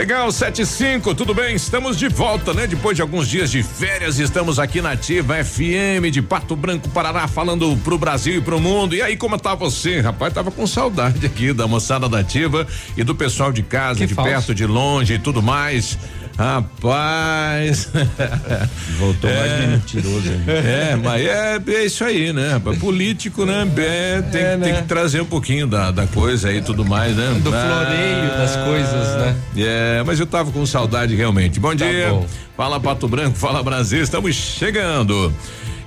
Legal, 75, tudo bem? Estamos de volta, né? Depois de alguns dias de férias, estamos aqui na Ativa FM de Pato Branco, Paraná, falando pro Brasil e pro mundo. E aí, como tá você? Rapaz, tava com saudade aqui da moçada da Ativa e do pessoal de casa, Que de falso. perto, de longe e tudo mais. Rapaz. Voltou mais mentiroso. É, mas é, é isso aí, né? Político, né? É, tem, É, tem né? que trazer um pouquinho da, da coisa aí e tudo mais, né? Do floreio das coisas, né? É, mas eu tava com saudade realmente. Bom Tá dia. bom. Fala Pato Branco, fala Brasil, estamos chegando.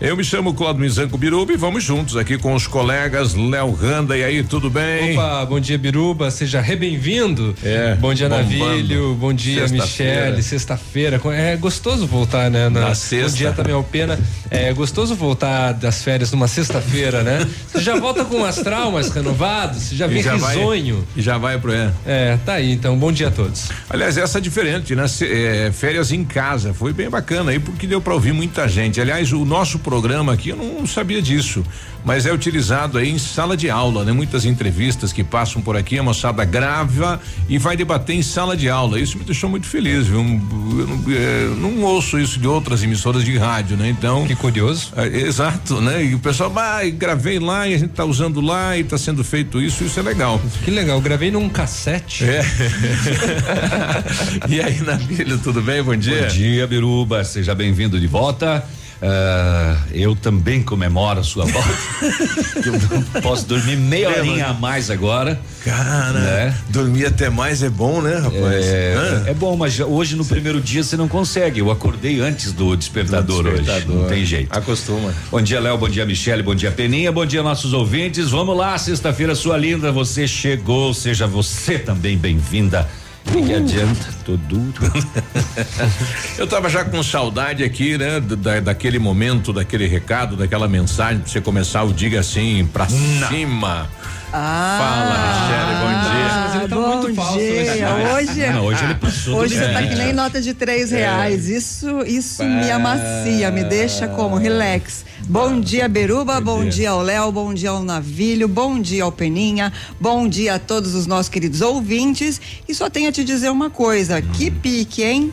Eu me chamo Claudio Mizanco Biruba e vamos juntos aqui com os colegas Léo Randa. E aí, tudo bem? Opa, bom dia Biruba, seja re-bem-vindo. É, Bom dia bombando. Navilho, bom dia Sexta-feira. Michele, sexta-feira. É gostoso voltar, né? Na sexta. Bom dia também ao Pena. É gostoso voltar das férias numa sexta-feira, né? Você já volta com as traumas renovados, você já vem já risonho. E já vai pro é. É, tá aí então, bom dia a todos. Aliás, essa é diferente, né? Se- é, férias em casa, foi bem bacana aí, porque deu para ouvir muita gente. Aliás, o nosso programa aqui, eu não sabia disso, mas é utilizado aí em sala de aula, né? Muitas entrevistas que passam por aqui, a moçada grava e vai debater em sala de aula. Isso me deixou muito feliz, viu? Eu não, é, não ouço isso de outras emissoras de rádio, né? Então. Que curioso. É, exato, né? E o pessoal, vai, gravei lá e a gente tá usando lá e tá sendo feito isso, isso é legal. Que legal, gravei num cassete. É. e aí, Nabilho, tudo bem? Bom dia. Bom dia, Biruba. Seja bem-vindo de volta. Ah, eu também comemoro a sua volta. eu posso dormir meia É, horinha mas- a mais agora. Cara, Né? dormir até mais é bom, né, rapaz? É, é bom, mas hoje no primeiro dia você não consegue. Eu acordei antes do despertador, hoje. Não tem jeito. Acostuma. Bom dia, Léo. Bom dia, Michele. Bom dia, Peninha. Bom dia, nossos ouvintes. Vamos lá, sexta-feira, sua linda. Você chegou. Seja você também bem-vinda. O que adianta? Tô duro. Eu tava já com saudade aqui, né? Da, daquele momento, daquele recado, daquela mensagem pra você começar o diga assim pra cima. Fala, Michele, bom dia. Mas ele tá bom muito falso dia. nesse Hoje, Não, hoje ele passou. hoje você tá que nem nota de três reais. Isso, isso me amacia, me deixa como relax. Bom dia, Beruba. Bom dia ao Léo. Bom dia ao Navilho. Bom dia ao Peninha. Bom dia a todos os nossos queridos ouvintes. E só tenho a te dizer uma coisa: que pique, hein?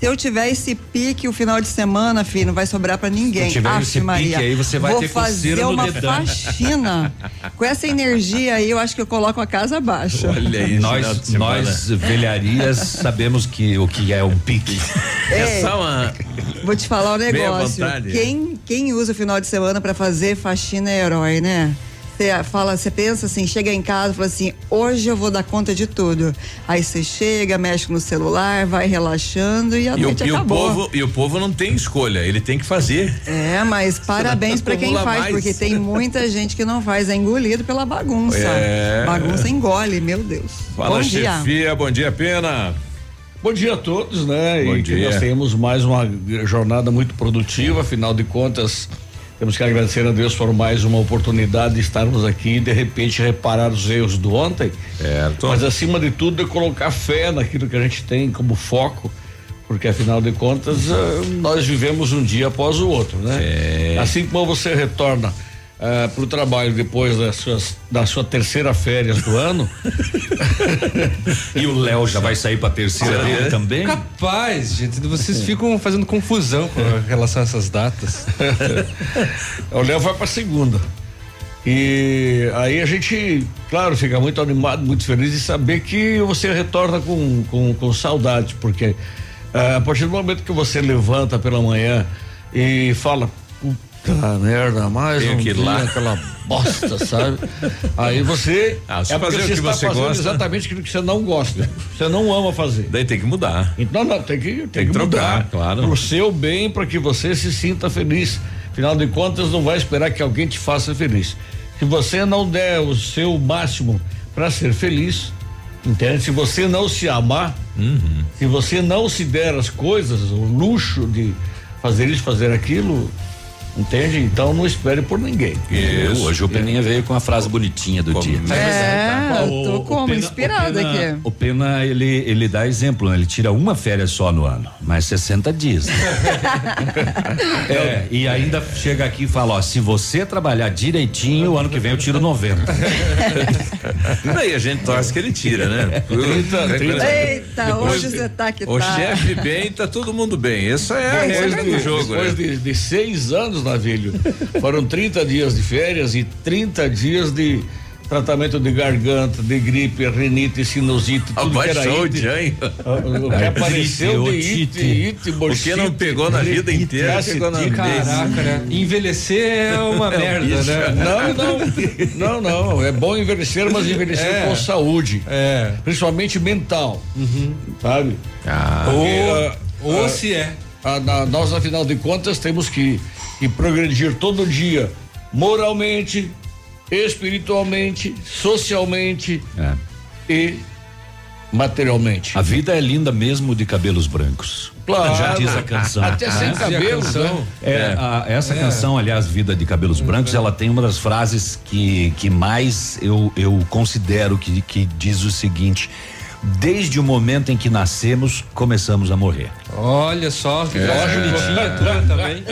Se eu tiver esse pique o final de semana, filho, não vai sobrar pra ninguém. Se tiver esse pique Maria. aí, você vai Vou ter fazer uma dedão. faxina. Com essa energia aí, eu acho que eu coloco a casa abaixo. Olha aí, Nós, nós velharias sabemos que o que é um pique. É só uma. Vou te falar um negócio. Quem, quem usa o final de semana pra fazer faxina é herói, né? Você fala, você pensa assim, chega em casa e fala assim, hoje eu vou dar conta de tudo. Aí você chega, mexe no celular, vai relaxando e a E o, noite e o povo, e o povo não tem escolha, ele tem que fazer. É, mas parabéns pra quem faz, mais. porque tem muita gente que não faz, é engolido pela bagunça. É. Bagunça engole, meu Deus. Fala, Bom dia. chefia, bom dia, pena. Bom dia a todos, né? Bom e dia. que nós tenhamos mais uma jornada muito produtiva, afinal de contas, temos que agradecer a Deus por mais uma oportunidade de estarmos aqui e de repente reparar os erros do ontem. Certo. Mas acima de tudo é colocar fé naquilo que a gente tem como foco, porque afinal de contas ah, nós vivemos um dia após o outro, né? É. Assim como você retorna para o trabalho depois das suas, da sua terceira férias do ano, E o Léo já vai sair pra terceira dele também? Capaz, gente, vocês ficam fazendo confusão com relação a essas datas. O Léo vai para segunda. E aí a gente, claro, fica muito animado, muito feliz de saber que você retorna com, com, com saudade, porque ah, a partir do momento que você levanta pela manhã e fala, puta merda, mais Tenho um que ir dia, lá." aquela bosta, sabe? Aí você Ah, é fazer o que está você fazendo gosta. exatamente aquilo que você não gosta, você não ama fazer. Daí tem que mudar. Então não, tem que, tem Tem que que trocar, mudar. claro. Pro seu bem, para que você se sinta feliz. Afinal de contas, não vai esperar que alguém te faça feliz. Se você não der o seu máximo para ser feliz, entende? Se você não se amar, Uhum. se você não se der as coisas, o luxo de fazer isso, fazer aquilo, entende? Então não espere por ninguém. Isso. Hoje o Peninha veio com a frase bonitinha do dia. É, eu tô O- o como Pena- o Pena, aqui. O Pena, ele, ele dá exemplo, né? ele tira uma férias só no ano, mas 60 dias. é, e ainda chega aqui e fala, ó, se você trabalhar direitinho, o ano que vem eu tiro 90. Daí a gente torce que ele tira, né? 30, 30. Eita, hoje você tá que O tá. chefe bem, tá todo mundo bem. Essa é a Depois, regra do jogo, depois né? de, de seis anos, Navilho, foram 30 dias de férias e 30 dias de tratamento de garganta, de gripe, rinite, sinusite, tudo que era o ite. Jan. O que apareceu de ite, ite, O que não pegou na vida inteira, pegou na. Caraca, né? Envelhecer é uma merda, né? Não, não, não, não. É bom envelhecer, mas envelhecer É. com saúde, É. principalmente mental, sabe? Ah, Ou, ou ah, se é. Ah, na- nós, afinal de contas, temos que, que progredir todo dia, moralmente, espiritualmente, socialmente É. e materialmente. A vida é linda mesmo de cabelos brancos. Claro. Já diz a canção. Até sem Ah, a cabelo, né? É, a- essa canção, aliás, Vida de Cabelos Brancos, ela tem uma das frases que, que mais eu, eu considero que, que diz o seguinte: desde o momento em que nascemos, começamos a morrer. Olha só, que frase bonitinha tua também.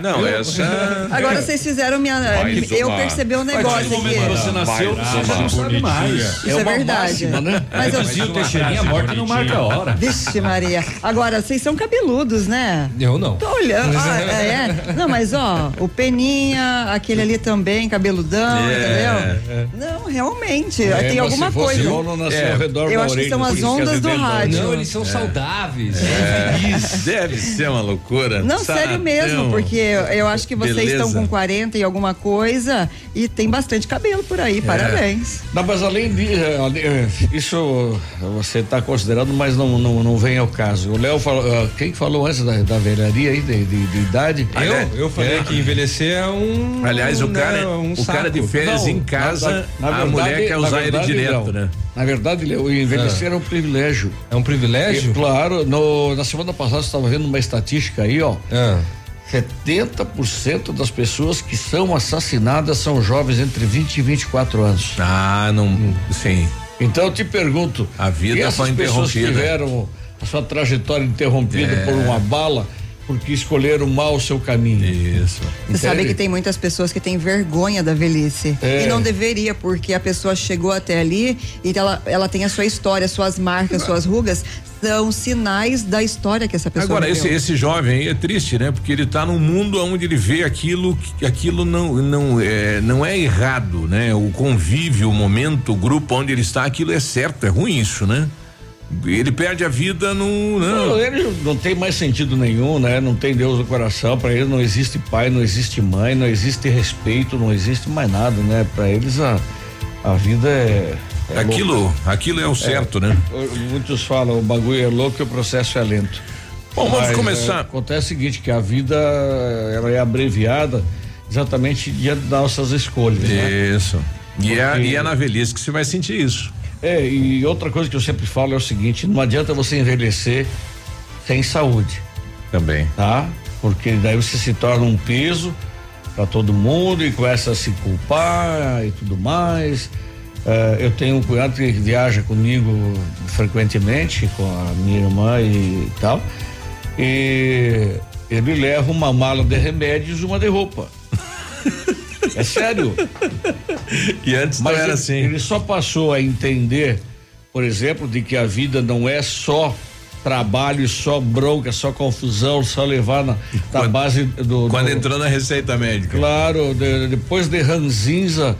não, essa. Agora vocês fizeram minha. Mais eu uma- percebi um negócio no momento que aqui. você nasceu, você já não sabe mais. Isso é, uma verdade. máxima, né? Mas eu. Dizia o Teixeirinha, a morte não marca a hora. Vixe, Maria. Agora, vocês são cabeludos, né? Eu não. Tô olhando. Ah, é. Não, mas ó, o Peninha, aquele ali também, cabeludão, É, entendeu? Não, realmente. É, tem alguma coisa. bom, não nasceu É, ao redor eu da orelha, são as ondas do rádio. Não, eles são saudáveis. Deve ser uma loucura. Não, sério mesmo, porque eu, acho que vocês Beleza. estão com 40 e alguma coisa e tem bastante cabelo por É. aí. Parabéns. Não, mas além disso, isso você está considerando, mas não, não, não vem ao caso. O Léo falou, ah, quem falou antes da, da velharia aí, de, de, de idade? Eu, eu falei que envelhecer é um. Aliás, o né, cara, um o cara de férias Não, em casa, na- na a verdade- mulher quer na usar verdade, ele direto, Léo, né? Na verdade, Léo, envelhecer é um privilégio. É um privilégio? E, claro, no- na semana passada estava vendo uma estatística aí, ó. Ah. 70% das pessoas que são assassinadas são jovens entre 20 e 24 anos. Ah, não. Sim. Então eu te pergunto, A vida e essas foi pessoas interrompida. tiveram a sua trajetória interrompida por uma bala porque escolheram mal o seu caminho. Isso. Você sabe Entende? que tem muitas pessoas que têm vergonha da velhice. É. E não deveria, porque a pessoa chegou até ali e ela, ela tem a sua história, suas marcas, suas rugas, são sinais da história que essa pessoa Agora, viveu. esse, esse jovem aí é triste, né? Porque ele tá num mundo onde ele vê aquilo, que aquilo não, não, é, não é errado, né? O convívio, o momento, o grupo onde ele está, aquilo é certo, é ruim isso, né? Ele perde a vida no. Não, Não. ele não tem mais sentido nenhum, né? Não tem Deus no coração. Para eles não existe pai, não existe mãe, não existe respeito, não existe mais nada, né? Para eles a, a vida é. é Aquilo, aquilo é o certo, né? louca. Muitos falam o bagulho é louco e o processo é lento. Bom, vamos Mas, começar. é, acontece o seguinte, que a vida ela é abreviada exatamente diante das nossas escolhas, né? Isso. E é, e é na velhice que você vai sentir isso. É, e outra coisa que eu sempre falo é o seguinte, não adianta você envelhecer sem saúde, Também. tá? Porque daí você se torna um peso para todo mundo e começa a se culpar e tudo mais. É, eu tenho um cunhado que viaja comigo frequentemente, com a minha irmã e tal. E ele leva uma mala de remédios e uma de roupa. É sério. E antes Mas não era ele, assim. ele só passou a entender, por exemplo, de que a vida não é só trabalho, só bronca, só confusão, só levar na, na Quando- base do. Quando do- entrou na receita médica. Claro, de- depois de ranzinza,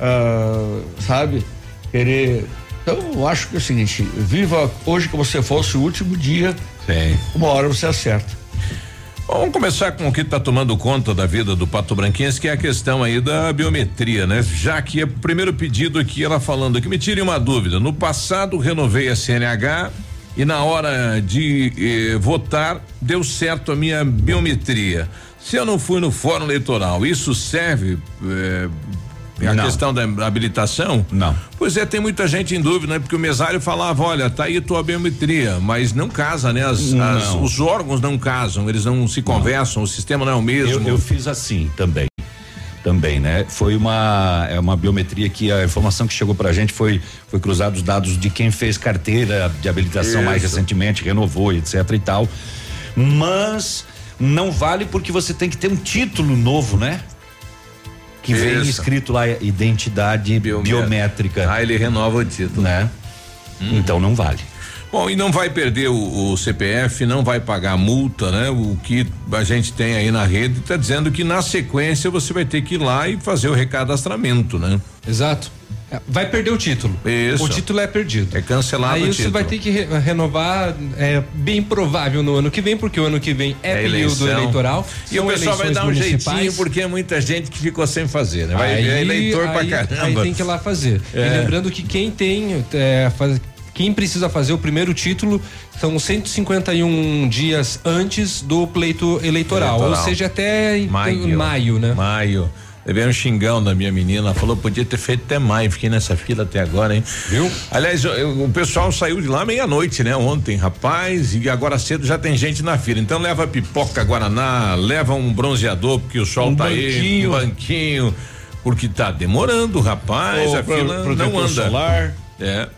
ah, sabe? Querer. Então, eu acho que é o seguinte: viva hoje como se fosse o último dia, Sim. uma hora você acerta. Vamos começar com o que está tomando conta da vida do Pato Branquense, que é a questão aí da biometria, né? Já que é o primeiro pedido aqui, ela falando aqui, me tire uma dúvida. No passado, renovei a CNH e na hora de eh, votar, deu certo a minha biometria. Se eu não fui no fórum eleitoral, isso serve eh, A Não. questão da habilitação? Não. Pois é, tem muita gente em dúvida, né? Porque o mesário falava, olha, tá aí tua biometria, mas não casa, né? As- as- Não. os órgãos não casam, eles não se conversam, o sistema não é o mesmo. Eu, eu fiz assim também. Também, né? Foi uma é uma biometria que a informação que chegou pra gente foi foi cruzado os dados de quem fez carteira de habilitação mais Isso. recentemente, renovou, etc e tal. Mas não vale porque você tem que ter um título novo, né? Que vem Isso. escrito lá identidade Biomé- biométrica, Ah, ele renova o título. né? Então não vale. Bom, e não vai perder o, o CPF, não vai pagar multa, né? O que a gente tem aí na rede está dizendo que na sequência você vai ter que ir lá e fazer o recadastramento, né? Exato. É, Vai perder o título. Isso. O título é perdido. É cancelado Aí o você título. vai ter que re- renovar, é bem provável no ano que vem, porque o ano que vem é, É período eleição. eleitoral. E o pessoal vai dar um jeitinho porque é muita gente que ficou sem fazer, né? Vai aí, é eleitor pra aí- caramba. Aí tem que ir lá fazer. É. E lembrando que quem tem, é, faz- quem precisa fazer o primeiro título são 151 dias antes do pleito eleitoral, Eleitoral. ou seja, até em- Maio. maio, né? Maio. Levei um xingão da minha menina, ela falou podia ter feito até maio, fiquei nessa fila até agora, hein? Viu? Aliás, eu- eu- o pessoal saiu de lá meia-noite, né? Ontem, rapaz, e agora cedo já tem gente na fila. Então leva pipoca, guaraná, leva um bronzeador, porque o sol Um tá aí, banquinho. um banquinho, porque tá demorando, rapaz, Ô, a pro- fila não anda. solar. É.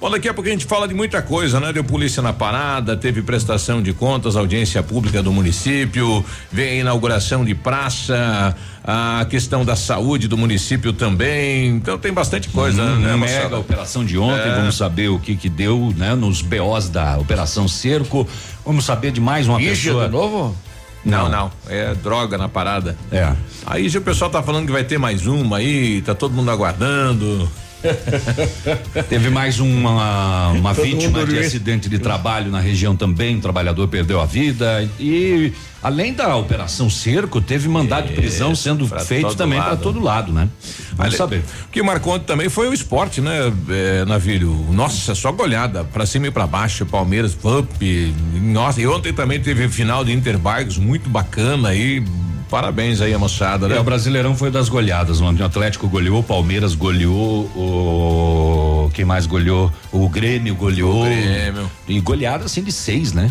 Bom, daqui a pouco a gente fala de muita coisa, né? Deu polícia na parada, teve prestação de contas, audiência pública do município, vem a inauguração de praça, a questão da saúde do município também. Então tem bastante coisa, Hum, né, mega moçada? operação de ontem, É. vamos saber o que que deu, né, nos BOs da operação Cerco. Vamos saber de mais uma Ixi, pessoa. de novo? Não, não, é droga na parada. É. Aí já o pessoal tá falando que vai ter mais uma aí, tá todo mundo aguardando. Teve mais uma, uma Todo vítima de acidente de trabalho na região também, um trabalhador perdeu a vida e além da operação Cerco, teve mandado de prisão sendo pra feito também para todo lado, né? Vamos saber. O que marcou ontem também foi o esporte, né, é, Navírio? Nossa, só goleada, pra cima e pra baixo, Palmeiras, up. Nossa, e ontem também teve final de Interbikes muito bacana aí. Parabéns aí, a moçada, né? É, o Brasileirão foi das goleadas, onde o Atlético goleou, o Palmeiras goleou, o quem mais goleou? O Grêmio goleou. O Grêmio. E goleada assim de seis, né?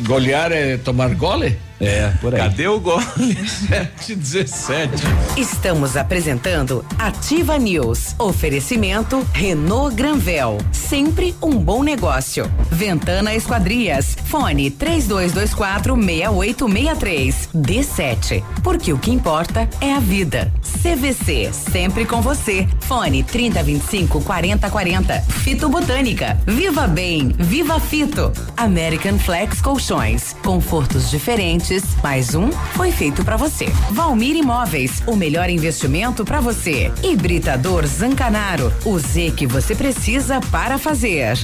Golear é tomar gole? É, por aí. Cadê o gol? 7 17. Estamos apresentando Ativa News. Oferecimento Renault Granvel. Sempre um bom negócio. Ventana Esquadrias. Fone 3224 6863. D7. Porque o que importa é a vida. CVC. Sempre com você. Fone 3025 4040. Fito Botânica. Viva Bem. Viva Fito. American Flex Colchões. Confortos diferentes. Mais um foi feito pra você. Valmir Imóveis. O melhor investimento pra você. Hibridador Zancanaro. O Z que você precisa para fazer.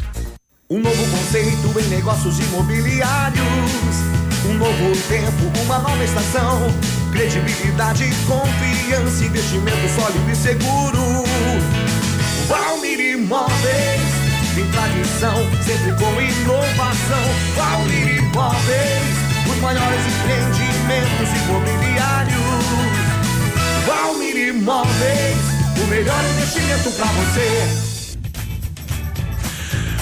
Um novo conceito em negócios imobiliários. Um novo tempo, uma nova estação. Credibilidade, confiança, investimento sólido e seguro. Valmir Imóveis, tem tradição, sempre com inovação. Valmir Imóveis, os maiores empreendimentos imobiliários. Valmir Imóveis, o melhor investimento pra você.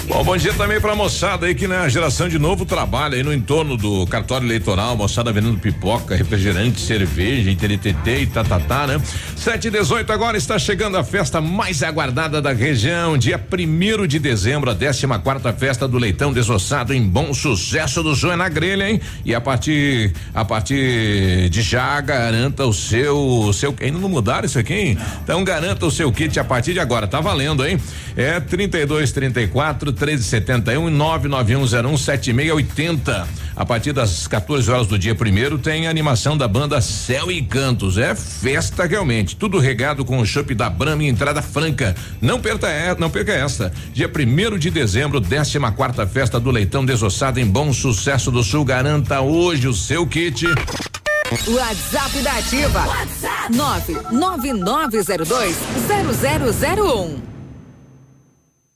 Bom, bom dia também pra moçada aí que na geração de novo trabalha aí no entorno do cartório eleitoral, moçada vendendo pipoca, refrigerante, cerveja, TTT e tatatá, né? 7 e 18 agora está chegando a festa mais aguardada da região, dia primeiro de dezembro, a 14 quarta festa do leitão desossado em bom sucesso do é na grelha, hein? E a partir a partir de já garanta o seu seu ainda não mudaram isso aqui, hein? Então garanta o seu kit a partir de agora, tá valendo, hein? É 32 34 1371 e 99101 7680. A partir das 14 horas do dia primeiro tem a animação da banda Céu e Cantos. É festa realmente. Tudo regado com o chopp da Brahma e entrada franca. Não perca, é, não perca esta. Dia primeiro de dezembro, 14 quarta festa do Leitão Desossado em Bom Sucesso do Sul. Garanta hoje o seu kit. WhatsApp da Ativa. WhatsApp 99902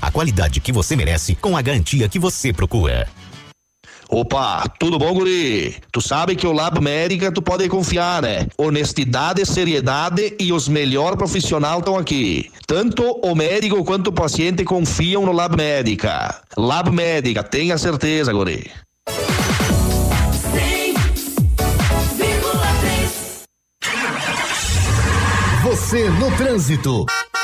a qualidade que você merece com a garantia que você procura. Opa, tudo bom, guri? Tu sabe que o Lab Médica tu pode confiar, né? Honestidade, seriedade e os melhores profissionais estão aqui. Tanto o médico quanto o paciente confiam no Lab Médica. Lab Médica, tenha certeza, guri. Você no trânsito.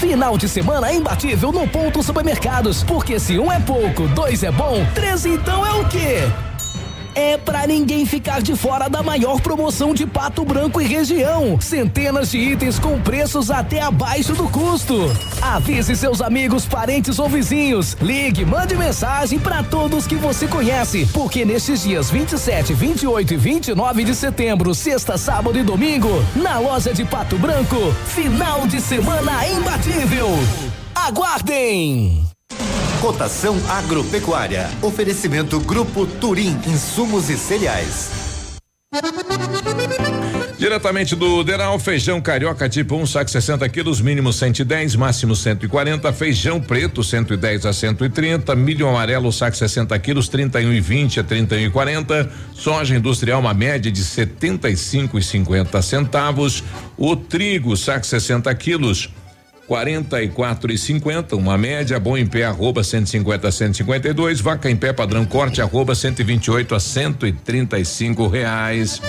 Final de semana imbatível no Ponto Supermercados. Porque se um é pouco, dois é bom, três então é o quê? É para ninguém ficar de fora da maior promoção de Pato Branco e região. Centenas de itens com preços até abaixo do custo. Avise seus amigos, parentes ou vizinhos. Ligue, mande mensagem para todos que você conhece, porque nestes dias 27, 28 e 29 de setembro, sexta, sábado e domingo, na loja de Pato Branco, final de semana imbatível. Aguardem! Cotação agropecuária. Oferecimento Grupo Turim, insumos e cereais. Diretamente do Deral, feijão carioca tipo 1, um, saco 60 quilos, mínimo 110, máximo 140. Feijão preto 110 a 130. Milho amarelo, saco 60 quilos, 31 e 20 a 31 e 40. Soja industrial, uma média de 75 e 50 centavos. O trigo, saco 60 quilos, 44 e 50, uma média, bom em pé, arroba 150 a 152, vaca em pé, padrão corte, arroba 128 a 135 reais.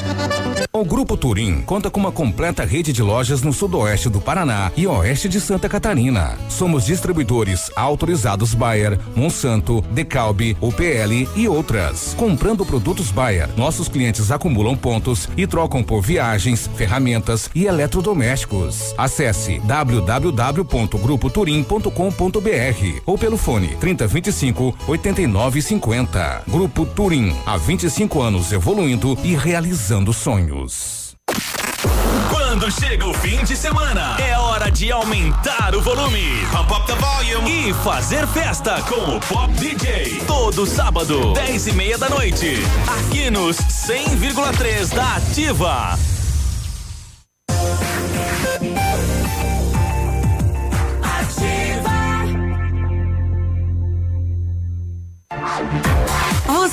O Grupo Turim conta com uma completa rede de lojas no sudoeste do Paraná e oeste de Santa Catarina. Somos distribuidores autorizados Bayer, Monsanto, Decalbe, UPL e outras. Comprando produtos Bayer, nossos clientes acumulam pontos e trocam por viagens, ferramentas e eletrodomésticos. Acesse www www.grupoturim.com.br ou pelo fone 3025 8950. Grupo Turim, há 25 anos evoluindo e realizando sonhos. Quando chega o fim de semana, é hora de aumentar o volume. Pump up the volume. E fazer festa com o Pop DJ. Todo sábado, 10 e meia da noite. Aqui nos 100,3 da Ativa.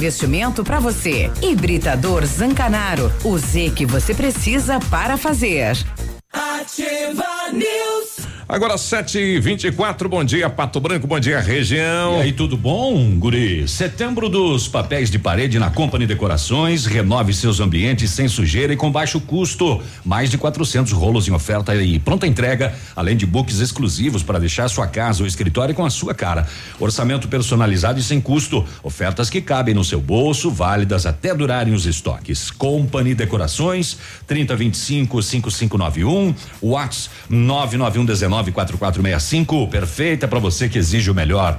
investimento para você. Hibridador Zancanaro. O Z que você precisa para fazer. Ativa News. Agora 7 e 24 bom dia Pato Branco, bom dia região. E aí, tudo bom, guri? Setembro dos papéis de parede na Company Decorações. Renove seus ambientes sem sujeira e com baixo custo. Mais de 400 rolos em oferta e pronta entrega, além de books exclusivos para deixar sua casa ou escritório com a sua cara. Orçamento personalizado e sem custo. Ofertas que cabem no seu bolso, válidas até durarem os estoques. Company Decorações, 3025 5591, Whats 991 19 4465. Perfeita para você que exige o melhor.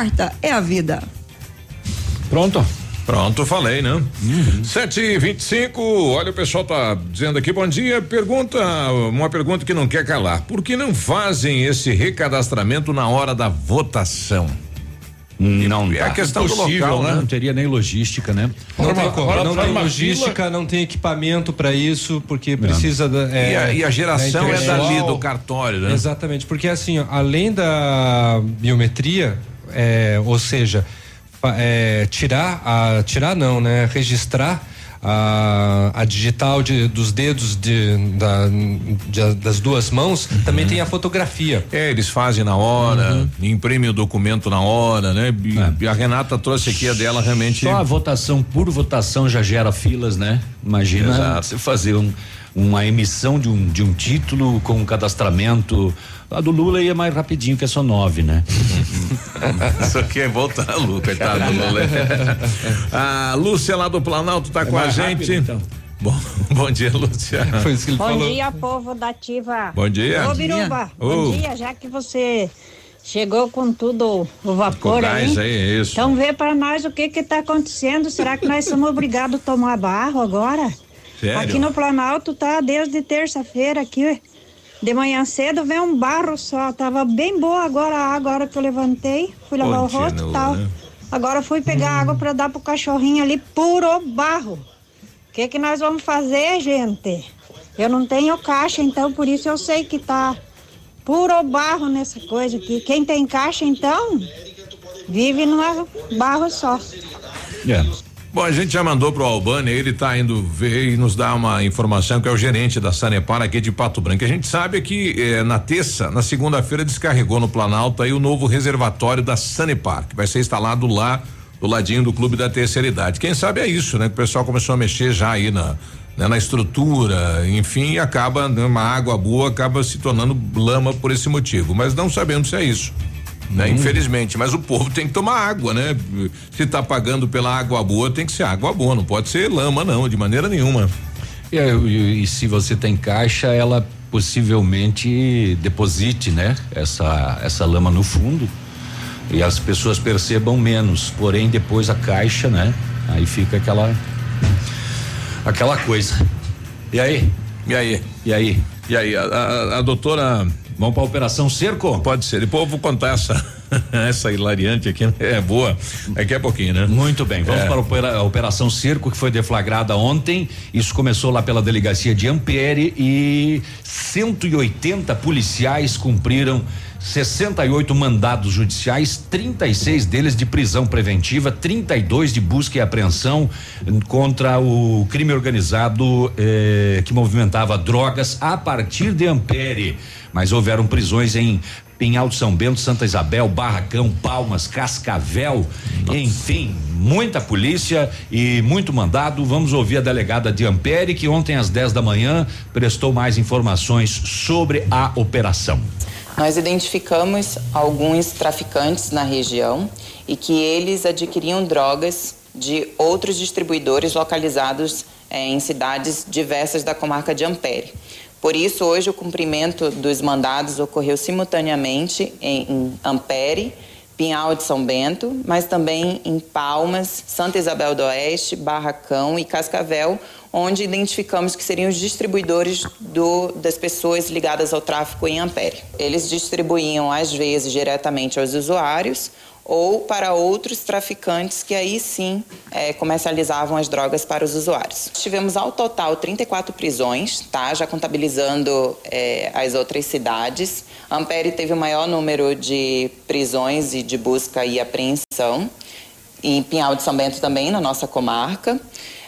é a vida. Pronto. Pronto, falei, né? Uhum. 7 e 25 olha, o pessoal tá dizendo aqui, bom dia. Pergunta, uma pergunta que não quer calar. Por que não fazem esse recadastramento na hora da votação? Não, é a questão do Impossível, local, né? Não teria nem logística, né? Não tem Agora, não tem logística, não tem equipamento para isso, porque precisa da. E a- e a geração é dali do cartório, né? Exatamente, porque assim, ó, além da biometria, é, ou seja, é, tirar a tirar não, né? Registrar a, a digital de, dos dedos de, da- de- das duas mãos, também tem a fotografia. É, eles fazem na hora, imprimem o documento na hora, né? E, e a Renata trouxe aqui a dela realmente. Só a votação por votação já gera filas, né? Imagina Exato. você fazer um, uma emissão de um, de um título com um cadastramento. A do Lula ia mais rapidinho, que é só nove, né? Isso aqui é voltar a Lu, coitado do Lula. a Lúcia lá do Planalto tá com a gente. rápido, então. Bom, bom dia, Lúcia. Foi isso que ele Bom falou. dia, povo da Ativa. Bom dia. Ô, Bom Biruba, dia. bom dia, já que você chegou com tudo o vapor aí. aí, isso. Então vê pra nós o que que tá acontecendo. Será que nós somos obrigados a tomar barro agora? Sério? Aqui no Planalto tá desde terça-feira aqui. De manhã cedo vem um barro só. Tava bem boa agora a água, a hora que eu levantei. Fui lavar o rosto e Continua, tal. né? Agora fui pegar água pra dar pro cachorrinho ali, puro barro. O que que nós vamos fazer, gente? Eu não tenho caixa, então por isso eu sei que tá puro barro nessa coisa aqui. Quem tem caixa, então, vive numa barro só. É. Bom, a gente já mandou pro Albani, ele tá indo ver e nos dar uma informação que é o gerente da Sanepar aqui de Pato Branco. A gente sabe que eh, na terça, na segunda-feira descarregou no Planalto aí o novo reservatório da Sanepar, que vai ser instalado lá do ladinho do Clube da Terceira Idade. Quem sabe é isso, né? Que o pessoal começou a mexer já aí na né, na estrutura, enfim, acaba né, uma água boa acaba se tornando lama por esse motivo, mas não sabemos se é isso né? Infelizmente, mas o povo tem que tomar água, né? Se tá pagando pela água boa, tem que ser água boa, não pode ser lama não, de maneira nenhuma. E, e- e se você tem caixa, ela possivelmente deposite, né? Essa, essa lama no fundo e as pessoas percebam menos. Porém, depois a caixa, né? Aí fica aquela aquela coisa. E aí? E aí? E aí? E aí, a, a, a doutora. Vamos para a Operação Cerco? Pode ser. Depois eu vou contar essa, essa hilariante aqui. É boa. Daqui a pouquinho, né? Muito bem, vamos É. para a Operação Cerco, que foi deflagrada ontem. Isso começou lá pela delegacia de Ampere e 180 policiais cumpriram 68 mandados judiciais, 36 deles de prisão preventiva, 32 de busca e apreensão contra o crime organizado eh, que movimentava drogas a partir de Ampere. Mas houveram prisões em em Alto São Bento, Santa Isabel, Barracão, Palmas, Cascavel, enfim, muita polícia e muito mandado. Vamos ouvir a delegada de Ampere, que ontem às 10 da manhã prestou mais informações sobre a operação. Nós identificamos alguns traficantes na região e que eles adquiriam drogas de outros distribuidores localizados é, em cidades diversas da comarca de Ampere. Por isso, hoje, o cumprimento dos mandados ocorreu simultaneamente em, em Ampere, Pinhal de São Bento, mas também em Palmas, Santa Isabel do Oeste, Barracão e Cascavel, onde identificamos que seriam os distribuidores do, das pessoas ligadas ao tráfico em Ampere. Eles distribuíam, às vezes, diretamente aos usuários ou para outros traficantes que aí sim é, comercializavam as drogas para os usuários. Tivemos ao total 34 prisões, tá? já contabilizando é, as outras cidades. Ampere teve o maior número de prisões e de busca e apreensão. E Pinhal de São Bento também, na nossa comarca.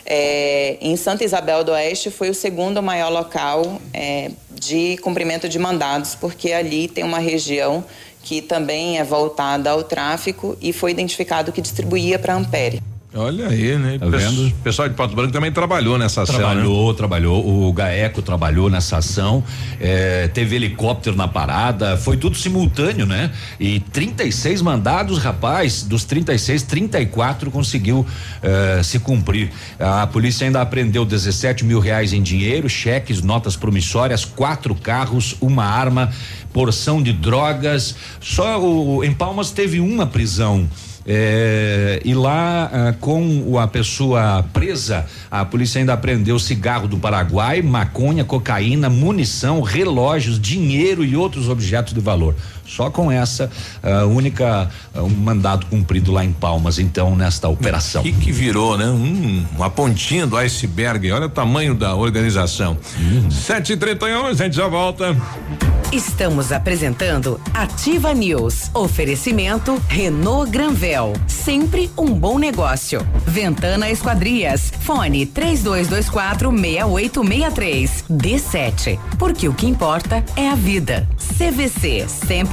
É, em Santa Isabel do Oeste foi o segundo maior local é, de cumprimento de mandados, porque ali tem uma região que também é voltada ao tráfico e foi identificado que distribuía para Ampere. Olha aí, né? Tá vendo? O pessoal de Pato Branco também trabalhou nessa ação. Trabalhou, né? trabalhou. O GAECO trabalhou nessa ação. É, teve helicóptero na parada. Foi tudo simultâneo, né? E 36 mandados, rapaz. Dos 36, 34 conseguiu é, se cumprir. A polícia ainda apreendeu 17 mil reais em dinheiro, cheques, notas promissórias, quatro carros, uma arma, porção de drogas. Só o, em Palmas teve uma prisão. É, e lá, ah, com a pessoa presa, a polícia ainda apreendeu cigarro do Paraguai, maconha, cocaína, munição, relógios, dinheiro e outros objetos de valor. Só com essa uh, única uh, um mandado cumprido lá em Palmas, então, nesta operação. O que, que virou, né? Um, uma pontinha do iceberg. Olha o tamanho da organização. Hum. 7h31, a gente já volta. Estamos apresentando Ativa News. Oferecimento Renault Granvel. Sempre um bom negócio. Ventana Esquadrias. Fone 3224 6863. D7. Porque o que importa é a vida. CVC. Sempre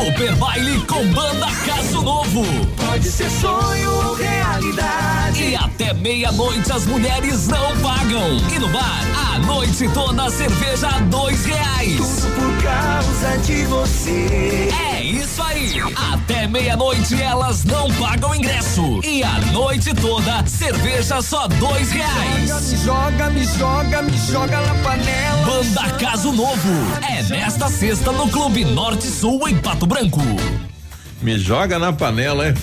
Super Baile com Banda Caso Novo. Pode ser sonho ou realidade. E até meia-noite as mulheres não pagam. E no bar, a noite toda a cerveja a dois reais. Tudo por causa de você. É isso aí. Até meia-noite elas não pagam ingresso. E a noite toda, cerveja só dois reais. Me joga, me joga, me joga na panela. Banda Caso Novo. É nesta sexta no Clube Norte Sul em Pato Branco. Me joga na panela, é?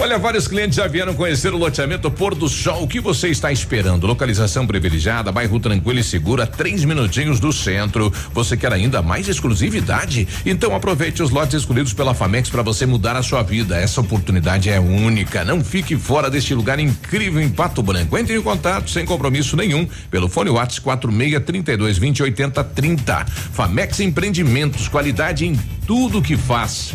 Olha, vários clientes já vieram conhecer o loteamento Pôr do Sol. O que você está esperando? Localização privilegiada, bairro tranquilo e seguro, a três minutinhos do centro. Você quer ainda mais exclusividade? Então aproveite os lotes escolhidos pela Famex para você mudar a sua vida. Essa oportunidade é única. Não fique fora deste lugar incrível em Pato Branco. Entre em contato sem compromisso nenhum pelo fone WhatsApp 46 32 20 80 30. Famex Empreendimentos, qualidade em tudo que faz.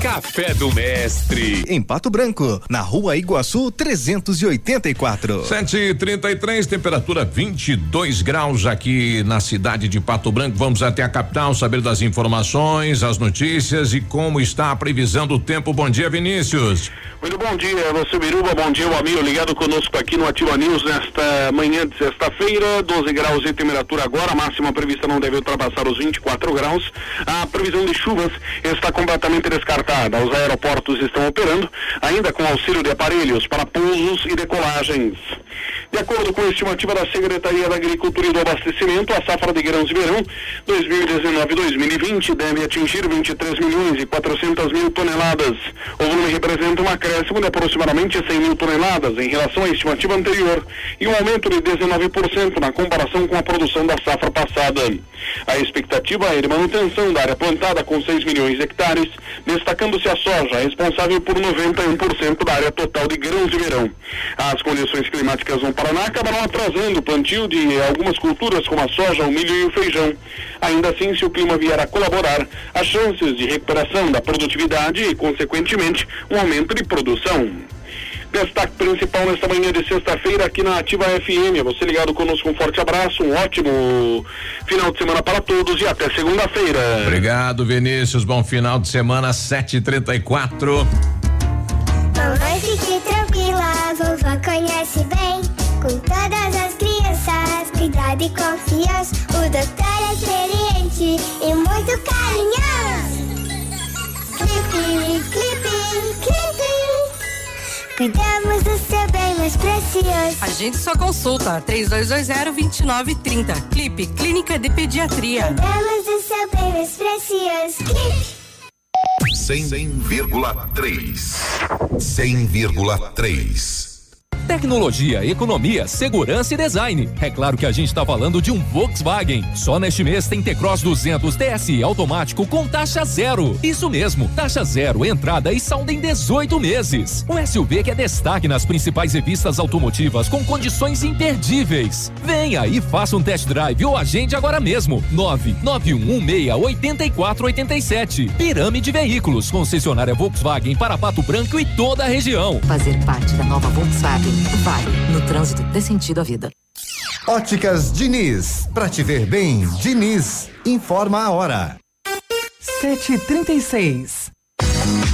Café do Mestre. Em Pato Branco, na rua Iguaçu 384. 733, temperatura 22 graus aqui na cidade de Pato Branco. Vamos até a capital saber das informações, as notícias e como está a previsão do tempo. Bom dia, Vinícius. Muito bom dia, você Biruba, bom dia, o amigo ligado conosco aqui no Ativa News nesta manhã de sexta-feira, 12 graus de temperatura agora, a máxima prevista não deve ultrapassar os 24 graus. A previsão de chuvas está completamente descartada. Os aeroportos estão operando, ainda com auxílio de aparelhos para pousos e decolagens. De acordo com a estimativa da Secretaria da Agricultura e do Abastecimento, a safra de grãos de verão 2019-2020 deve atingir 23 milhões e 400 mil toneladas. O volume representa um acréscimo de aproximadamente 100 mil toneladas em relação à estimativa anterior e um aumento de 19% na comparação com a produção da safra passada. A expectativa é de manutenção da área plantada com 6 milhões de hectares, destacando destacando-se a soja, responsável por 91% da área total de grãos de verão. As condições climáticas no Paraná acabaram atrasando o plantio de algumas culturas como a soja, o milho e o feijão. Ainda assim, se o clima vier a colaborar, há chances de recuperação da produtividade e, consequentemente, um aumento de produção. Destaque principal nesta manhã de sexta-feira aqui na Ativa FM. Você ligado conosco, um forte abraço, um ótimo final de semana para todos e até segunda-feira. Obrigado, Vinícius. Bom final de semana, 7h34. Mamãe, fique tranquila, vovó conhece bem. Com todas as crianças, cuidado e confiança. O doutor é experiente e muito carinhoso. Cuidamos do seu bem mais precioso. Agende sua consulta 3220-2930. Clipe Clínica de Pediatria. Cuidamos do seu bem mais precioso. Clipe. 100,3. 100,3. Tecnologia, economia, segurança e design. É claro que a gente está falando de um Volkswagen. Só neste mês tem T-Cross 200 TSI automático com taxa zero. Isso mesmo, taxa zero, entrada e saldo em 18 meses. Um SUV que é destaque nas principais revistas automotivas com condições imperdíveis. Venha e faça um test drive ou agende agora mesmo. 991168487. Pirâmide Veículos, concessionária Volkswagen para Pato Branco e toda a região. Fazer parte da nova Volkswagen vale. No trânsito, dê sentido à vida. Óticas Diniz, pra te ver bem, Diniz, informa a hora. 7h36.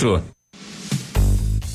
encontro.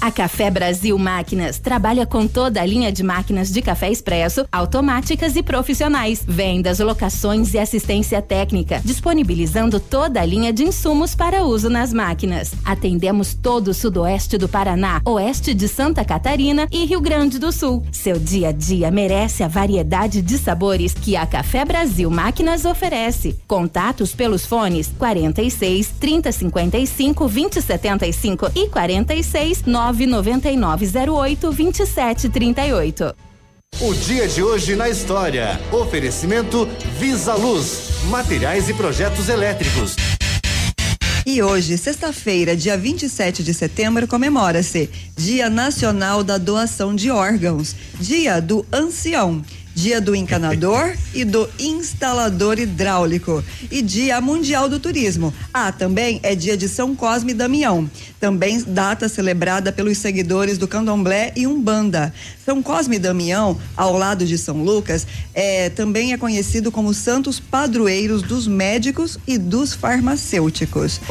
A Café Brasil Máquinas trabalha com toda a linha de máquinas de café expresso, automáticas e profissionais, vendas, locações e assistência técnica, disponibilizando toda a linha de insumos para uso nas máquinas. Atendemos todo o sudoeste do Paraná, oeste de Santa Catarina e Rio Grande do Sul. Seu dia a dia merece a variedade de sabores que a Café Brasil Máquinas oferece. Contatos pelos fones 46 3055 2075 e 46 99908 2738. O dia de hoje na história. Oferecimento Visa Luz, materiais e projetos elétricos. E hoje, sexta-feira, dia 27 de setembro, comemora-se Dia Nacional da Doação de Órgãos, Dia do Ancião. Dia do Encanador e do Instalador Hidráulico e Dia Mundial do Turismo. Ah, também é dia de São Cosme e Damião. Também data celebrada pelos seguidores do Candomblé e Umbanda. São Cosme e Damião, ao lado de São Lucas, é, também é conhecido como santos padroeiros dos médicos e dos farmacêuticos.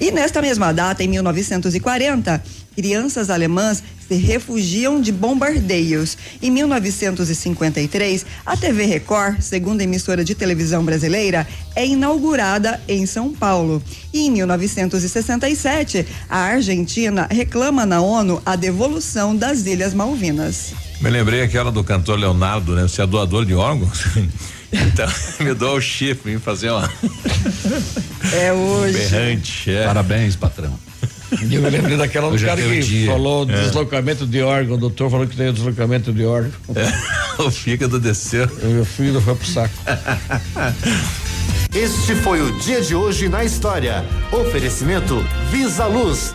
E nesta mesma data, em 1940, crianças alemãs se refugiam de bombardeios. Em 1953, a TV Record, segunda emissora de televisão brasileira, é inaugurada em São Paulo. E em 1967, a Argentina reclama na ONU a devolução das Ilhas Malvinas. Me lembrei aquela do cantor Leonardo, né? Você é doador de órgãos? Então, me dou o chifre em fazer uma. É hoje. Berrante, é. Parabéns, patrão. Eu me lembrei daquela do é cara que dia. falou É. deslocamento de órgão. O doutor falou que tem deslocamento de órgão. o fígado desceu. O meu filho foi pro saco. Este foi o dia de hoje na história. Oferecimento Visa Luz.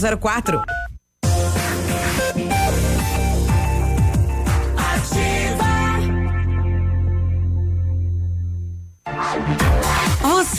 6004.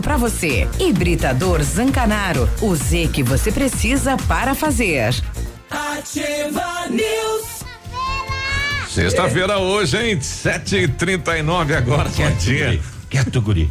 para você. Hibridador Zancanaro. O Z que você precisa para fazer. Ativa News. Sexta-feira hoje, hein? 7h39 agora. Bom dia. Quieto, guri.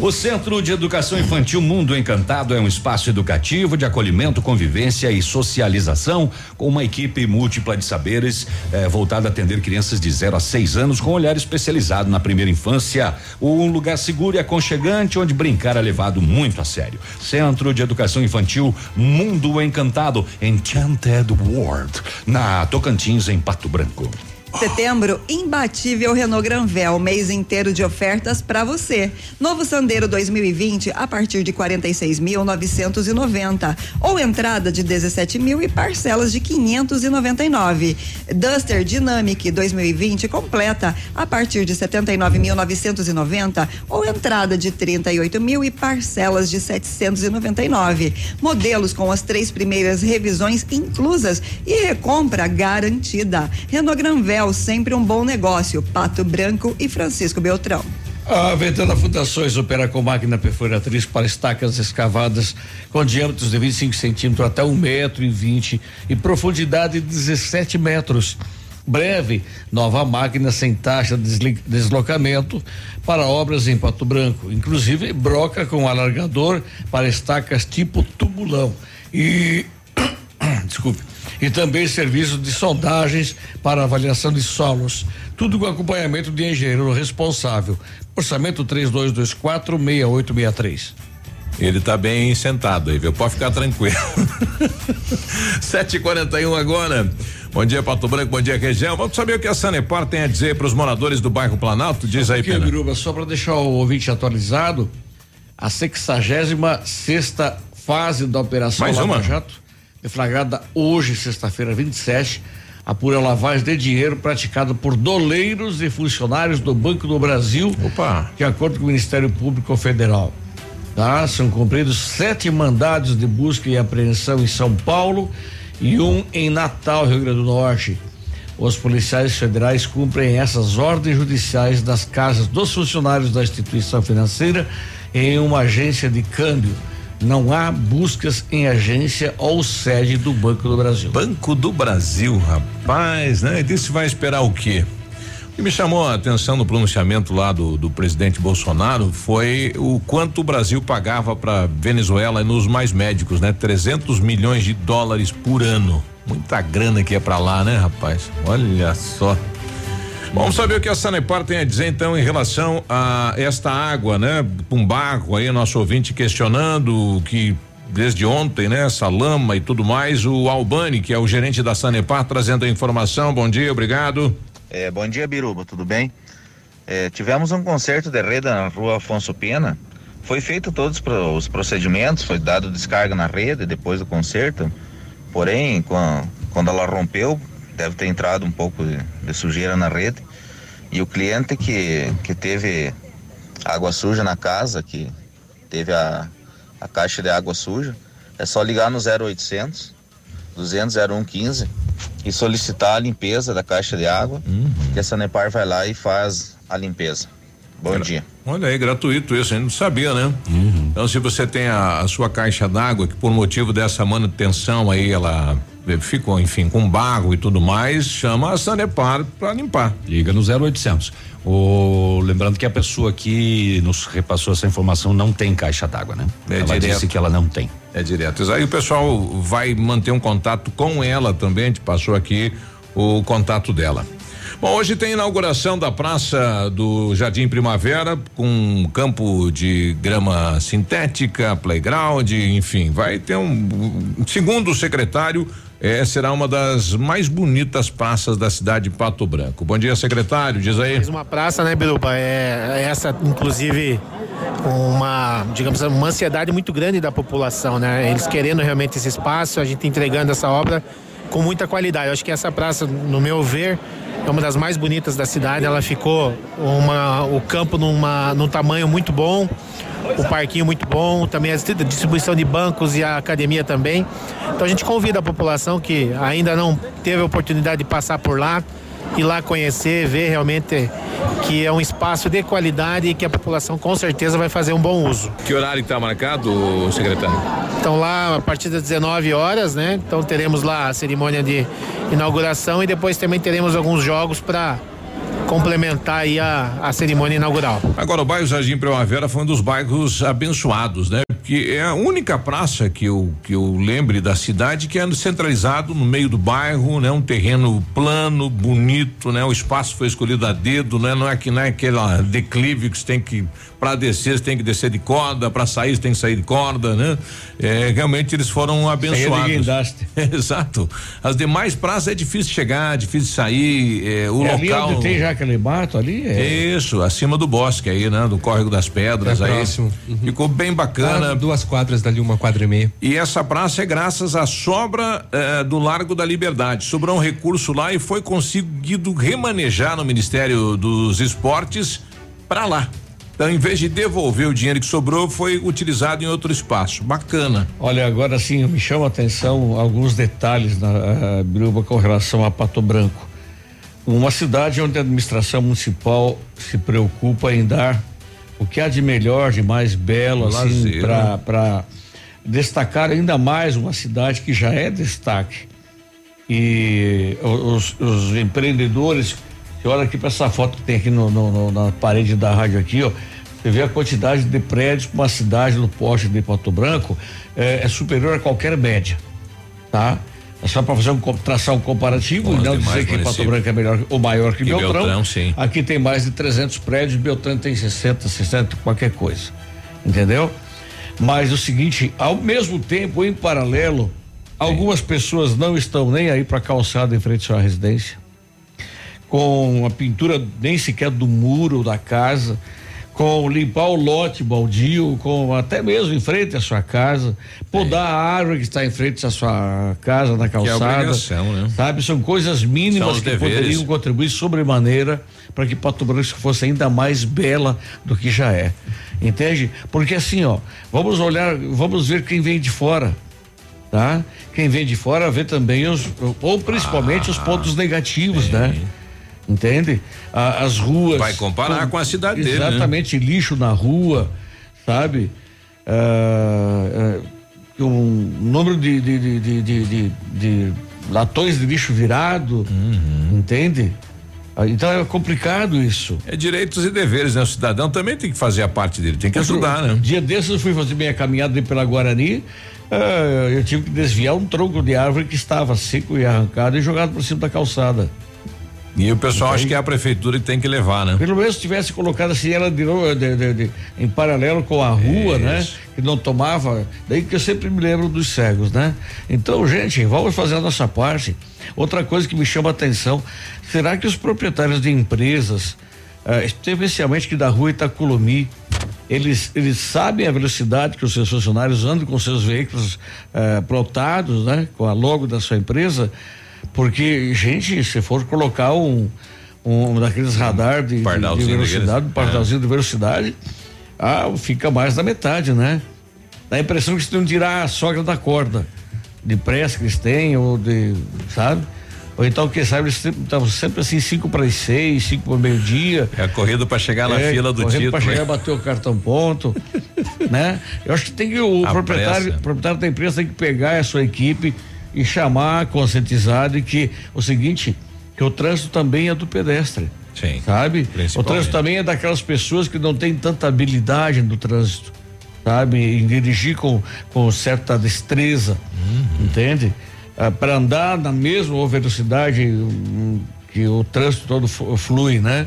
O Centro de Educação Infantil Mundo Encantado é um espaço educativo de acolhimento, convivência e socialização com uma equipe múltipla de saberes eh, voltada a atender crianças de 0 a 6 anos com olhar especializado na primeira infância. Um lugar seguro e aconchegante onde brincar é levado muito a sério. Centro de Educação Infantil Mundo Encantado, Enchanted World, na Tocantins, em Pato Branco. Setembro, imbatível Renault Granvel, mês inteiro de ofertas para você. Novo Sandero 2020 a partir de 46.990 ou entrada de 17 mil e parcelas de 599. Duster Dynamic 2020 completa a partir de 79.990 ou entrada de 38 mil e parcelas de 799. Modelos com as três primeiras revisões inclusas e recompra garantida. Renault Granvel sempre um bom negócio. Pato Branco e Francisco Beltrão. A Ventana Fundações opera com máquina perfuratriz para estacas escavadas com diâmetros de 25 centímetros até um metro e vinte e profundidade de 17 metros. Breve, nova máquina sem taxa de deslocamento para obras em Pato Branco, inclusive broca com alargador para estacas tipo tubulão. E desculpe. E também serviço de sondagens para avaliação de solos. Tudo com acompanhamento de engenheiro responsável. Orçamento 3224 6863. Ele tá bem sentado aí, viu? Pode ficar tranquilo. 7h41 agora. Bom dia, Pato Branco, bom dia, região. Vamos saber o que a Sanepar tem a dizer para os moradores do bairro Planalto? Diz aí, Aqui, Pena. Biruba, só para deixar o ouvinte atualizado, a 66 sexta fase da Operação Mais Lava uma? Jato, deflagrada hoje, sexta-feira, 27, apura lavagem de dinheiro praticada por doleiros e funcionários do Banco do Brasil, Opa. de acordo com o Ministério Público Federal. Tá? São cumpridos sete mandados de busca e apreensão em São Paulo e um em Natal, Rio Grande do Norte. Os policiais federais cumprem essas ordens judiciais das casas dos funcionários da instituição financeira em uma agência de câmbio. Não há buscas em agência ou sede do Banco do Brasil. Banco do Brasil, rapaz, né? E disse vai esperar o quê? O que me chamou a atenção no pronunciamento lá do, do presidente Bolsonaro foi o quanto o Brasil pagava para Venezuela nos mais médicos, né? 300 milhões de dólares por ano. Muita grana que é para lá, né, rapaz? Olha só. Vamos saber o que a Sanepar tem a dizer então em relação a esta água, né? Um barro aí, nosso ouvinte questionando que desde ontem, né? Essa lama e tudo mais, o Albani, que é o gerente da Sanepar, trazendo a informação. Bom dia, obrigado. É, bom dia, Biruba, tudo bem? É, tivemos um concerto de rede na rua Afonso Pena. Foi feito todos os procedimentos, foi dado descarga na rede depois do concerto. Porém, quan- quando ela rompeu, deve ter entrado um pouco de, de sujeira na rede. E o cliente que, que teve água suja na casa, que teve a, a caixa de água suja, é só ligar no 0800 200 0115 e solicitar a limpeza da caixa de água, que a Sanepar vai lá e faz a limpeza. Bom dia. Olha aí, gratuito isso, a gente não sabia, né? Então, se você tem a, a sua caixa d'água, que por motivo dessa manutenção aí, ela eh, ficou, enfim, com barro e tudo mais, chama a Sanepar para limpar. Liga no 0800. O, lembrando que a pessoa que nos repassou essa informação não tem caixa d'água, né? É ela direto. disse que ela não tem. É direto. Aí o pessoal vai manter um contato com ela também, a gente passou aqui o contato dela. Bom, hoje tem inauguração da Praça do Jardim Primavera, com um campo de grama sintética, playground, enfim, vai ter um. Segundo o secretário, eh, será uma das mais bonitas praças da cidade de Pato Branco. Bom dia, secretário, diz aí. Mais uma praça, né, Biruba? É, é essa, inclusive, uma, digamos, uma ansiedade muito grande da população, né? Eles querendo realmente esse espaço, a gente entregando essa obra com muita qualidade. Eu acho que essa praça, no meu ver, é uma das mais bonitas da cidade. Ela ficou uma, o campo numa, num tamanho muito bom, o parquinho muito bom, também a distribuição de bancos e a academia também. Então a gente convida a população que ainda não teve a oportunidade de passar por lá, ir lá conhecer, ver realmente que é um espaço de qualidade e que a população com certeza vai fazer um bom uso. Que horário está marcado, secretário? Então lá a partir das 19 horas, né? Então teremos lá a cerimônia de inauguração e depois também teremos alguns jogos para complementar aí a, a cerimônia inaugural. Agora, o bairro Jardim Primavera foi um dos bairros abençoados, né? Porque é a única praça que eu, que eu lembre da cidade que é centralizado no meio do bairro, né? Um terreno plano, bonito, né? O espaço foi escolhido a dedo, né? Não é que não é aquela declive que você tem que para descer você tem que descer de corda, para sair você tem que sair de corda, né? É, realmente eles foram abençoados. Exato. As demais praças é difícil chegar, difícil sair, é, o é local. Ali onde tem já aquele mato ali? É... Isso, acima do bosque aí, né? Do córrego das pedras é aí. Próximo. Uhum. Ficou bem bacana. Duas quadras dali, uma quadra e meia. E essa praça é graças à sobra eh, do Largo da Liberdade. Sobrou um recurso lá e foi conseguido remanejar no Ministério dos Esportes para lá. Então, em vez de devolver o dinheiro que sobrou, foi utilizado em outro espaço. Bacana. Olha, agora sim, me chama a atenção alguns detalhes na uh, Biruba com relação a Pato Branco. Uma cidade onde a administração municipal se preocupa em dar o que há de melhor, de mais belo, assim, para destacar ainda mais uma cidade que já é destaque. E os, os empreendedores, você olha aqui para essa foto que tem aqui no, no, no, na parede da rádio aqui, ó. Você vê a quantidade de prédios para uma cidade no poste de Pato Branco é, é superior a qualquer média, tá? É só para fazer um traçar um comparativo e não dizer que Pato Branco é melhor ou maior que, que Beltrão. Beltrão sim. Aqui tem mais de 300 prédios, Beltrão tem 60, 60, qualquer coisa. Entendeu? Mas o seguinte, ao mesmo tempo, em paralelo, algumas pessoas não estão nem aí para calçada em frente à sua residência, com a pintura nem sequer do muro da casa, com limpar o lote baldio, com até mesmo em frente à sua casa, podar é. a árvore que está em frente à sua casa na calçada. Que é né? Sabe, são coisas mínimas são que deveres. poderiam contribuir sobremaneira para que Pato Branco fosse ainda mais bela do que já é. Entende? Porque assim, ó, vamos olhar, vamos ver quem vem de fora. Tá? Quem vem de fora vê também os, ou principalmente ah, os pontos negativos, é. né? Entende? A, as ruas. Vai comparar com, com a cidade exatamente, dele. Exatamente, né? lixo na rua, sabe? Ah, ah, um número de, de, de, de, de latões de lixo virado, uhum. entende? Ah, então é complicado isso. É direitos e deveres, né? O cidadão também tem que fazer a parte dele, tem que Outro, ajudar, né? Dia desses eu fui fazer minha caminhada pela Guarani, uh, eu tive que desviar um tronco de árvore que estava seco e arrancado e jogado por cima da calçada. E o pessoal acha que é a prefeitura que tem que levar, né? Pelo menos tivesse colocado assim ela de, de, de, de em paralelo com a rua, né? Que não tomava. Daí que eu sempre me lembro dos cegos, né? Então, gente, vamos fazer a nossa parte. Outra coisa que me chama a atenção: será que os proprietários de empresas, eh, especialmente que da rua Itaculumi, eles, eles sabem a velocidade que os seus funcionários andam com seus veículos eh, plotados, né? Com a logo da sua empresa? Porque, gente, se for colocar um, um daqueles radar de, de, de velocidade, um pardalzinho é. de velocidade, ah, fica mais da metade, né? Dá a impressão que estão tirar a sogra da corda, de pressa que eles têm, ou de, sabe? Ou então, quem sabe, eles estavam sempre assim, 5 para as 6, 5 para meio-dia. É a corrida para chegar na é, fila do título. para chegar bater o cartão ponto, né? Eu acho que tem que o proprietário, proprietário da empresa tem que pegar a sua equipe e chamar, conscientizar de que o seguinte, que o trânsito também é do pedestre. Sim. Sabe? O trânsito também é daquelas pessoas que não têm tanta habilidade no trânsito, sabe? Em dirigir com, com certa destreza, uhum. entende? Ah, para andar na mesma velocidade hum, que o trânsito todo flui, né?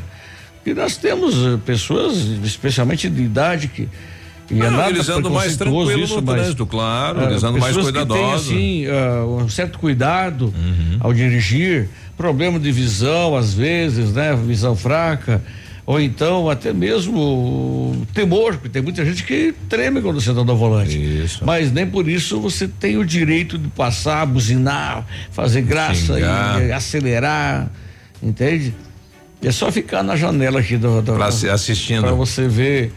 E nós temos eh, pessoas, especialmente de idade, que e não, é nada eles andam mais tranquilo isso, no trânsito, claro, uh, eles andam mais cuidadosos. Tem, assim, uh, um certo cuidado uhum. ao dirigir, problema de visão às vezes, né? Visão fraca, ou então até mesmo temor, porque tem muita gente que treme quando você está no volante. Isso. Mas nem por isso você tem o direito de passar, buzinar, fazer graça Xingar. e, acelerar, entende? É só ficar na janela aqui do, do Pra assistindo. para você ver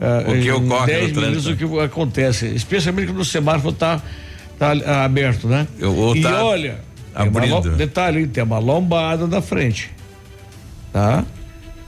ah, O que ocorre 10 no minutos o que acontece, especialmente quando o semáforo está tá, ah, aberto, né? ou e tá olha, tem uma abrindo. detalhe, tem uma lombada na frente, tá?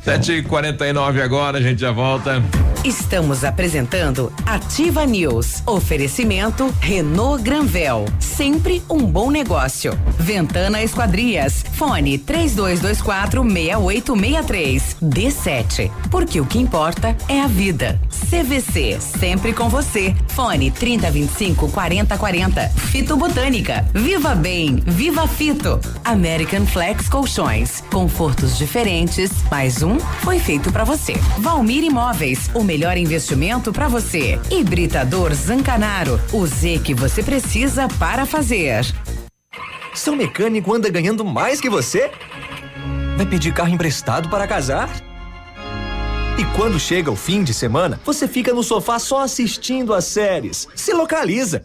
7h49 agora, a gente já volta. Estamos apresentando Ativa News. Oferecimento Renault Granvel. Sempre um bom negócio. Ventana Esquadrias. Fone 3224 6863. D7. Porque o que importa é a vida. CVC. Sempre com você. Fone 3025 4040. Fito Botânica. Viva Bem. Viva Fito. American Flex Colchões. Confortos diferentes. Mais um foi feito pra você. Valmir Imóveis. O melhor investimento pra você. Hibridador Zancanaro. O Z que você precisa para fazer. Seu mecânico anda ganhando mais que você? Vai pedir carro emprestado para casar? E quando chega o fim de semana, você fica no sofá só assistindo as séries. Se localiza.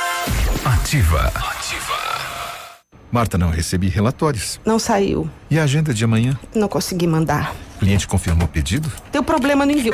Marta, não recebi relatórios. Não saiu. E a agenda de amanhã? Não consegui mandar. O cliente confirmou o pedido? Deu problema no envio.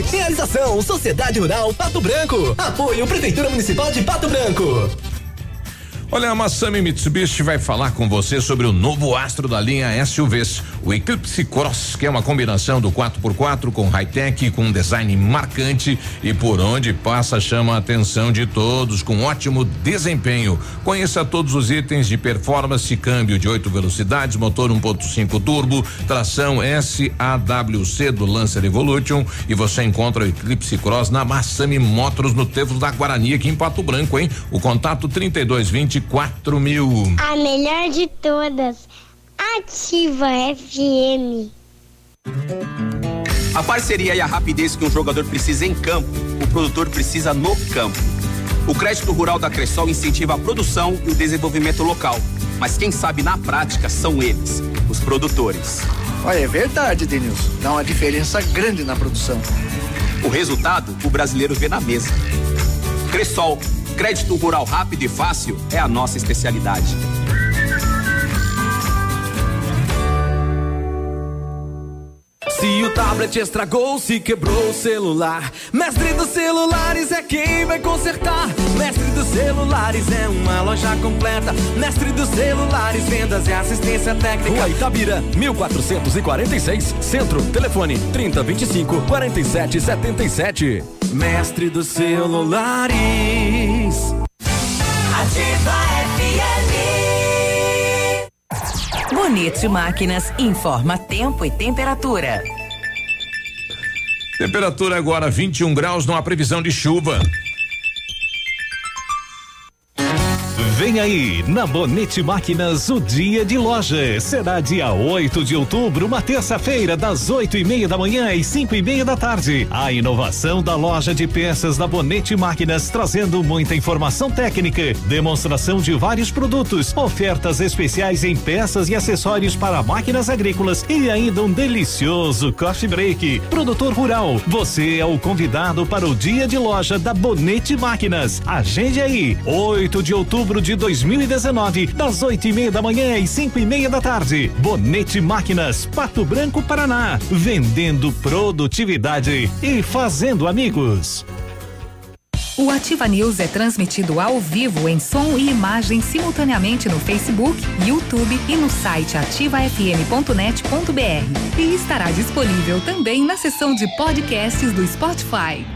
Realização Sociedade Rural Pato Branco. Apoio Prefeitura Municipal de Pato Branco. Olha, a Massami Mitsubishi vai falar com você sobre o novo astro da linha SUVs, o Eclipse Cross, que é uma combinação do 4x4 com high-tech, com um design marcante e por onde passa chama a atenção de todos, com ótimo desempenho. Conheça todos os itens de performance, câmbio de 8 velocidades, motor 1.5 turbo, tração SAWC do Lancer Evolution e você encontra o Eclipse Cross na Massami Motors no Tevos da Guarani aqui em Pato Branco, hein? O contato 3220 quatro mil. A melhor de todas. Ativa FM. A parceria e a rapidez que um jogador precisa em campo, o produtor precisa no campo. O crédito rural da Cressol incentiva a produção e o desenvolvimento local. Mas quem sabe na prática são eles, os produtores. Olha, é verdade, Denilson. Dá uma diferença grande na produção. O resultado, o brasileiro vê na mesa. Cressol, crédito rural rápido e fácil é a nossa especialidade. Se o tablet estragou, se quebrou o celular, Mestre dos Celulares é quem vai consertar. Mestre dos Celulares é uma loja completa. Mestre dos Celulares, vendas e assistência técnica. Rua Itabira, 1446, Centro, telefone 3025 4777. Mestre dos Celulares. Florianópolis. Ativa FM. Bonito Máquinas informa tempo e temperatura. Temperatura agora 21 graus, não há previsão de chuva. Vem aí, na Bonete Máquinas, o dia de loja. Será dia 8 de outubro, uma terça-feira, das 8 e meia da manhã e 5 e meia da tarde. A inovação da loja de peças da Bonete Máquinas, trazendo muita informação técnica, demonstração de vários produtos, ofertas especiais em peças e acessórios para máquinas agrícolas e ainda um delicioso coffee break. Produtor rural, você é o convidado para o dia de loja da Bonete Máquinas. Agende aí, 8 de outubro de 2019, das oito e meia da manhã e cinco e meia da tarde. Bonete Máquinas, Pato Branco, Paraná. Vendendo produtividade e fazendo amigos. O Ativa News é transmitido ao vivo em som e imagem simultaneamente no Facebook, YouTube e no site ativafm.net.br. E estará disponível também na seção de podcasts do Spotify.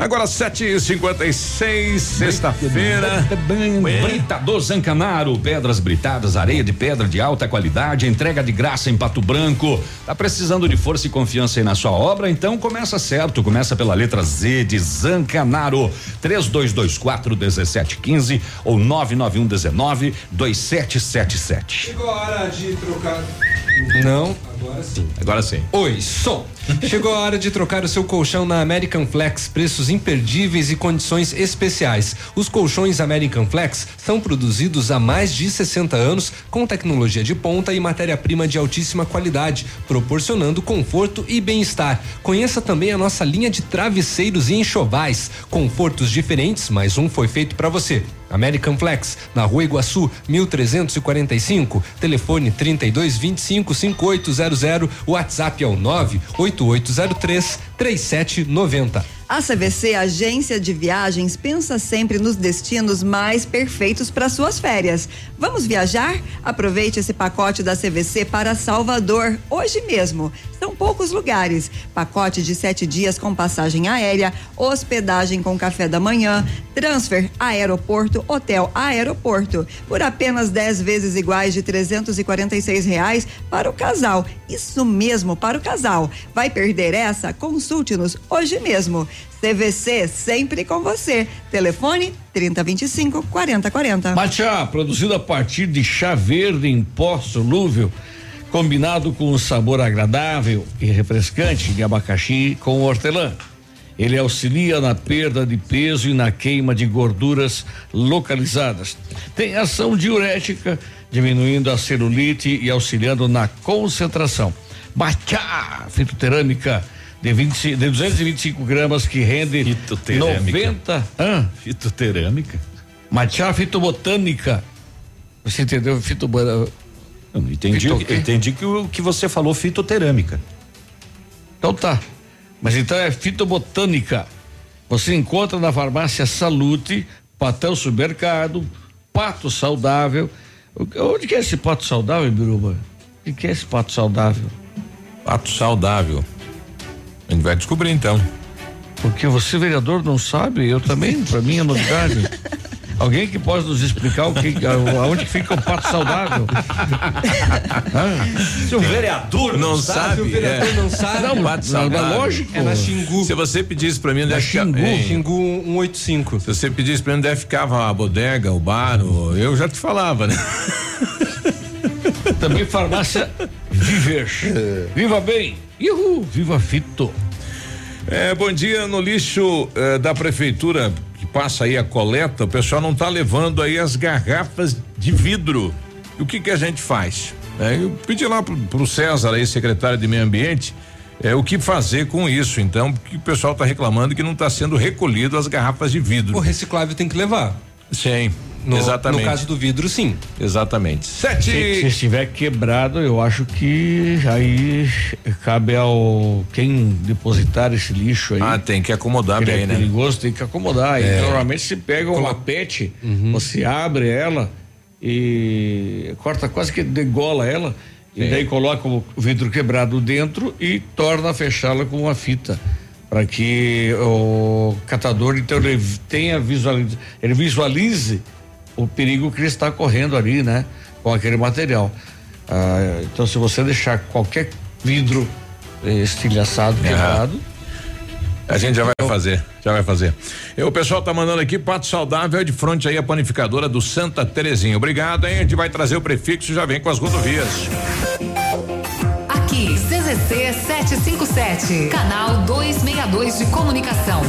Agora 7h56, sexta-feira. Britador Zancanaro, pedras britadas, areia de pedra de alta qualidade, entrega de graça em Pato Branco. Tá precisando de força e confiança aí na sua obra? Então começa certo, começa pela letra Z de Zancanaro. 3224 1715 ou 991 19 2777. Chegou a hora de trocar. Não, agora sim. Agora sim. Oi, som. Chegou a hora de trocar o seu colchão na American Flex, preços imperdíveis e condições especiais. Os colchões American Flex são produzidos há mais de 60 anos com tecnologia de ponta e matéria-prima de altíssima qualidade, proporcionando conforto e bem-estar. Conheça também a nossa linha de travesseiros e enxovais, confortos diferentes, mas um foi feito para você. American Flex, na Rua Iguaçu, 1345, telefone 3225 5800, WhatsApp é o 98803 3790. A CVC, agência de viagens, pensa sempre nos destinos mais perfeitos para suas férias. Vamos viajar? Aproveite esse pacote da CVC para Salvador, hoje mesmo. São poucos lugares. Pacote de sete dias com passagem aérea, hospedagem com café da manhã, transfer, aeroporto, hotel, aeroporto. Por apenas 10 vezes iguais de 346 reais para o casal. Isso mesmo, para o casal. Vai perder essa? Consulte-nos hoje mesmo. CVC, sempre com você. Telefone 3025 4040. Matcha, produzido a partir de chá verde em pó solúvel, combinado com um sabor agradável e refrescante de abacaxi com hortelã. Ele auxilia na perda de peso e na queima de gorduras localizadas. Tem ação diurética, diminuindo a celulite e auxiliando na concentração. Matcha, fitoterâmica de, 20, de 225 gramas que rende Fitoterâmica. 90. Hã? Fitoterâmica? Matcha fitobotânica. Você entendeu? Fitobotânica. Eu não entendi, Fito eu entendi que o que você falou fitoterâmica. Então tá. Mas então é fitobotânica. Você encontra na farmácia Salute, Patel Supermercado, Pato Saudável. Onde que é esse pato saudável, Biruba? O que é esse pato saudável? Pato saudável. A gente vai descobrir então. Porque você, vereador, não sabe, eu também, para mim é novidade. Alguém que pode nos explicar o que, aonde fica o pato saudável? Se o vereador não, sabe, sabe, se o vereador é. não sabe. Não, pato Não, saudável. é lógico. É na Xingu. Se você pedisse pra mim onde Na é Xingu, hein? Xingu 185. Se você pedisse pra mim onde é que ficava a bodega, o bar, o- eu já te falava, né? Também farmácia Viver. Viva bem! Ihu, viva Fito! É, bom dia no lixo eh, da prefeitura que passa aí a coleta, o pessoal não tá levando aí as garrafas de vidro. E o que que a gente faz? É, eu pedi lá pro, pro César, aí, secretário de Meio Ambiente, é, o que fazer com isso, então, porque o pessoal está reclamando que não está sendo recolhido as garrafas de vidro. O reciclável tem que levar. Sim. No, exatamente. No caso do vidro, sim. Exatamente. Sete. Se, se estiver quebrado, eu acho que aí cabe ao quem depositar esse lixo aí. Ah, tem que acomodar Ele bem, é né? perigoso, tem que acomodar. É. E normalmente se pega uma pet, Uhum. você abre ela e corta quase que degola ela e Sim. daí coloca o vidro quebrado dentro e torna a fechá-la com uma fita para que o catador então ele tenha visualize, ele visualize o perigo que ele está correndo ali, né, com aquele material. Ah, então se você deixar qualquer vidro eh, estilhaçado quebrado, A gente já vai fazer, já vai fazer. E o pessoal tá mandando aqui, pato saudável é de frente aí a panificadora do Santa Terezinha. Obrigado, hein? A gente vai trazer o prefixo e já vem com as rodovias. CZC 757, canal 262 de comunicação.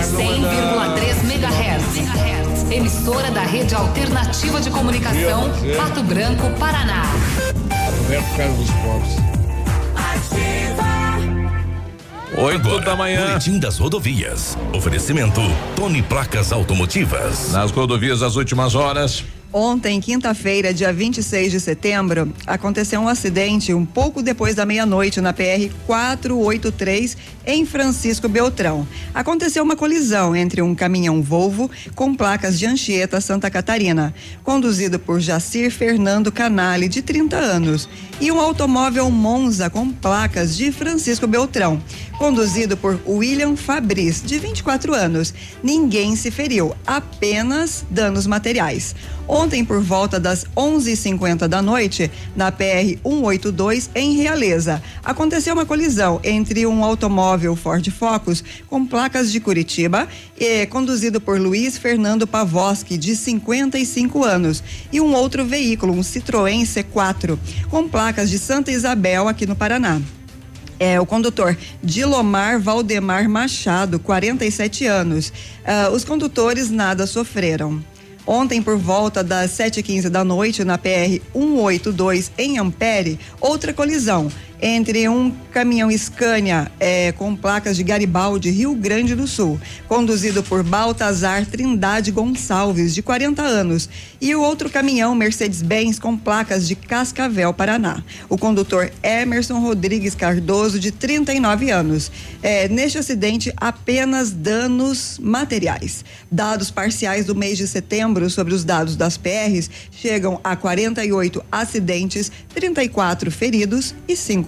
100,3 MHz. Emissora da Rede Alternativa de Comunicação. Pato Branco, Paraná. Roberto Carlos dos Pobres. Oito da manhã. Boletim das rodovias. Oferecimento Tony Placas Automotivas. Nas rodovias das últimas horas. Ontem, quinta-feira, dia 26 de setembro, aconteceu um acidente um pouco depois da meia-noite na PR 483 em Francisco Beltrão. Aconteceu uma colisão entre um caminhão Volvo com placas de Anchieta, Santa Catarina, conduzido por Jacir Fernando Canali, de 30 anos, e um automóvel Monza com placas de Francisco Beltrão, conduzido por William Fabris, de 24 anos. Ninguém se feriu, apenas danos materiais. Ontem, por volta das 11h50 da noite, na PR 182, em Realeza, aconteceu uma colisão entre um automóvel Ford Focus com placas de Curitiba, eh, conduzido por Luiz Fernando Pavoski, de 55 anos, e um outro veículo, um Citroën C4, com placas de Santa Isabel, aqui no Paraná. É, o condutor Dilomar Valdemar Machado, 47 anos. Ah, os condutores nada sofreram. Ontem, por volta das 7h15 da noite, na PR 182, em Ampere, outra colisão entre um caminhão Scania eh, com placas de Garibaldi, Rio Grande do Sul, conduzido por Baltazar Trindade Gonçalves, de 40 anos, e o outro caminhão Mercedes-Benz com placas de Cascavel, Paraná. O condutor Emerson Rodrigues Cardoso, de 39 anos. Eh, neste acidente, apenas danos materiais. Dados parciais do mês de setembro sobre os dados das PRs chegam a 48 acidentes, 34 feridos e 5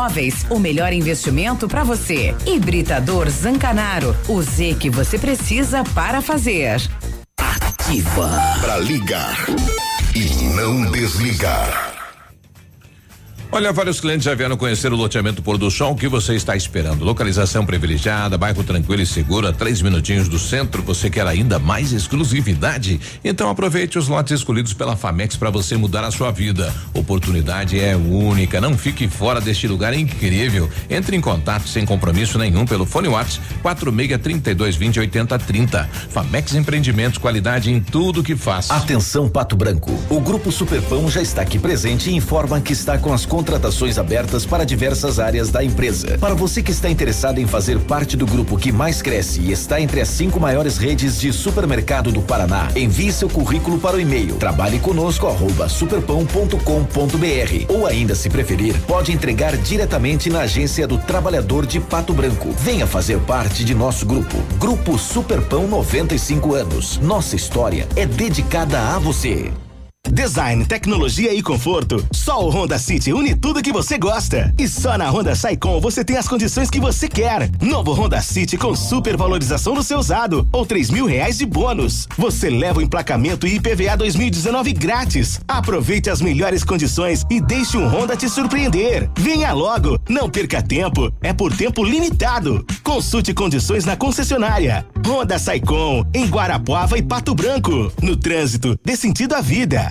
O melhor investimento para você. Hibridador Zancanaro. O Z que você precisa para fazer. Ativa. Pra ligar e não desligar. Olha, vários clientes já vieram conhecer o loteamento Pôr do Sol. O que você está esperando? Localização privilegiada, bairro tranquilo e seguro, a três minutinhos do centro. Você quer ainda mais exclusividade? Então aproveite os lotes escolhidos pela Famex para você mudar a sua vida. Oportunidade é única. Não fique fora deste lugar incrível. Entre em contato sem compromisso nenhum pelo fone WhatsApp 46 32 20 80 30. Famex Empreendimentos, qualidade em tudo que faz. Atenção Pato Branco. O Grupo Superpão já está aqui presente e informa que está com as contas contratações abertas para diversas áreas da empresa. Para você que está interessado em fazer parte do grupo que mais cresce e está entre as cinco maiores redes de supermercado do Paraná, envie seu currículo para o e-mail trabalhe conosco arroba superpão.com.br ou ainda se preferir, pode entregar diretamente na agência do Trabalhador de Pato Branco. Venha fazer parte de nosso grupo. Grupo Superpão 95 anos. Nossa história é dedicada a você. Design, tecnologia e conforto. Só o Honda City une tudo que você gosta. E só na Honda Saicom você tem as condições que você quer. Novo Honda City com super valorização do seu usado ou três mil reais de bônus. Você leva o emplacamento e IPVA 2019 grátis. Aproveite as melhores condições e deixe um Honda te surpreender. Venha logo, não perca tempo. É por tempo limitado. Consulte condições na concessionária. Honda Saicom em Guarapuava e Pato Branco. No trânsito, dê sentido à vida.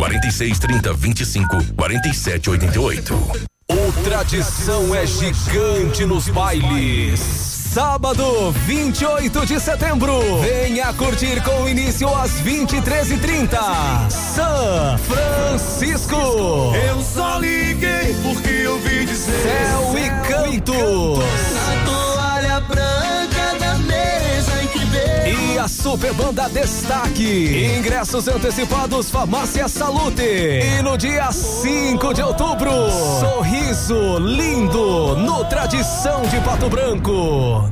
46 30 25 47 88. O tradição é gigante nos bailes. Sábado, 28 de setembro. Venha curtir com início às 23h30. São Francisco. Eu só liguei porque eu vi dizer. Céu e canto. A Super Banda Destaque. Ingressos antecipados Farmácia Salute. E no dia 5 de outubro, Sorriso Lindo no Tradição de Pato Branco.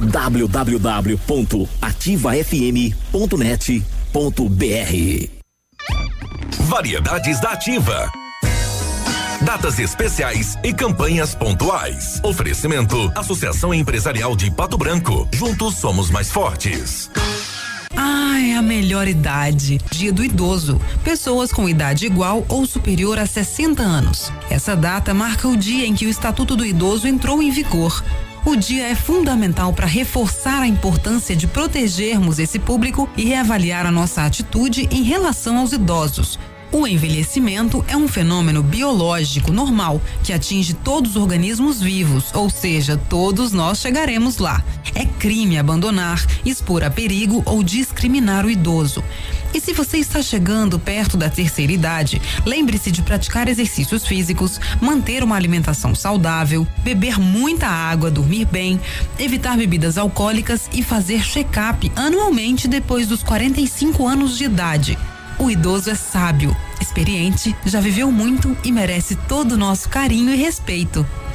www.ativafm.net.br Variedades da Ativa. Datas especiais e campanhas pontuais. Oferecimento: Associação Empresarial de Pato Branco. Juntos somos mais fortes. Ai, a melhor idade. Dia do idoso. Pessoas com idade igual ou superior a 60 anos. Essa data marca o dia em que o Estatuto do Idoso entrou em vigor. O dia é fundamental para reforçar a importância de protegermos esse público e reavaliar a nossa atitude em relação aos idosos. O envelhecimento é um fenômeno biológico normal que atinge todos os organismos vivos, ou seja, todos nós chegaremos lá. É crime abandonar, expor a perigo ou discriminar o idoso. E se você está chegando perto da terceira idade, lembre-se de praticar exercícios físicos, manter uma alimentação saudável, beber muita água, dormir bem, evitar bebidas alcoólicas e fazer check-up anualmente depois dos 45 anos de idade. O idoso é sábio, experiente, já viveu muito e merece todo o nosso carinho e respeito.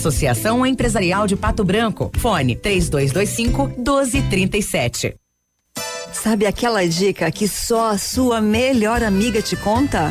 Associação Empresarial de Pato Branco. Fone 3225 1237. Sabe aquela dica que só a sua melhor amiga te conta?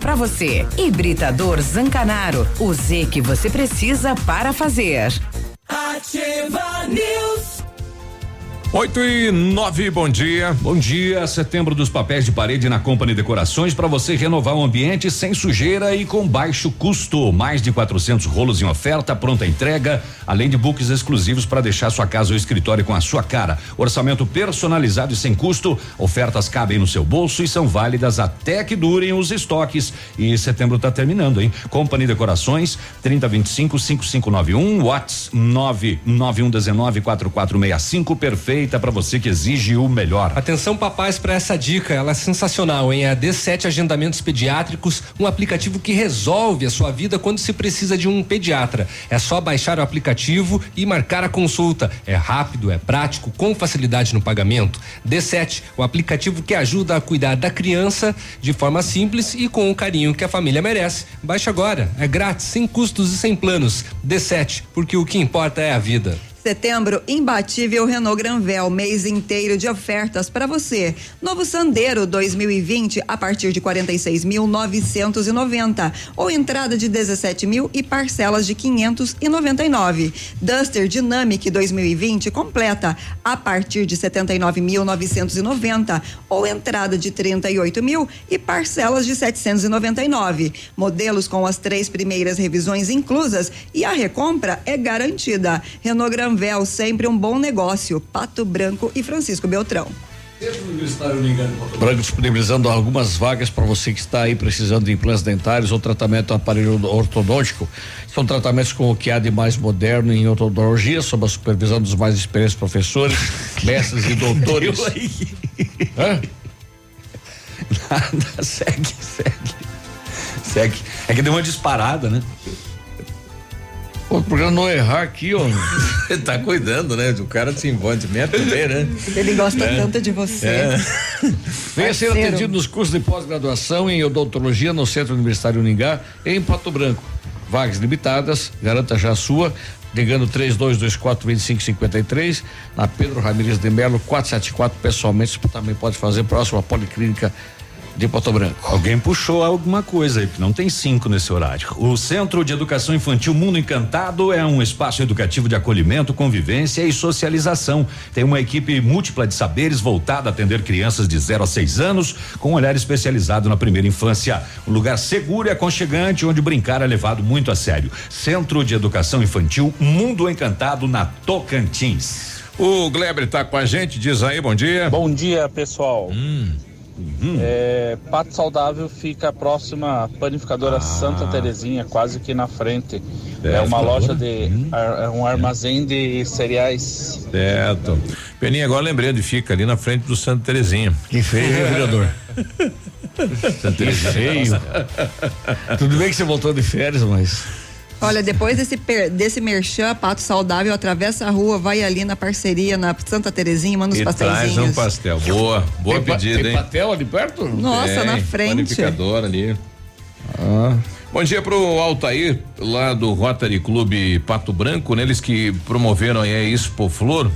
para você. Hibridador Zancanaro. O Z que você precisa para fazer. Ativa News. 8 e 9, bom dia. Bom dia. Setembro dos papéis de parede na Company Decorações para você renovar o ambiente sem sujeira e com baixo custo. Mais de 400 rolos em oferta, pronta entrega, além de books exclusivos para deixar sua casa ou escritório com a sua cara. Orçamento personalizado e sem custo. Ofertas cabem no seu bolso e são válidas até que durem os estoques. E setembro está terminando, hein? Company Decorações 3025 5591 Watts 99119 4465 perfeita para você que exige o melhor. Atenção papais para essa dica, ela é sensacional, hein? É a D7 Agendamentos Pediátricos, um aplicativo que resolve a sua vida quando se precisa de um pediatra. É só baixar o aplicativo e marcar a consulta. É rápido, é prático, com facilidade no pagamento. D7, o aplicativo que ajuda a cuidar da criança de forma simples e com o carinho que a família merece. Baixe agora, é grátis, sem custos e sem planos. D7, porque o que importa é a vida. Setembro, imbatível Renault Granvel, mês inteiro de ofertas para você. Novo Sandero 2020 a partir de 46.990 ou entrada de 17 mil e parcelas de 599. Duster Dynamic 2020 completa a partir de 79.990 ou entrada de 38 mil e parcelas de 799. Modelos com as três primeiras revisões inclusas e a recompra é garantida. Renault Granvel Granvel, sempre um bom negócio. Pato Branco e Francisco Beltrão. Branco disponibilizando algumas vagas para você que está aí precisando de implantes dentários ou tratamento aparelho ortodôntico. São tratamentos com o que há de mais moderno em odontologia, sob a supervisão dos mais experientes professores, mestres e doutores. Hã? Nada, segue, segue. Segue. É que deu uma disparada, né? Pô, pra não errar aqui, ó. tá cuidando, né? O cara se envolve também, né? Ele gosta é. tanto de você. É. Venha ser atendido nos cursos de pós-graduação em odontologia no Centro Universitário Uningá, em Pato Branco. Vagas limitadas, garanta já a sua, ligando 3224 2553, na Pedro Ramires de Melo 474, pessoalmente, você também pode fazer próximo à Policlínica de Pato Branco. Alguém puxou alguma coisa aí, porque não tem cinco nesse horário. O Centro de Educação Infantil Mundo Encantado é um espaço educativo de acolhimento, convivência e socialização. Tem uma equipe múltipla de saberes voltada a atender crianças de 0 a 6 anos, com um olhar especializado na primeira infância. Um lugar seguro e aconchegante, onde brincar é levado muito a sério. Centro de Educação Infantil Mundo Encantado, na Tocantins. O Gleber está com a gente, diz aí, bom dia. Bom dia, pessoal. Hum. Uhum. É, Pato Saudável fica próxima à panificadora ah. Santa Terezinha, quase que na frente. Certo. É uma loja de. Uhum. É um armazém de cereais. Certo. Peninha, agora lembrei onde fica, ali na frente do Santa Terezinha. Que feio, vereador? Santa Terezinha. feio. Tudo bem que você voltou de férias, mas. Olha, depois desse, desse merchan, Pato Saudável, atravessa a rua, vai ali na parceria, na Santa Terezinha, manda os pastéis. Traz um pastel. Boa, boa tem pedida, tem hein? pastel ali perto? Nossa, tem, na frente. Panificador ali. Ah. Bom dia pro Altair, lá do Rotary Clube Pato Branco, neles que promoveram aí a Expo Flor.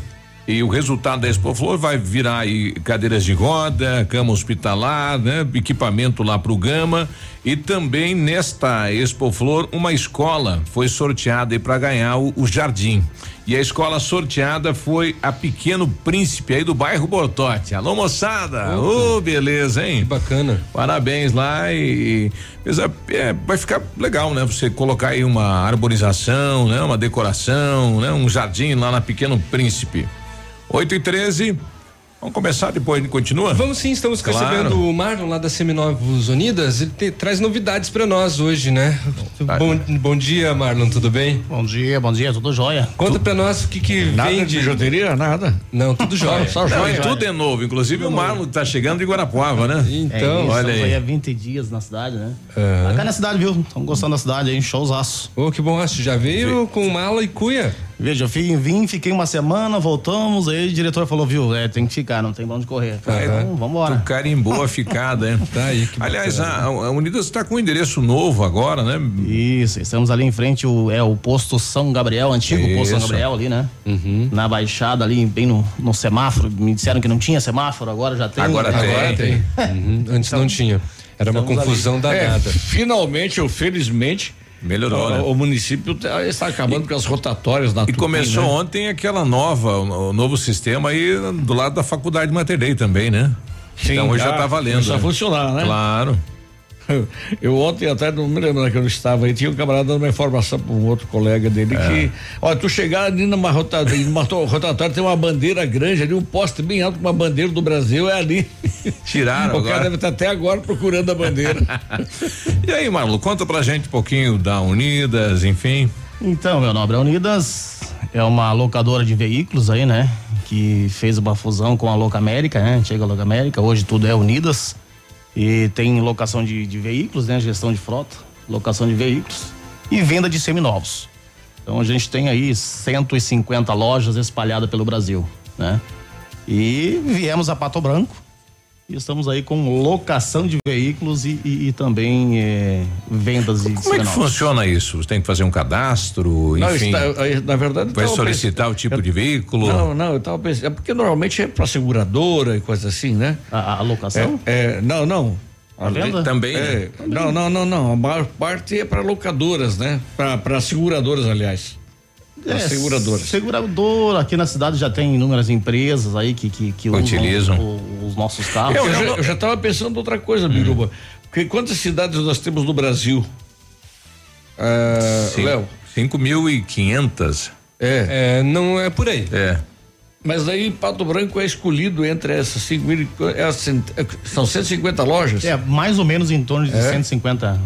E o resultado da Expo Flor vai virar aí cadeiras de roda, cama hospitalar, né? Equipamento lá pro Gama e também nesta Expo Flor uma escola foi sorteada aí para ganhar o, o, jardim. E a escola sorteada foi a Pequeno Príncipe aí do bairro Bortote. Alô moçada, ô oh, beleza, hein? Que bacana. Parabéns lá e, e é, vai ficar legal, né? Você colocar aí uma arborização, né? Uma decoração, né? Um jardim lá na Pequeno Príncipe. 8 e 13 Vamos começar depois, a gente continua? Vamos sim, estamos Claro. recebendo o Marlon lá da Seminovos Unidas. Ele te- traz novidades para nós hoje, né? Bom, bom dia, Marlon, tudo bem? Bom dia, bom dia, tudo jóia. Conta pra nós o que que Nada vem de de bijuteria, nada. Não, tudo jóia. Só Não, joia. e tudo é novo, inclusive o Marlon tá chegando de Guarapuava, né? Então, é isso, olha aí. há 20 dias na cidade, né? Aham. Bacana a cidade, viu? Estamos gostando da cidade aí, showzaço. Ô, que bom, acho. Já veio com mala e cuia. Veja, eu fui, vim, fiquei uma semana, voltamos, aí o diretor falou, viu, é, tem que ficar, não tem pra onde correr. Falei, Aham. então, vambora. Tu carimbou a ficada, hein? Tá aí, que Aliás, a, a Unidas está com um endereço novo agora, né? Isso, estamos ali em frente, o, é o posto São Gabriel, antigo posto São Isso. Gabriel ali, né? Uhum. Na baixada ali, bem no, no semáforo, me disseram que não tinha semáforo, agora já tem. Agora tem. Agora tem. Uhum, Antes não tinha. Era uma confusão ali. danada. É, finalmente ou felizmente Melhorou, o, né? o município tá- está acabando com as rotatórias na E Tupi, começou né? ontem aquela nova, o, novo sistema aí do lado da faculdade de Mater também, né? Sim, então hoje já ah, tá valendo. começou a né? funcionar, né? Claro. Eu ontem até não me lembro que eu não estava aí, tinha um camarada dando uma informação para um outro colega dele É. que, olha, tu chegar ali numa rotatória, numa rotatória tem uma bandeira grande ali, um poste bem alto com uma bandeira do Brasil, é ali. Tiraram o agora. cara deve estar até agora procurando a bandeira. E aí, Marlon, conta pra gente um pouquinho da Unidas, enfim. Então, meu nobre, a Unidas é uma locadora de veículos aí, né? Que fez uma fusão com a Loca América, né? Chega a Loca América, hoje tudo é Unidas. E tem locação de, de veículos, né? Gestão de frota, locação de veículos e venda de seminovos. Então a gente tem aí 150 lojas espalhadas pelo Brasil, né? E viemos a Pato Branco e estamos aí com locação de veículos e, e- e também eh, vendas de Como é que funciona isso? Você tem que fazer um cadastro, Não, enfim. está- na verdade, vai solicitar pensando- o tipo de veículo? Não, não, eu tava pensando. É porque normalmente é para seguradora e coisa assim, né? A, a locação? É, é, não, não. A venda? Também, É, não, não, não, não. A maior parte é para locadoras, né? Para seguradoras, aliás. É, seguradoras. Seguradora, aqui na cidade já tem inúmeras empresas aí que, que, que Utilizam. usam o- os nossos carros. Eu, já, eu já tava pensando outra coisa, Biruba. Porque quantas cidades nós temos no Brasil? Ah. Léo? 5.500. É. É, não é por aí. É. Mas aí Pato Branco é escolhido entre essas 5 mil. é é, são 150 lojas? É, mais ou menos em torno de É? 150.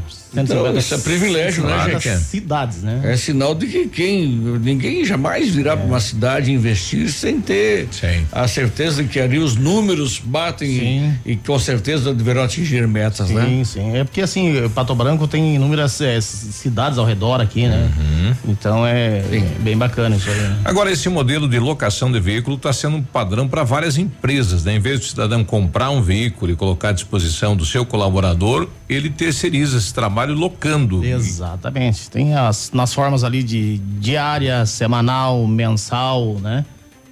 150 Então, isso é privilégio, né, gente? Cidades, né? É sinal de que quem ninguém jamais virá para uma cidade investir sem ter a certeza de que ali os números batem e, e com certeza deverão atingir metas, Sim, né? sim. É porque assim, Pato Branco tem inúmeras c- cidades ao redor aqui, né? Uhum. Então é, é bem bacana isso aí. Né? Agora, esse modelo de locação de veículo está sendo um padrão para várias empresas, né? Em vez do cidadão comprar um veículo e colocar à disposição do seu colaborador, ele terceiriza esse trabalho locando. Exatamente. Tem as nas formas ali de diária, semanal, mensal, né?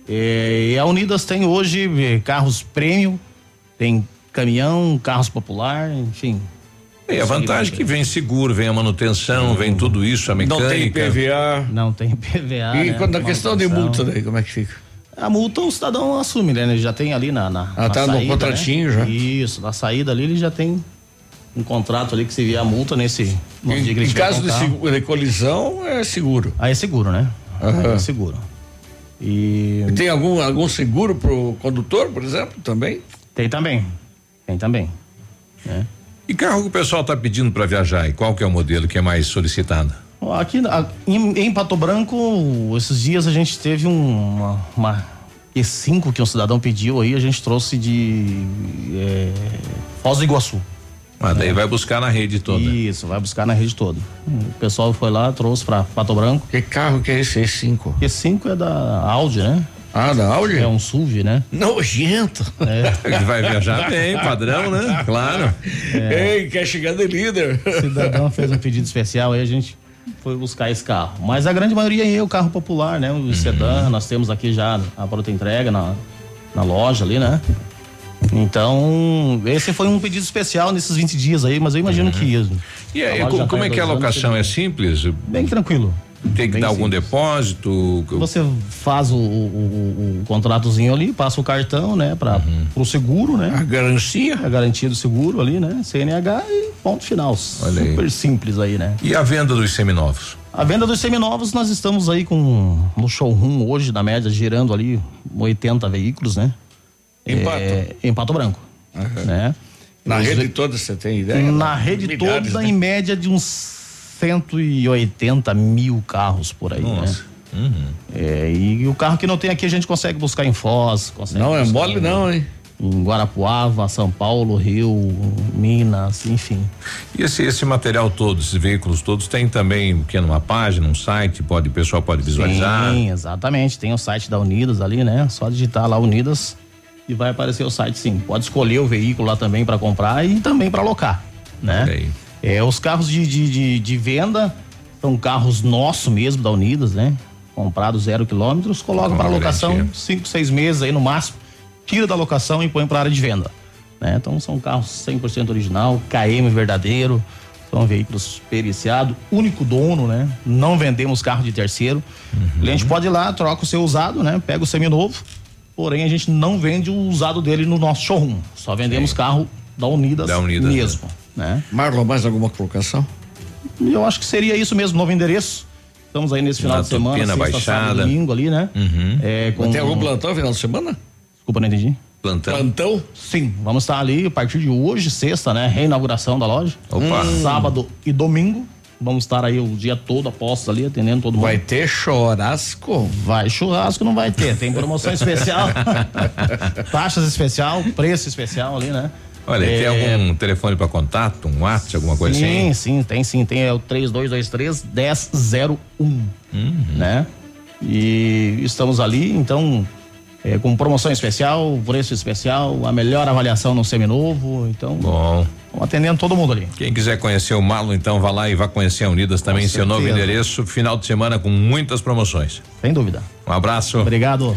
E, e a Unidas tem hoje eh, carros premium, tem caminhão, carros popular, enfim. E a vantagem é que vem seguro, vem a manutenção, vem tudo isso, a mecânica. Não tem PVA. Não tem PVA. E né? quando a questão de multa daí, como é que fica? A multa o cidadão assume, né? Ele já tem ali na. na Ah, na tá no saída, contratinho né? já. Isso, na saída ali ele já tem um contrato ali que se vier a multa nesse. Em, em caso de, de colisão, é seguro. Aí é seguro, né? Aham. Aí é seguro. E. E tem algum, algum seguro pro condutor, por exemplo, também? Tem também. Tem também. né? E carro que o pessoal está pedindo para viajar? E qual que é o modelo que é mais solicitado? Aqui a- em, em Pato Branco, esses dias a gente teve um- uma, uma E5 que um cidadão pediu aí, a gente trouxe de é, Foz do Iguaçu. Ah, daí vai buscar na rede toda. Isso, vai buscar na rede toda. O pessoal foi lá, trouxe pra Pato Branco. Que carro que é esse E5? E5 é da Audi, né? Ah, da Audi? É um SUV, né? Nojento. É. Ele vai viajar bem, padrão, né? Claro. Ei, quer chegar de líder. O cidadão fez um pedido especial aí a gente foi buscar esse carro. Mas a grande maioria é o carro popular, né? O sedã, nós temos aqui já a pronta entrega na, na loja ali, né? Então, esse foi um pedido especial nesses 20 dias aí, mas eu imagino que isso. E aí, co- como é que é a locação? É simples? Bem tranquilo. Tem que Bem dar algum simples. depósito? Você faz o, o, o- o contratozinho ali, passa o cartão, né, para pro seguro, né? A garantia? A garantia do seguro ali, né? CNH e ponto final. Olha aí. Super simples aí, né? E a venda dos seminovos? A venda dos seminovos, nós estamos aí com no showroom hoje, na média, girando ali 80 veículos, né? Em É, em Pato Branco. Né? Na Os rede toda você tem ideia? Na rede Milhares, toda, né? em média, de uns 180 mil carros por aí, Nossa. né? É, e o carro que não tem aqui a gente consegue buscar em Foz. Consegue Não é mole em- não, hein? Em Guarapuava, São Paulo, Rio, Minas, enfim. E esse, esse material todo, esses veículos todos, tem também que numa página, um site, pode, o pessoal pode visualizar. Sim, exatamente. Tem o site da Unidas ali, né? Só digitar lá Unidas e vai aparecer o site sim. Pode escolher o veículo lá também para comprar e também para alocar, né? É, os carros de, de, de, de venda são carros nossos mesmo da Unidas, né? Comprados zero quilômetros, coloca para locação garantia. cinco, seis meses aí no máximo, tira da locação e põe para área de venda. Né? Então são carros 100% original, KM verdadeiro, são veículos periciados, único dono, né? Não vendemos carro de terceiro. O cliente pode ir lá, troca o seu usado, né? Pega o seminovo, porém a gente não vende o usado dele no nosso showroom. Só vendemos carro da Unidas, Da Unidas, mesmo, né? Marlon, mais alguma colocação? Eu acho que seria isso mesmo, novo endereço. Estamos aí nesse final Na de semana, sexta, sábado, Baixada. domingo ali, né? Uhum. É, com... Mas tem algum plantão no final de semana? Desculpa, não entendi. Plantão. Plantão? Sim, vamos estar ali a partir de hoje, sexta, né? Reinauguração da loja. Opa. Hum. Sábado e domingo. Vamos estar aí o dia todo apostos ali, atendendo todo mundo. Vai ter churrasco? Vai churrasco, não vai ter. Tem promoção especial. Taxas especial, preço especial ali, né? Olha, É, tem algum telefone para contato, um WhatsApp, alguma coisa sim, assim? sim, tem sim. Tem é o 3223 1001, Uhum. né? E estamos ali, então, é, com promoção especial, preço especial, a melhor avaliação no seminovo. Então, Bom. Estamos atendendo todo mundo ali. Quem quiser conhecer o Malo, então vá lá e vá conhecer a Unidas também, seu novo certeza. endereço, final de semana com muitas promoções. Sem dúvida. Um abraço. Obrigado.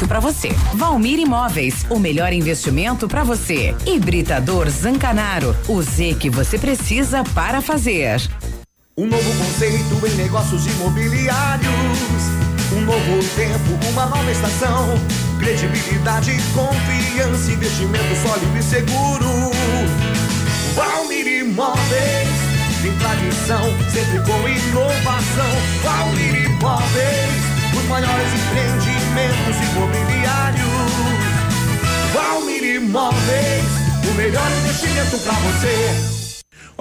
pra você. Valmir Imóveis. O melhor investimento pra você. Hibridador Zancanaro. O Z que você precisa para fazer. Um novo conceito em negócios imobiliários. Um novo tempo, uma nova estação. Credibilidade, confiança, investimento sólido e seguro. Valmir Imóveis, tem tradição, sempre com inovação. Valmir Imóveis, os maiores empreendimentos imobiliários. Valmir Imóveis, o melhor investimento para você.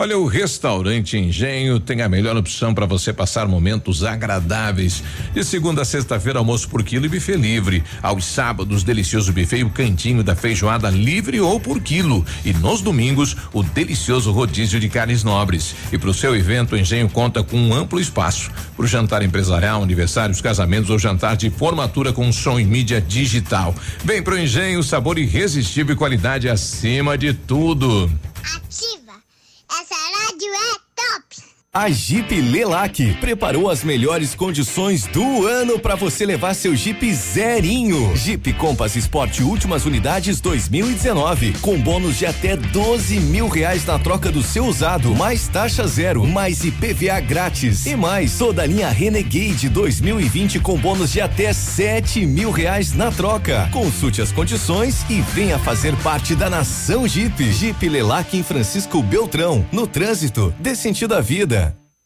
Olha, o restaurante Engenho tem a melhor opção para você passar momentos agradáveis. De segunda a sexta-feira, almoço por quilo e buffet livre. Aos sábados, delicioso buffet e o cantinho da feijoada livre ou por quilo. E nos domingos, o delicioso rodízio de carnes nobres. E para o seu evento, o Engenho conta com um amplo espaço. Para o jantar empresarial, aniversários, casamentos ou jantar de formatura com som e mídia digital. Vem pro Engenho, sabor irresistível e qualidade acima de tudo. Ativa. Essa rádio é top. A Jeep Lelac preparou as melhores condições do ano para você levar seu Jeep zerinho. Jeep Compass Sport últimas unidades 2019 com bônus de até 12 mil reais na troca do seu usado, mais taxa zero, mais IPVA grátis e mais toda a linha Renegade 2020 com bônus de até 7 mil reais na troca. Consulte as condições e venha fazer parte da nação Jeep. Jeep Lelac em Francisco Beltrão, no trânsito, dê sentido à vida.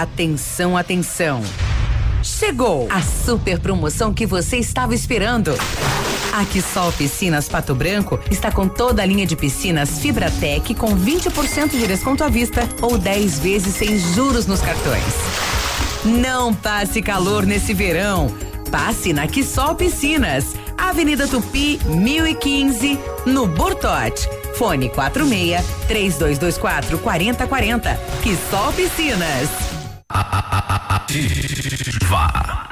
Atenção, atenção. Chegou a super promoção que você estava esperando. A Quissol Piscinas Pato Branco está com toda a linha de piscinas Fibratec com 20% de desconto à vista ou 10 vezes sem juros nos cartões. Não passe calor nesse verão. Passe na Quissol Piscinas, Avenida Tupi, 1015, no Bortote. Fone 46 3224 4040. Quissol Piscinas. Ativa.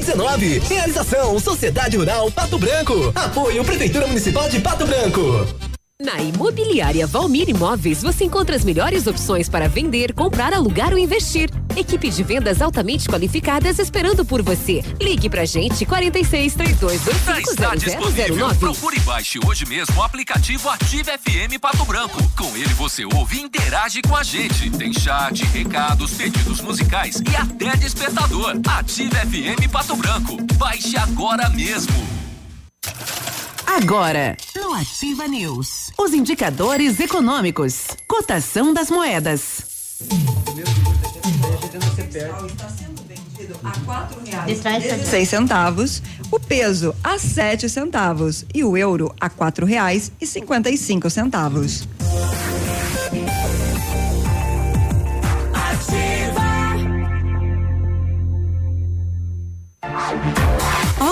Realização Sociedade Rural Pato Branco. Apoio Prefeitura Municipal de Pato Branco. Na Imobiliária Valmir Imóveis, você encontra as melhores opções para vender, comprar, alugar ou investir. Equipe de vendas altamente qualificadas esperando por você. Ligue pra gente 46 3225 Já está disponível. Procure e baixe hoje mesmo o aplicativo Ative FM Pato Branco. Com ele você ouve e interage com a gente. Tem chat, recados, pedidos musicais e até despertador. Ative FM Pato Branco. Baixe agora mesmo. Agora, no Ativa News, os indicadores econômicos, cotação das moedas. Seis centavos, o peso a sete centavos e o euro a quatro reais e cinquenta e cinco centavos.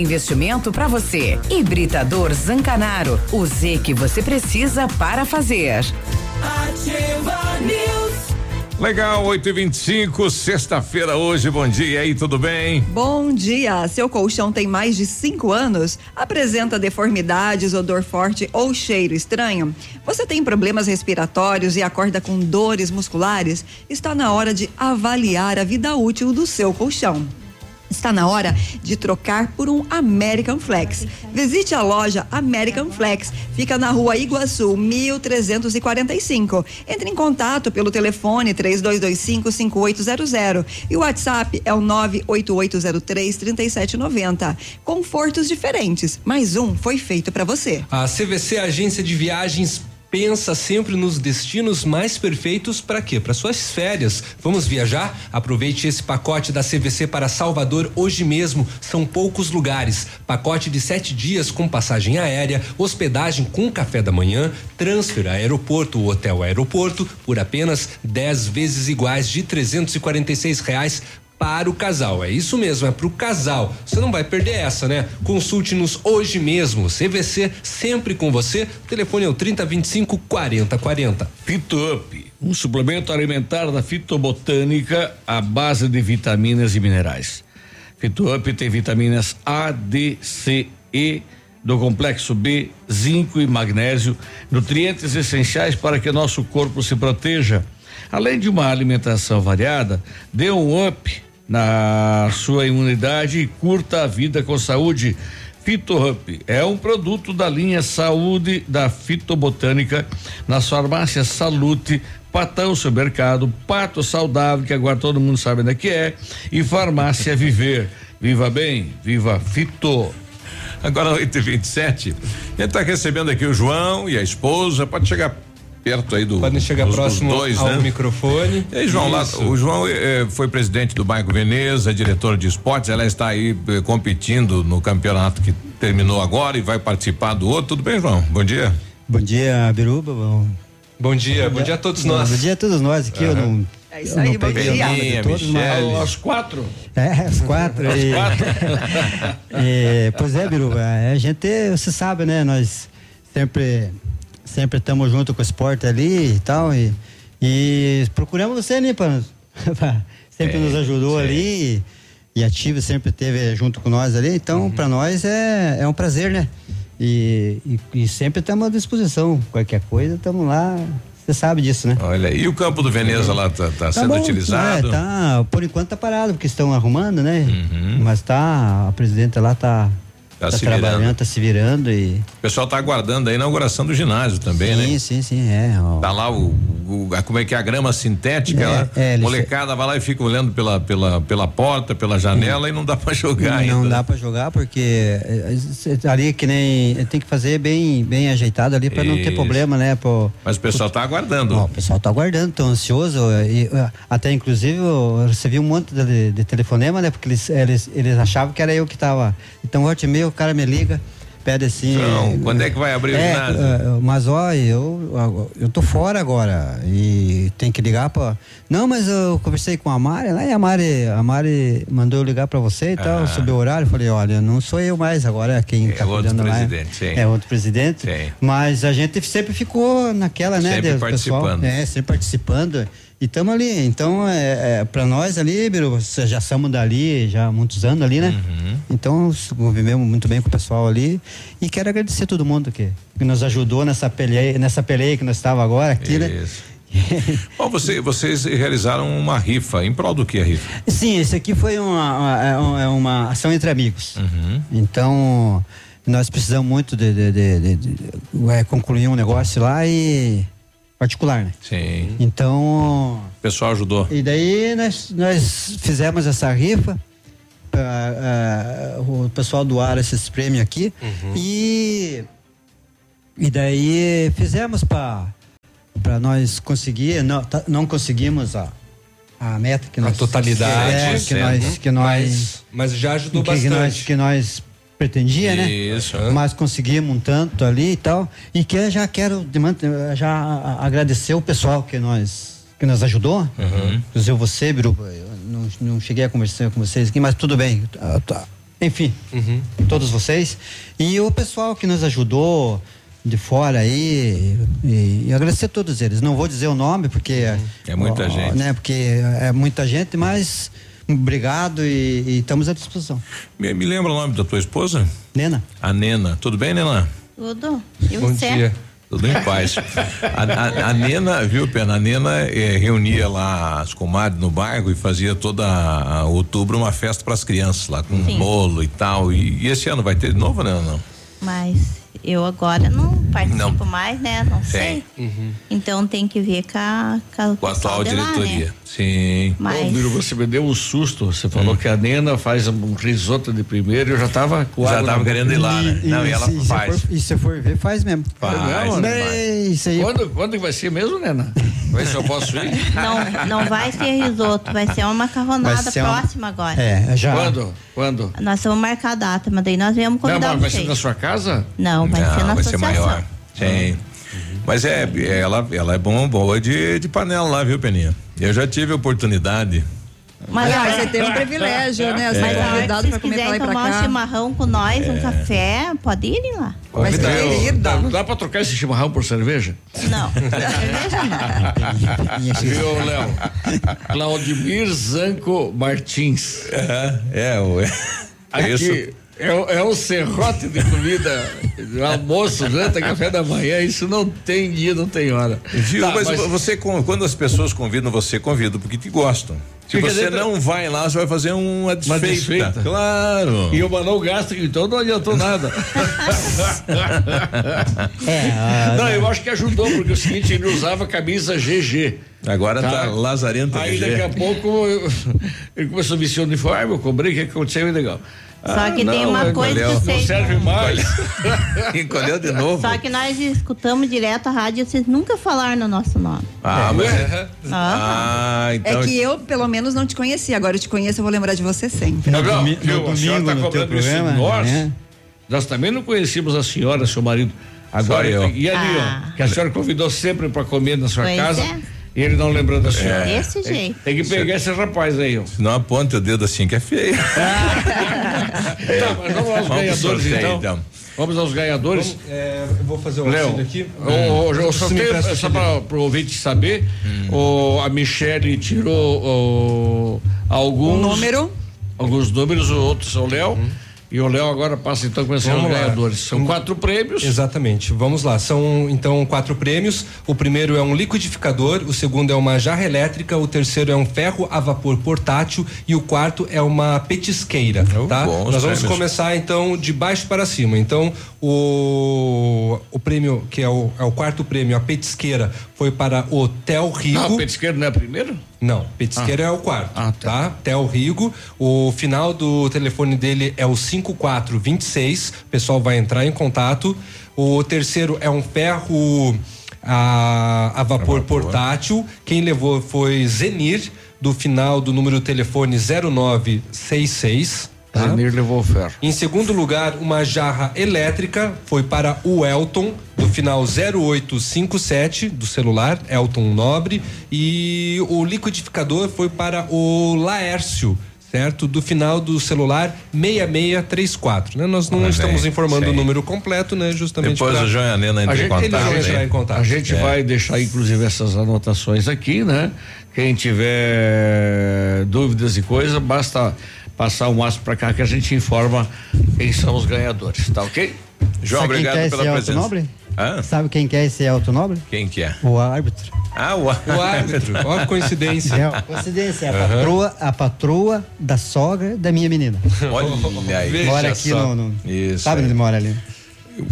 investimento para você. Hibridador Zancanaro. O Z que você precisa para fazer. Ativa News. Legal, 8 e 25 sexta-feira hoje, bom dia, e aí, tudo bem? Bom dia! Seu colchão tem mais de cinco anos? Apresenta deformidades, odor forte ou cheiro estranho? Você tem problemas respiratórios e acorda com dores musculares? Está na hora de avaliar a vida útil do seu colchão. Está na hora de trocar por um American Flex. Visite a loja American Flex. Fica na rua Iguaçu, 1345. Entre em contato pelo telefone 3225-5800. E o WhatsApp é o 98803-3790. Confortos diferentes. Mais um foi feito para você. A CVC Agência de Viagens pensa sempre nos destinos mais perfeitos para quê? Para suas férias. Vamos viajar? Aproveite esse pacote da CVC para Salvador hoje mesmo. São poucos lugares. Pacote de sete dias com passagem aérea, hospedagem com café da manhã, transfer aeroporto, hotel aeroporto por apenas 10 vezes iguais de 346 reais para o casal. É isso mesmo, é para o casal. Você não vai perder essa, né? Consulte-nos hoje mesmo. CVC sempre com você. O telefone é o 3025 4040. Fitop, um suplemento alimentar da fitobotânica à base de vitaminas e minerais. Fitop tem vitaminas A, D, C, E do complexo B, zinco e magnésio, nutrientes essenciais para que nosso corpo se proteja. Além de uma alimentação variada, dê um up na sua imunidade e curta a vida com saúde. FitoHup é um produto da linha Saúde da Fitobotânica nas farmácias Salute, Patão Supermercado, Pato Saudável, que agora todo mundo sabe onde é que é, e Farmácia Viver. Viva bem, viva Fito. Agora 8 e 27 A gente está recebendo aqui o João e a esposa. Pode chegar perto aí do. Podem chegar dos, próximo dos dois, ao né? microfone. E aí, João, lá, o João eh, foi presidente do Banco Veneza, diretor de esportes. Ela está aí eh, competindo no campeonato que terminou agora e vai participar do outro. Tudo bem, João? Bom dia. Bom dia, Biruba. Bom, bom dia, bom dia a todos nós. Bom dia a todos nós aqui. Eu não. É isso eu aí, bom peguei dia. todos, mas- Aos quatro. É, as quatro. As e- quatro. e, pois é, Biruba, a gente, você sabe, né? Nós sempre sempre estamos junto com o esporte ali e tal. E, e procuramos você, né? Pra, pra- sempre É, nos ajudou sim. ali. e ativa sempre teve junto com nós ali. Então, Uhum. para nós é, é um prazer, né? E, e, e sempre estamos à disposição. Qualquer coisa, estamos lá. Você sabe disso, né? Olha, e o campo do Veneza lá tá, tá sendo bom, utilizado? É, tá, por enquanto tá parado, porque estão arrumando, né? Mas tá, a presidenta lá tá, Tá tá se trabalhando, virando. tá se virando e. O pessoal tá aguardando a inauguração do ginásio também, né? Sim, sim, sim, é. ó. Tá lá o, o- a- como é que é a grama sintética, É, ela- é, molecada vai lá e fica olhando pela, pela, pela porta, pela janela e não dá pra jogar Não ainda. dá pra jogar porque é, é, ali que nem tem que fazer bem bem ajeitado ali pra não ter problema, né? Pro, Mas o pessoal tá aguardando. Ó, o pessoal tá aguardando, tão ansioso. E, ó, até inclusive eu recebi um monte de, de telefonema, né? Porque eles, eles, eles achavam que era eu que tava. Então, volta e meia, o cara me liga, pede assim. Então, quando é que vai abrir o é, ginásio? é, mas ó, eu, eu tô fora agora e tem que ligar pra. Não, mas eu conversei com a Mari lá e a Mari, a Mari mandou eu ligar pra você e tal, Ah. sobre o horário. Falei, olha, não sou eu mais agora, é quem É tá outro cuidando lá. presidente, sim. É outro presidente. Sim. Mas a gente sempre ficou naquela, né? Sempre pessoal, participando. é, sempre participando. E estamos ali. Então, é, é, para nós ali, já somos dali já há muitos anos ali, né? Uhum. Então, convivemos muito bem com o pessoal ali. E quero agradecer todo mundo que, que nos ajudou nessa peleia, nessa peleia que nós estávamos agora aqui, né? Isso. Bom, você- vocês realizaram uma rifa. Em prol do que a rifa? Sim, esse aqui foi uma, uma, é uma- é uma ação entre amigos. Então, nós precisamos muito de, de- de- de- de- é, concluir um negócio lá e particular, né? Sim. Então, O pessoal ajudou. e daí nós, nós fizemos essa rifa. pra, ah, o pessoal doaram esses prêmios aqui. E, e daí fizemos para para nós conseguir. Não, tá- não conseguimos a, a meta que A nós. totalidade, é, que nós. Que nós Mas- mas já ajudou que, que bastante. nós, que nós pretendia, né? Isso. Mas conseguimos um tanto ali e tal. E que eu já quero já agradecer o pessoal que nós que nos ajudou. Uhum. Inclusive você, Biru, não, não cheguei a conversar com vocês aqui, mas tudo bem. Ah, tá. Enfim, Uhum. todos vocês. E o pessoal que nos ajudou de fora aí, e, e agradecer a todos eles. Não vou dizer o nome, porque. É muita ó, gente. Né, porque é muita gente, mas obrigado e, e estamos à disposição. Me, me lembra o nome da tua esposa? Nena. A Nena. Tudo bem, Nena? Tudo. E Bom você? dia. Tudo em paz. A, a- a Nena, viu, Pena? A Nena eh, reunia lá as comadres no bairro e fazia toda a- outubro uma festa para as crianças lá, com Sim. bolo e tal. E, e esse ano vai ter de novo, né? Não. Mas eu agora não participo Não. mais, né? Não sei. Então tem que ver com a, com a Com a atual lá, diretoria. né? Sim. Mas- Ô, Biro, você me deu um susto. Você falou que a Nena faz um risoto de primeiro. Eu já tava com Já tava querendo ir lá, né? Não, e ela se- faz. E se for ver, faz mesmo. Faz, Bem, faz. Isso aí. Quando, quando vai ser mesmo, Nena? Vai se eu posso ir? Não, não vai ser risoto, vai ser uma macarronada Vai ser uma- próxima agora. É, já. Quando? Quando? Nós vamos marcar a data, mas daí nós viemos Não, convidar mas vai ser na sua casa? Não, vai ser na vai ser associação. maior. Sim. Mas é, ela, ela é bom, boa de, de panela lá, viu, Peninha? Eu já tive a oportunidade. Mas Ah, você tem um privilégio, né? É. Você é convidado para comer pra lá e pra tomar um cá. chimarrão com nós, um café, pode ir lá. Mas Viu? querida. Não dá pra trocar esse chimarrão por cerveja? Não, cerveja não. Viu, Léo? Claudimir Zanco Martins. É, o. Aqui é, o- é um serrote de comida, almoço, janta, café da manhã. Isso não tem dia, não tem hora. Viu? Tá, mas, você, con- quando as pessoas convidam, você convida porque te gostam. Se Fica você dentro- não vai lá, você vai fazer uma desfeita. desfeita. Claro. E o Manão gasta, então não adiantou nada. É, ah, não, eu acho que ajudou, porque é o seguinte, ele usava camisa GG. Agora tá lazarento Aí GG. daqui a pouco eu- ele começou a vestir o uniforme, eu cobrei, o que aconteceu? E legal. Só que tem uma coisa que não vocês serve mais. Encolheu de novo. Só que nós escutamos direto a rádio, vocês nunca falaram no nosso nome. Ah, mas. Ah. Ah, então. É que eu, pelo menos, não te conhecia. Agora eu te conheço, eu vou lembrar de você sempre. Não, domi- no a senhora domingo, tá no teu cobrando isso de programa, nós. né? Nós também não conhecíamos a senhora, seu marido. Agora, Só eu. e ali, Ah. ó, que a senhora convidou sempre para comer na sua Pois casa. é. E ele não lembrou da senhora. Desse Tem- jeito. Tem que pegar esse rapaz aí, ó. Se não aponta o dedo assim que é feio. Tá, mas vamos aos Vamos ganhadores sorteio, então. então. Vamos aos ganhadores. Vamos, é, eu vou fazer o Léo, aqui. o, o, o sorteio, só para o ouvinte saber, o, a Michele tirou o, alguns. Um número. alguns números, outros são o Léo. E o Léo agora passa então com esses ganhadores. São quatro prêmios. Exatamente. Vamos lá. São então quatro prêmios. O primeiro é um liquidificador, o segundo é uma jarra elétrica, o terceiro é um ferro a vapor portátil e o quarto é uma petisqueira, tá? bom, Nós vamos prêmios. começar então de baixo para cima. Então, o o prêmio que é o, é o quarto prêmio, a petisqueira, foi para o Tel Rigo. Não, a petisqueira não é a primeira? Não, petisqueira Ah. é o quarto, tá? Tel Rigo. O final do telefone dele é o 5426. O pessoal vai entrar em contato. O terceiro é um ferro a, a vapor portátil. Quem levou foi Zenir, do final do número do telefone 0966. Tá? Levou o ferro. Em segundo lugar, uma jarra elétrica foi para o Elton, do final 0857 do celular, Elton Nobre. E o liquidificador foi para o Laércio, certo? Do final do celular 6634. Né? Nós não estamos bem, informando sim. o número completo, né? Justamente Depois pra- o João e a Nena entram A em gente- contato, né? entrar em contato. A gente É. vai deixar, inclusive, essas anotações aqui, né? Quem tiver dúvidas e coisa, basta passar o máximo para cá que a gente informa quem são os ganhadores, tá ok? João, Sabe quem obrigado quer pela esse presença. autonobre? Hã? Sabe quem quer esse Alto Nobre? Quem que é? O árbitro. Ah, o, O árbitro. Ó, que coincidência. É, coincidência, é a Aham. patroa, a patroa da sogra da minha menina. Olha aí. mora aqui só. no, no- Isso. Sabe aí. onde ele mora ali?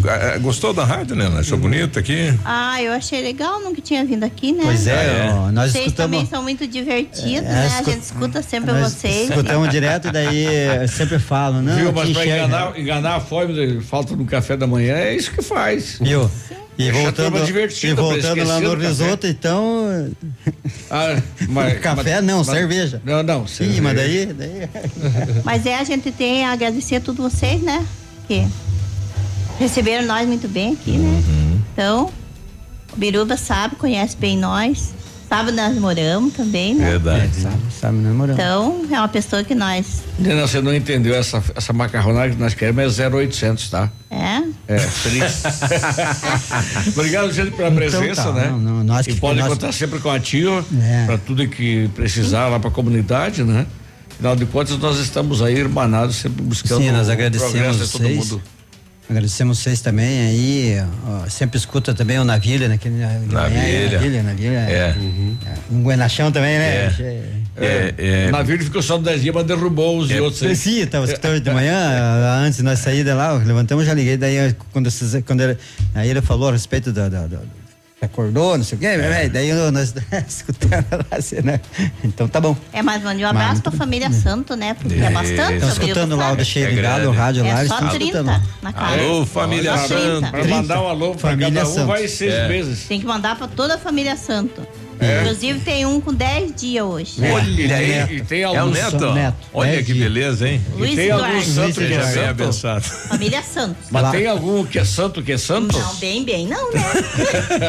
Ah, Gostou da rádio, Nena? Achou bonito aqui? Ah, eu achei legal, nunca tinha vindo aqui, né? Pois é, ó, nós vocês escutamos- também são muito divertidos, É, né? escu- A gente escuta sempre Nós vocês. Escutamos direto, daí eu sempre falo, não, Viu? Mas para enxerga. enganar, enganar a fome, de falta no café da manhã, é isso que faz. Viu? E voltando, e pra voltando lá no risoto, então. Ah, mas- café mas- não, mas- cerveja. Não, não, Sim, mas daí. daí... Mas é, a gente tem a agradecer a todos vocês, né? Que receberam nós muito bem aqui, né? Então, o Biruba sabe, conhece bem nós. Sabe nós moramos também, né? Verdade. sabe, sabe, nós moramos. Então, é uma pessoa que nós. Nena, você não entendeu essa, essa macarronada que nós queremos é 0800, tá? É? É, feliz. Obrigado, gente, pela presença, tá, né? não, não, nós e que- pode nós- contar sempre com a tio É. para tudo que precisar lá para a comunidade, né? Afinal de contas, nós estamos aí irmanados, sempre buscando Sim, nós o agradecemos progresso de todo vocês. mundo. Agradecemos vocês também aí. ó, sempre escuta também o Navilha, naquele. Navilha. Navilha, Navilha. É. Um Guenachão também, né? É. É, é. O navio ficou só 10 dias, mas derrubou os É, outros aí. Sim, tava escutando de manhã, antes de nós sair de lá, levantamos, já liguei, daí quando, quando ele, aí ele falou a respeito da, da, da- acordou, não sei o quê, É. daí eu- nós escutando lá, assim, né? Então tá bom. É, mas mande um abraço Mas pra família Santo, né? Porque é, É. bastante. Estão o escutando lá, eu sabe. deixei É ligado o rádio lá, É eles só estão 30 escutando. na casa. Alô, família Só 30. Santa. Para mandar um alô para Família cada um Santos. vai seis É. meses. Tem que mandar pra toda a família Santo. É. Inclusive tem um com 10 dias hoje. Olha aí. Neto. E tem É o alguns Neto? Olha que beleza, hein? Luiz tem Eduardo. algum santo que é bem santo? abençoado. Família Santos. Mas tem algum que é santo que é santo? Não, bem, bem, não, né?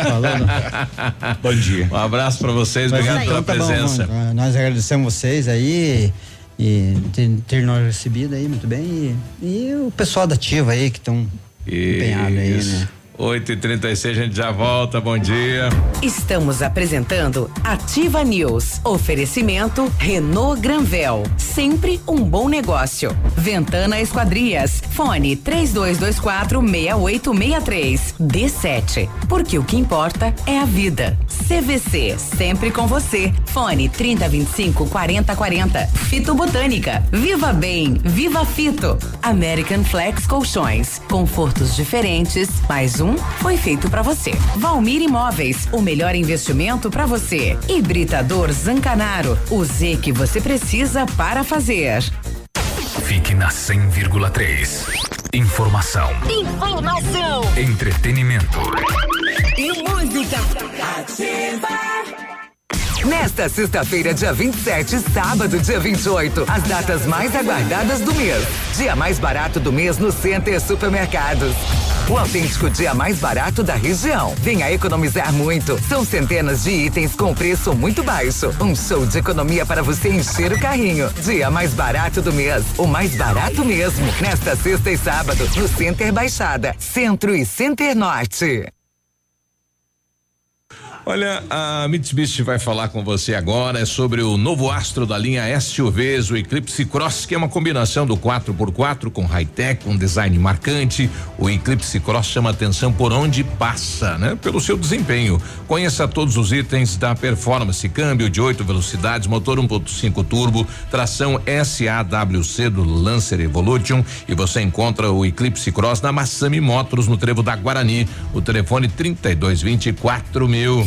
Falando. Bom dia. Um abraço pra vocês, Mas obrigado pela tá presença. bom, nós agradecemos vocês aí e ter, ter nós recebido aí muito bem e, e o pessoal da Ativa aí que estão empenhados aí, né? 8 e 36 a gente já volta. Bom dia. Estamos apresentando Ativa News. Oferecimento Renault Granvel. Sempre um bom negócio. Ventana Esquadrias. Fone 3224 6863. D7. Porque o que importa é a vida. CVC. Sempre com você. Fone 3025 4040. Fito Botânica. Viva Bem. Viva Fito. American Flex Colchões. Confortos diferentes. Mais um foi feito pra você. Valmir Imóveis. O melhor investimento pra você. Hibridador Zancanaro. O Z que você precisa para fazer. Fique na 100,3. Informação, Informação entretenimento. e música. Nesta sexta-feira, dia 27, sábado, dia 28, as datas mais aguardadas do mês. Dia mais barato do mês no Center Supermercados. O autêntico dia mais barato da região. Venha economizar muito. São centenas de itens com preço muito baixo. Um show de economia para você encher o carrinho. Dia mais barato do mês. O mais barato mesmo. Nesta sexta e sábado, no Center Baixada, Centro e Center Norte. Olha, a Mitsubishi vai falar com você agora é sobre o novo astro da linha SUVs, o Eclipse Cross, que é uma combinação do 4x4 com high-tech, um design marcante. O Eclipse Cross chama atenção por onde passa, né? Pelo seu desempenho. Conheça todos os itens da performance, câmbio de oito velocidades, motor 1.5 turbo, tração SAWC do Lancer Evolution e você encontra o Eclipse Cross na Massami Motors no Trevo da Guarani. O telefone 3224 mil.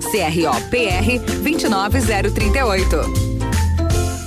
CROPR 29038.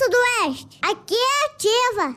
Sudoeste, aqui é ativa.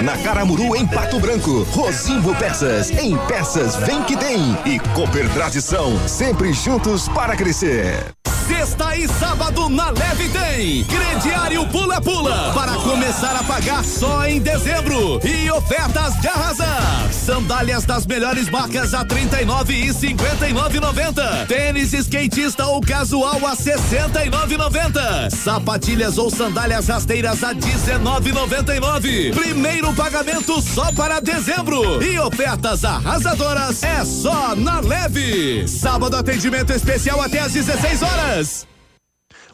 na Caramuru, em Pato Branco. Rosimbo Peças, em Peças Vem Que Tem. E Cooper Tradição, sempre juntos para crescer. Sexta e sábado na Leve tem. Crediário Pula Pula. Para começar a pagar só em dezembro. E ofertas de arrasar. Sandálias das melhores marcas a 39 e 59,90. Tênis skatista ou casual a 69,90. Sapatilhas ou sandálias rasteiras a 19,99. Primeiro pagamento só para dezembro. E ofertas arrasadoras é só na Leve. Sábado atendimento especial até às 16 horas.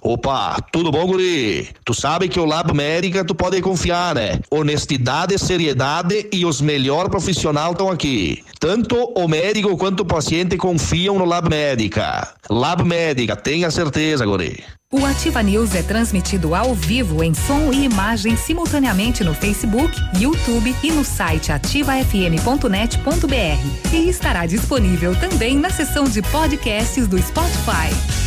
Opa, tudo bom, guri? Tu sabe que o Lab Médica tu pode confiar, né? Honestidade, seriedade e os melhores profissionais estão aqui. Tanto o médico quanto o paciente confiam no Lab Médica. Lab Médica, tenha certeza, guri. O Ativa News é transmitido ao vivo em som e imagem simultaneamente no Facebook, YouTube e no site ativafm.net.br. E estará disponível também na seção de podcasts do Spotify.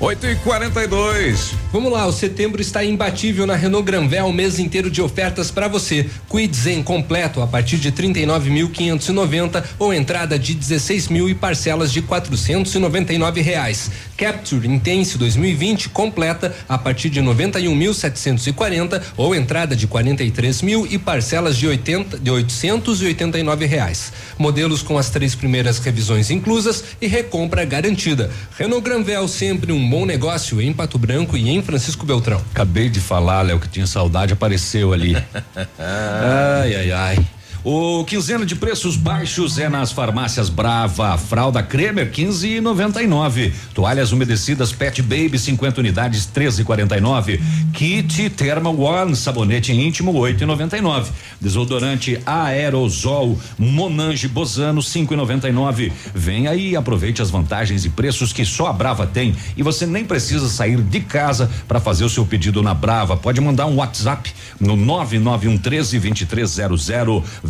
8 e 42 Vamos lá, o setembro está imbatível na Renault Granvel, o mês inteiro de ofertas para você. Quid Zen completo a partir de 39.590 ou entrada de 16 mil e parcelas de 499 reais. Capture Intense 2020 completa a partir de 91.740 ou entrada de 43 mil e parcelas de 80 de 889 reais. Modelos com as três primeiras revisões inclusas e recompra garantida. Renault Granvel sempre um bom negócio em Pato Branco e em Francisco Beltrão. Acabei de falar, Léo, que tinha saudade, apareceu ali. ai, ai, ai. O quinzena de preços baixos é nas farmácias Brava. Fralda Kremer 15,99. Toalhas umedecidas Pet Baby 50 unidades 13,49. Kit Thermal One sabonete íntimo 8,99. Desodorante Aerosol Monange Bozano 5,99. Vem aí aproveite as vantagens e preços que só a Brava tem e você nem precisa sair de casa para fazer o seu pedido na Brava. Pode mandar um WhatsApp no 991 13 2300.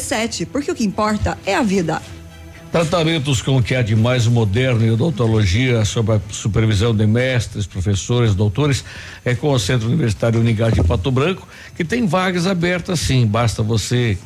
porque o que importa é a vida. Tratamentos com o que há de mais moderno em odontologia, sob a supervisão de mestres, professores, doutores, é com o Centro Universitário Unigade de Pato Branco, que tem vagas abertas sim. Basta você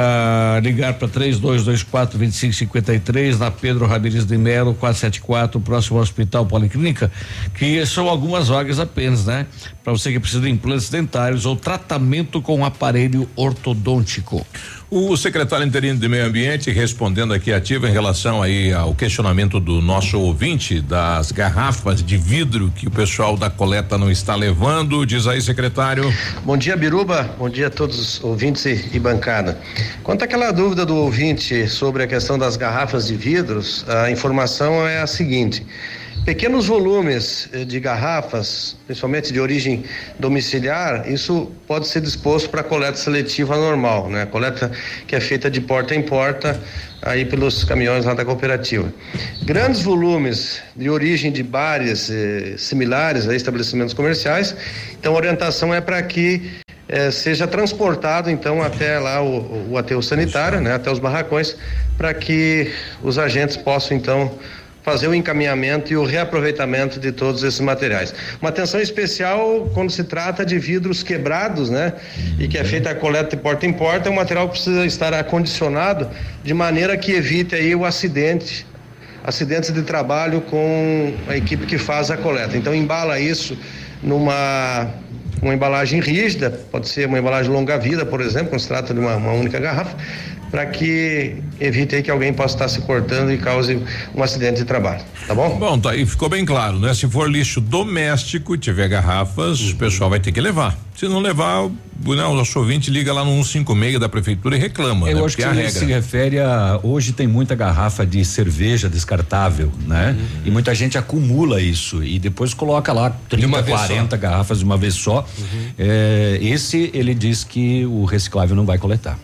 ah, ligar para 3224 2553 na Pedro Ramirez de Melo 474, próximo ao Hospital Policlínica, que são algumas vagas apenas, né? Para você que precisa de implantes dentários ou tratamento com aparelho ortodôntico. O secretário interino de Meio Ambiente respondendo aqui ativa em relação aí ao questionamento do nosso ouvinte das garrafas de vidro que o pessoal da coleta não está levando. Diz aí, secretário. Bom dia, Biruba. Bom dia a todos os ouvintes e, e bancada. Quanto àquela dúvida do ouvinte sobre a questão das garrafas de vidros, a informação é a seguinte. Pequenos volumes eh, de garrafas, principalmente de origem domiciliar, isso pode ser disposto para coleta seletiva normal, né? Coleta que é feita de porta em porta aí pelos caminhões lá da cooperativa. Grandes volumes de origem de bares eh, similares a estabelecimentos comerciais, então a orientação é para que eh, seja transportado então até lá o, o sanitário, né? Até os barracões, para que os agentes possam então fazer o encaminhamento e o reaproveitamento de todos esses materiais. Uma atenção especial quando se trata de vidros quebrados, né? E que é feita a coleta de porta em porta, o material precisa estar acondicionado de maneira que evite aí o acidente, acidentes de trabalho com a equipe que faz a coleta. Então embala isso numa uma embalagem rígida, pode ser uma embalagem longa vida, por exemplo, quando se trata de uma, uma única garrafa, para que evite aí que alguém possa estar se cortando e cause um acidente de trabalho, tá bom? Bom, tá aí ficou bem claro, né? Se for lixo doméstico e tiver garrafas, o pessoal vai ter que levar. Se não levar, o, né, o nosso ouvinte liga lá no 156 da prefeitura e reclama, Eu né? acho que Porque é a se regra. refere a. Hoje tem muita garrafa de cerveja descartável, né? Uhum. E muita gente acumula isso e depois coloca lá 30, uma vez 40 garrafas de uma vez só. Uhum. É, esse ele diz que o reciclável não vai coletar.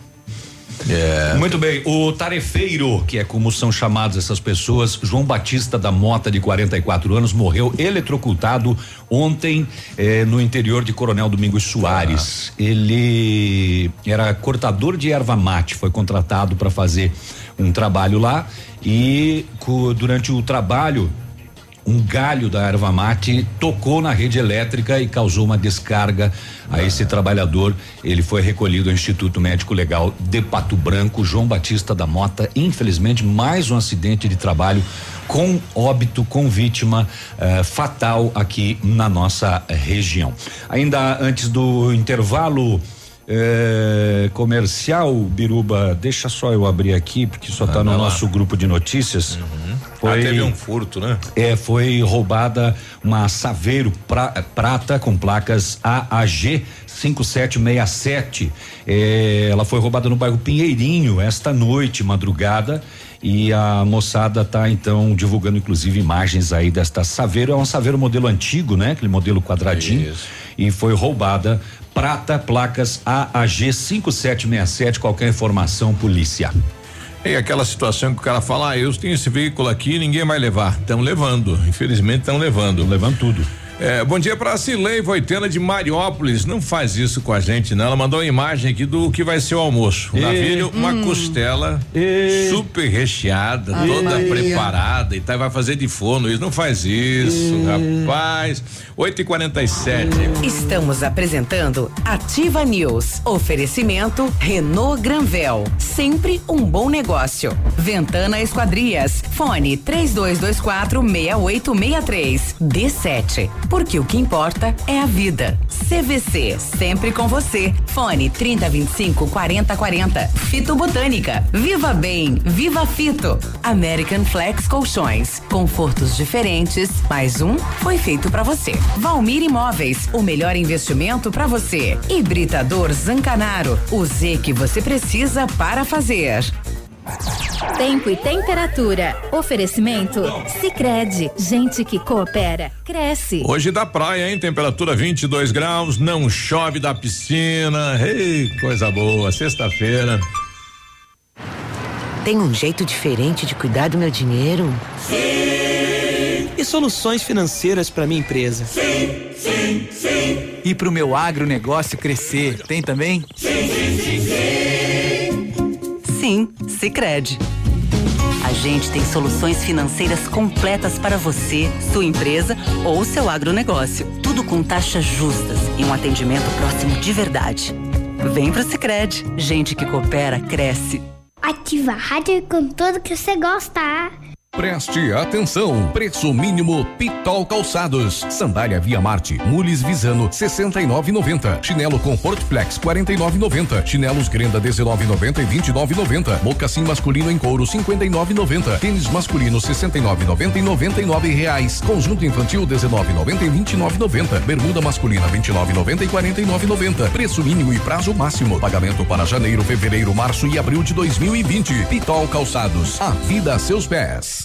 Muito bem, o tarefeiro, que é como são chamados essas pessoas, João Batista da Mota, de 44 anos, morreu eletrocutado ontem eh, no interior de Coronel Domingos Soares. Ele era cortador de erva mate, foi contratado para fazer um trabalho lá e co- durante o trabalho um galho da erva mate tocou na rede elétrica e causou uma descarga a esse trabalhador. Ele foi recolhido ao Instituto Médico Legal de Pato Branco, João Batista da Mota. Infelizmente, mais um acidente de trabalho com óbito, com vítima eh, fatal aqui na nossa região. Ainda antes do intervalo. Eh, comercial, Biruba, deixa só eu abrir aqui, porque só está no Anda lá. nosso grupo de notícias. Ah, teve um furto, né? É, foi roubada uma Saveiro pra- prata com placas AAG 5767. É, ela foi roubada no bairro Pinheirinho esta noite, madrugada. E a moçada tá então divulgando inclusive imagens aí desta Saveiro. É um Saveiro modelo antigo, né? Aquele modelo quadradinho. E foi roubada prata, placas AAG 5767. Qualquer informação, polícia. É aquela situação que o cara fala, ah, eu tenho esse veículo aqui, ninguém vai levar. Estão levando, infelizmente estão levando. Levando tudo. É, bom dia pra Cilei Voitena de Mariópolis. Não faz isso com a gente, não. Ela mandou uma imagem aqui do que vai ser o almoço. E- Navilho, uma Hum. costela super recheada, toda Maria. preparada e tá, vai fazer de forno. Isso não faz isso, rapaz. 8 e 47 Estamos apresentando Ativa News. Oferecimento Renault Granvel. Sempre um bom negócio. Ventana Esquadrias. Fone 3224 6863. D7. Porque o que importa é a vida. CVC. Sempre com você. Fone 3025 4040. Fito Botânica. Viva Bem. Viva Fito. American Flex Colchões. Confortos diferentes. Mais um foi feito pra você. Valmir Imóveis. O melhor investimento pra você. Hibridador Zancanaro. O Z que você precisa para fazer. Tempo e temperatura. Oferecimento? Sicredi Gente que coopera, cresce. Hoje da praia, hein? Temperatura 22 graus, não chove da piscina. Ei, coisa boa. Sexta-feira. Tem um jeito diferente de cuidar do meu dinheiro? Sim! E soluções financeiras para minha empresa? Sim, sim, sim. E pro meu agronegócio crescer, tem também? Sim, sim, sim, sim. Sicredi. A gente tem soluções financeiras completas para você, sua empresa ou seu agronegócio. Tudo com taxas justas e um atendimento próximo de verdade. Vem pro Sicredi. Gente que coopera cresce. Ativa a rádio com tudo que você gosta. Preste atenção, preço mínimo Pitol Calçados, sandália Via Marte, Mules Visano 69,90, chinelo Comfort Flex 49,90, chinelos Grenda 19,90 e 29,90, mocassim masculino em couro 59,90, tênis masculino 69,90 e 99 reais, conjunto infantil 19,90 e 29,90, bermuda masculina 29,90 e 49,90, preço mínimo e prazo máximo, pagamento para janeiro, fevereiro, março e abril de 2020. Pitol Calçados, a vida a seus pés.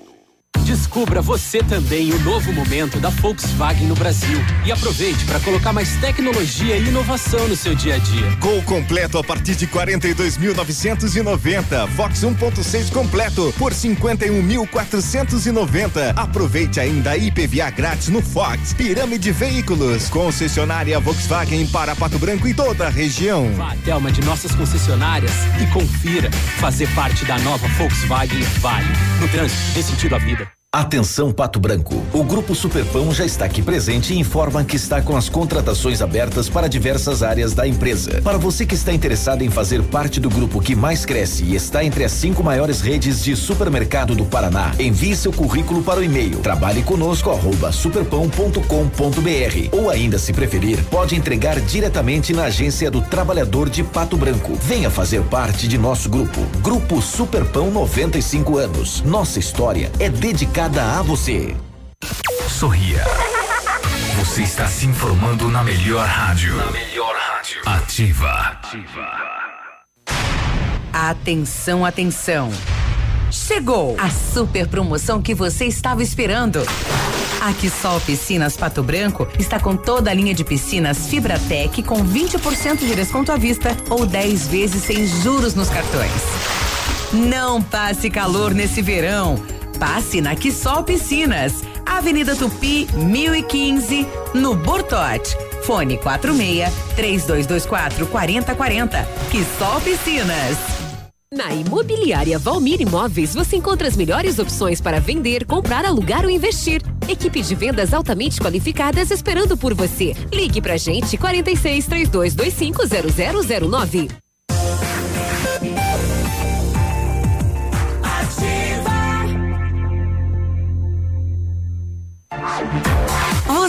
Descubra você também o novo momento da Volkswagen no Brasil e aproveite para colocar mais tecnologia e inovação no seu dia a dia. Gol completo a partir de 42.990. Fox 1.6 completo por 51.490. Aproveite ainda a IPVA grátis no Fox. Pirâmide Veículos. Concessionária Volkswagen para Pato Branco e toda a região. Vá até uma de nossas concessionárias e confira. Fazer parte da nova Volkswagen vale. No trânsito, dê sentido à vida. Atenção Pato Branco. O Grupo Superpão já está aqui presente e informa que está com as contratações abertas para diversas áreas da empresa. Para você que está interessado em fazer parte do grupo que mais cresce e está entre as cinco maiores redes de supermercado do Paraná, envie seu currículo para o e-mail trabalhe conosco arroba superpão.com.br ou ainda se preferir, pode entregar diretamente na agência do trabalhador de Pato Branco. Venha fazer parte de nosso grupo. Grupo Superpão 95 anos. Nossa história é dedicada a você. Sorria. Você está se informando na melhor rádio. Na melhor rádio. Ativa. Atenção, atenção. Chegou a super promoção que você estava esperando. A Quissol Piscinas Pato Branco está com toda a linha de piscinas Fibratec com 20% de desconto à vista ou 10 vezes sem juros nos cartões. Não passe calor nesse verão. Passe na Quissol Piscinas, Avenida Tupi, 1015, no Bortote. Fone 46 3224 4040. Quissol Piscinas. Na Imobiliária Valmir Imóveis, você encontra as melhores opções para vender, comprar, alugar ou investir. Equipe de vendas altamente qualificadas esperando por você. Ligue pra gente 46 3225 0009. Thank you.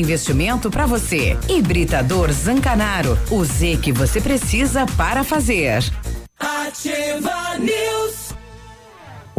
investimento para você. Hibridador Zancanaro. O Z que você precisa para fazer. Ativa News.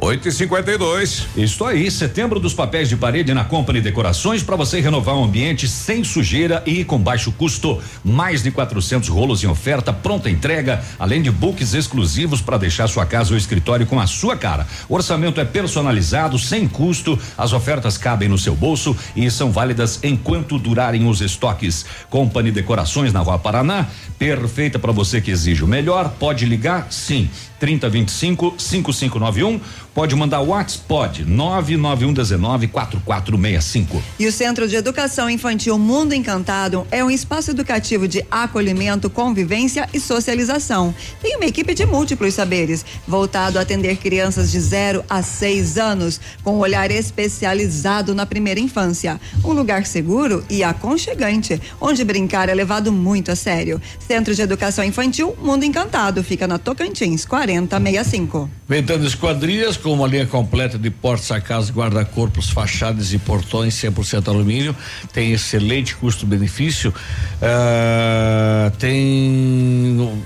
8 e 52 Isso aí, setembro dos papéis de parede na Company Decorações para você renovar o ambiente sem sujeira e com baixo custo. Mais de 400 rolos em oferta, pronta entrega, além de books exclusivos para deixar sua casa ou escritório com a sua cara. O orçamento é personalizado, sem custo, as ofertas cabem no seu bolso e são válidas enquanto durarem os estoques. Company Decorações na Rua Paraná, perfeita para você que exige o melhor. Pode ligar, sim. 3025 5591. Pode mandar o WhatsApp, pode. 99119 4465. E o Centro de Educação Infantil Mundo Encantado é um espaço educativo de acolhimento, convivência e socialização. Tem uma equipe de múltiplos saberes, voltado a atender crianças de 0 a 6 anos, com um olhar especializado na primeira infância. Um lugar seguro e aconchegante, onde brincar é levado muito a sério. Centro de Educação Infantil Mundo Encantado fica na Tocantins, 4065. Ventana Esquadrias, com uma linha completa de portas, sacadas, guarda-corpos, fachadas e portões 100% alumínio, tem excelente custo-benefício. ah, tem um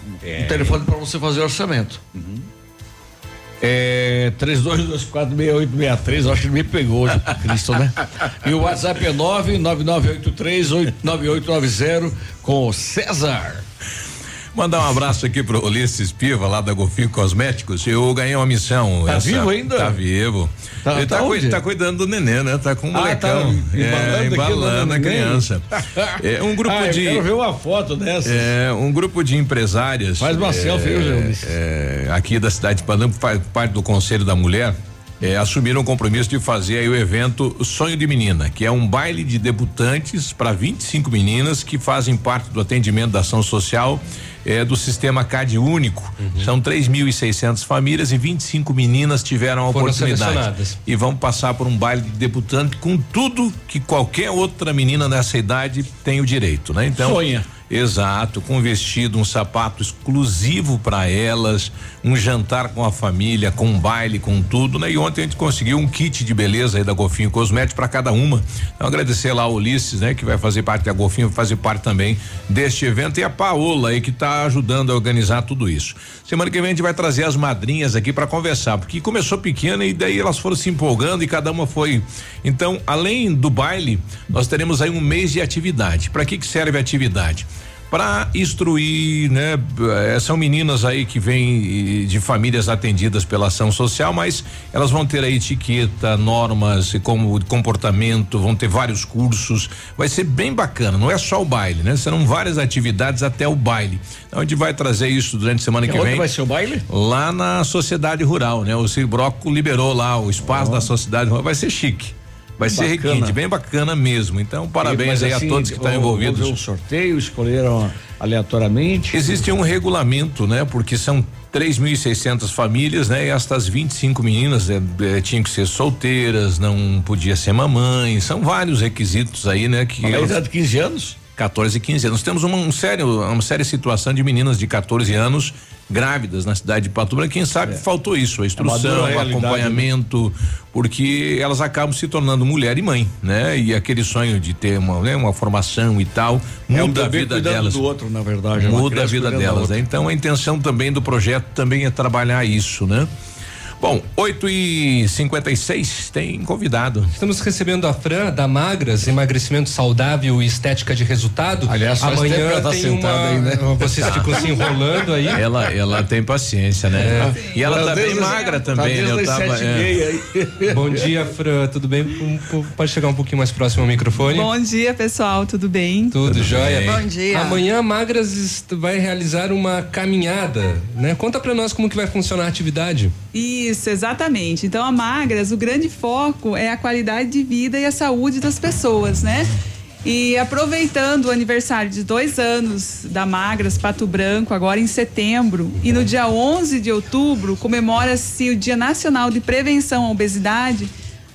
telefone para você fazer orçamento. É 32246863, eu acho que ele me pegou hoje, Cristo, né? E o WhatsApp é 999839890 com o César. Mandar um abraço aqui pro Ulisses Piva, lá da Golfinho Cosméticos. Eu ganhei uma missão. Tá vivo ainda? Tá vivo. Tá- Ele tá, tá tá cuidando do neném, né? Tá com um Ah, molecão. tá embalando é, embalando a né, criança. É um grupo Ah, eu de. quero ver uma foto dessa. É, um grupo de empresárias. Faz uma é, selfie, viu, é, aqui da cidade de Pernambuco, faz parte do Conselho da Mulher. é, assumiram o compromisso de fazer aí o evento Sonho de Menina, que é um baile de debutantes para 25 meninas que fazem parte do atendimento da ação social é, do sistema CAD único. Uhum. São 3.600 famílias e 25 meninas tiveram a Foram oportunidade. E vão passar por um baile de debutante com tudo que qualquer outra menina nessa idade tem o direito, né? Então, Sonha. Exato, com vestido, um sapato exclusivo para elas, um jantar com a família, com um baile, com tudo, né? E ontem a gente conseguiu um kit de beleza aí da Golfinho Cosméticos para cada uma. Então agradecer lá ao Ulisses, né, que vai fazer parte da Golfinho, vai fazer parte também deste evento e a Paola aí que tá ajudando a organizar tudo isso. Semana que vem a gente vai trazer as madrinhas aqui para conversar, porque começou pequena e daí elas foram se empolgando e cada uma foi. Então, além do baile, nós teremos aí um mês de atividade. Para que que serve a atividade? Para instruir, né? eh, São meninas aí que vêm eh, de famílias atendidas pela ação social, mas elas vão ter aí etiqueta, normas e como comportamento, vão ter vários cursos. Vai ser bem bacana, não é só o baile, né? Serão várias atividades até o baile. Então a gente vai trazer isso durante a semana E que vem. vai ser o baile? Lá na Sociedade Rural, né? O Ciro Broco liberou lá o espaço da Sociedade Rural. Vai ser chique. Vai ser Bacana. requinte, bem bacana mesmo. Então, parabéns Mas aí assim, a todos que estão houve- envolvidos. houve um sorteio, escolheram aleatoriamente. Existe um regulamento, né? Porque são 3.600 famílias, né? E estas 25 meninas eh, eh, tinham que ser solteiras, não podia ser mamãe. São vários requisitos aí, né? Que Mas elas- idade de 15 anos? 14 e 15 anos. Temos uma um sério, uma séria situação de meninas de 14 anos grávidas na cidade de Pato Branco. Quem sabe faltou isso, a instrução, dura o realidade, acompanhamento, porque elas acabam se tornando mulher e mãe, né? E aquele sonho de ter uma, né, uma formação e tal, É um muda a vida delas. do outro, na verdade. é Muda a vida delas, né? Então a intenção também do projeto também é trabalhar isso, né? Bom, 8 e 56 tem convidado. Estamos recebendo a Fran da Magras, emagrecimento saudável e estética de resultado. Aliás, amanhã ela tá tem sentada uma, aí, né? Vocês ficam se enrolando aí. Ela, ela tem paciência, né? E ela Tá tá bem magra tá também, né? Eu tava, é. Bom dia, Fran. Tudo bem? Um po- Pode chegar um pouquinho mais próximo ao microfone? Bom dia, pessoal, tudo bem? Tudo, jóia? bem. Bom dia. Amanhã a Magras vai realizar uma caminhada, né? Conta pra nós como que vai funcionar a atividade. Isso, exatamente. Então, a Magras, o grande foco é a qualidade de vida e a saúde das pessoas, né? E aproveitando o aniversário de dois anos da Magras Pato Branco, agora em setembro, e no dia 11 de outubro comemora-se o Dia Nacional de Prevenção à Obesidade.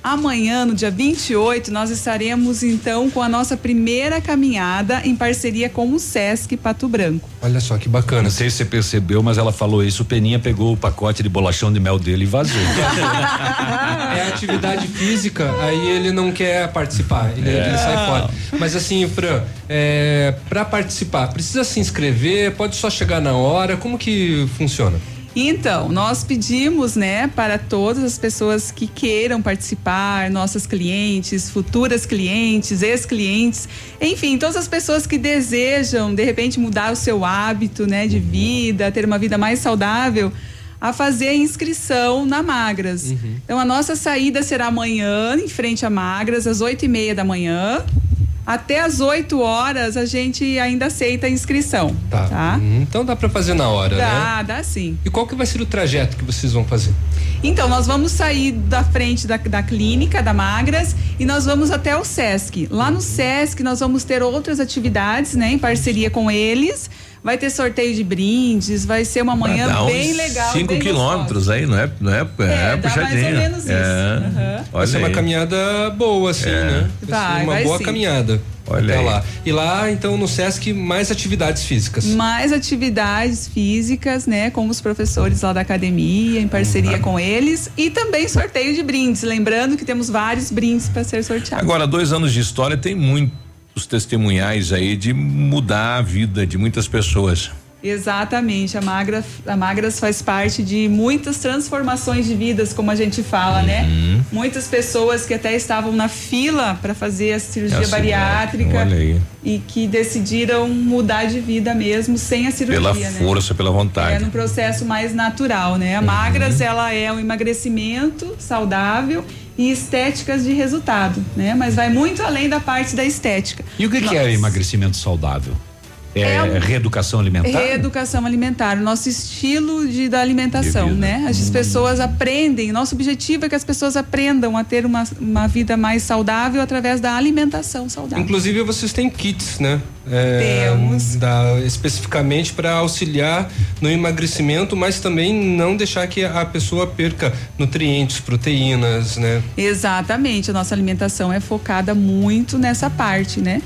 Amanhã, no dia 28, nós estaremos então com a nossa primeira caminhada em parceria com o Sesc Pato Branco. Olha só que bacana. Não sei se você percebeu, mas ela falou isso. O Peninha pegou o pacote de bolachão de mel dele e vazou. é atividade física, aí ele não quer participar, ele, É. ele sai fora. Mas assim, Fran, é, para participar, precisa se inscrever, pode só chegar na hora, como que funciona? Então, nós pedimos, né, para todas as pessoas que queiram participar, nossas clientes, futuras clientes, ex-clientes, enfim, todas as pessoas que desejam, de repente, mudar o seu hábito, né, de vida, ter uma vida mais saudável, a fazer a inscrição na Magras. Então, a nossa saída será amanhã, em frente a Magras, às oito e meia da manhã. Até às 8 horas a gente ainda aceita a inscrição. Tá. Uhum, Então dá para fazer na hora, né? Dá, dá sim. E qual que vai ser o trajeto que vocês vão fazer? Então, nós vamos sair da frente da, da clínica, da Magras, e nós vamos até o Sesc. Lá no Sesc, nós vamos ter outras atividades, né, em parceria com eles. Vai ter sorteio de brindes, vai ser uma manhã Dá bem legal. Cinco bem quilômetros aí, não é? Não é, é, É, dá mais ou menos isso. É. Aham. Vai ser Olha uma caminhada boa, assim, É. né? Vai, uma vai boa sim. caminhada. Olha lá. E lá, então, no Sesc, mais atividades físicas. Mais atividades físicas, né, com os professores lá da academia, em parceria Uhum. com eles, e também sorteio de brindes. Lembrando que temos vários brindes para ser sorteados. Agora, dois anos de história tem muitos testemunhais aí de mudar a vida de muitas pessoas. Exatamente, a, Magra, a Magras faz parte de muitas transformações de vidas, como a gente fala, né? Uhum. Muitas pessoas que até estavam na fila para fazer a cirurgia Essa- bariátrica Olha aí. e que decidiram mudar de vida mesmo sem a cirurgia, Pela né? força, pela É vontade. no processo mais natural, né? A Magras, ela é um emagrecimento saudável e estéticas de resultado, né? Mas vai muito além da parte da estética. E o que, que é emagrecimento saudável? É, É um- reeducação alimentar? Reeducação alimentar, o nosso estilo de, da alimentação, De né? As pessoas aprendem, nosso objetivo é que as pessoas aprendam a ter uma, uma vida mais saudável através da alimentação saudável. Inclusive, vocês têm kits, né? É, Temos. da- especificamente para auxiliar no emagrecimento, mas também não deixar que a pessoa perca nutrientes, proteínas, né? Exatamente, a nossa alimentação é focada muito nessa parte, né?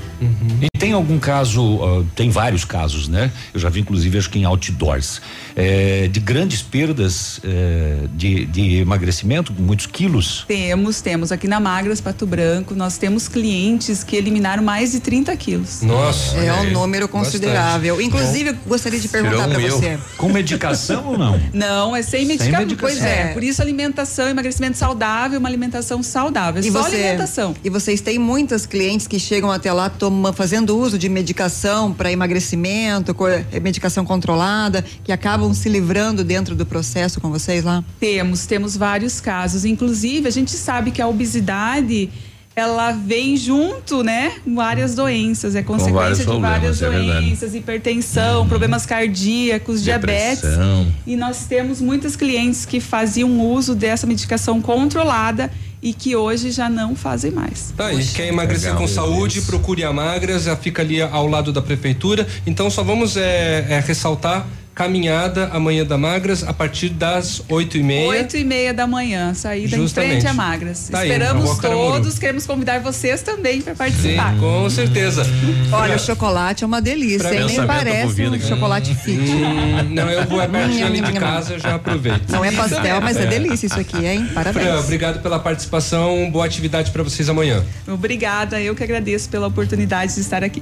E tem algum caso, ah, tem vários casos, né? Eu já vi inclusive acho que em outdoors, eh, de grandes perdas eh, de, de emagrecimento, muitos quilos. Temos, temos aqui na Magras Pato Branco, nós temos clientes que eliminaram mais de 30 quilos. Nossa. É um número considerável. Inclusive, eu gostaria de perguntar para você. Com medicação ou não? Não, é sem medicamento. medicação. Pois é, É. por isso alimentação, emagrecimento saudável, uma alimentação saudável. É E só você- alimentação. E vocês têm muitas clientes que chegam até lá toma, fazendo uso de medicação para emagrecimento, eh, medicação controlada, que acabam se livrando dentro do processo com vocês lá? Temos, temos vários casos. Inclusive, a gente sabe que a obesidade ela vem junto, né? Várias doenças, é consequência de várias é verdade. doenças, hipertensão, problemas cardíacos, diabetes. Depressão. E nós temos muitas clientes que faziam uso dessa medicação controlada e que hoje já não fazem mais. Tá aí, quer emagrecer legal, com saúde, Deus. procure a Magras, já fica ali ao lado da prefeitura. Então só vamos é, é, ressaltar caminhada amanhã da Magras a partir das oito e meia. Oito e meia da manhã, saída Justamente. em frente a Magras. Tá aí, Esperamos Caramuru. todos, queremos convidar vocês também para Sim, participar. com certeza. Olha, o chocolate é uma delícia, Pra hein? nem parece bovino um aqui. chocolate fit. Hum, não, eu vou é pertinho ali de casa, já aproveito. Não é pastel, mas é delícia isso aqui, hein? Fran, Parabéns. obrigado pela participação, boa atividade para vocês amanhã. Obrigada, eu que agradeço pela oportunidade de estar aqui.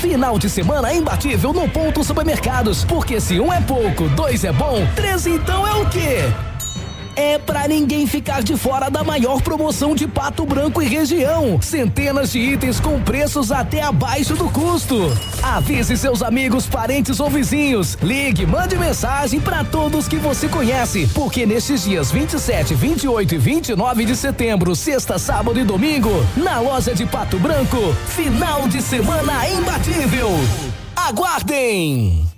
Final de semana imbatível no Ponto Supermercados. Porque se um é pouco, dois é bom, três então é o quê? É pra ninguém ficar de fora da maior promoção de Pato Branco e região. Centenas de itens com preços até abaixo do custo. Avise seus amigos, parentes ou vizinhos. Ligue, mande mensagem para todos que você conhece, porque nestes dias 27, 28 e 29 de setembro, sexta, sábado e domingo, na loja de Pato Branco, final de semana imbatível. Aguardem!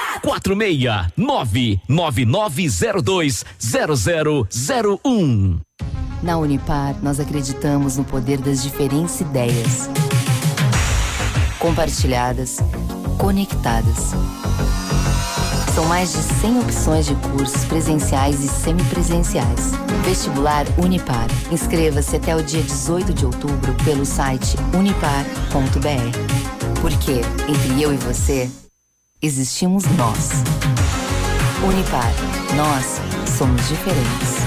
46999020001. Na Unipar, nós acreditamos no poder das diferentes ideias. Compartilhadas, conectadas. São mais de 100 opções de cursos presenciais e semipresenciais. Vestibular Unipar. Inscreva-se até o dia 18 de outubro pelo site unipar.br. Porque, entre eu e você, existimos nós. Unipar, nós somos diferentes.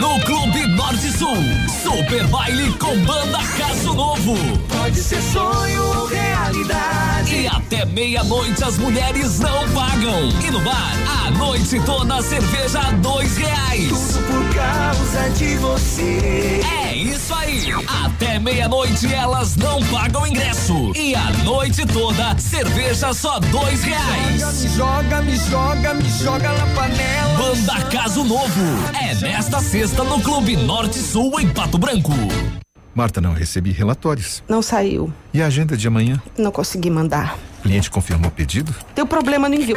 No Clube Norte Sul, Super Baile com Banda Caso Novo. Pode ser sonho ou realidade. E até meia-noite as mulheres não pagam. E no bar, a noite toda a cerveja a dois reais. Tudo por causa de você. É isso aí. Até meia-noite elas não pagam ingresso. E a noite toda, cerveja só dois reais. Me joga, me joga, me joga na panela. Banda Caso Novo. É nesta sexta no Clube Norte Sul em Pato Branco. Marta, não recebi relatórios. Não saiu. E a agenda de amanhã? Não consegui mandar. O cliente confirmou o pedido? Deu problema no envio.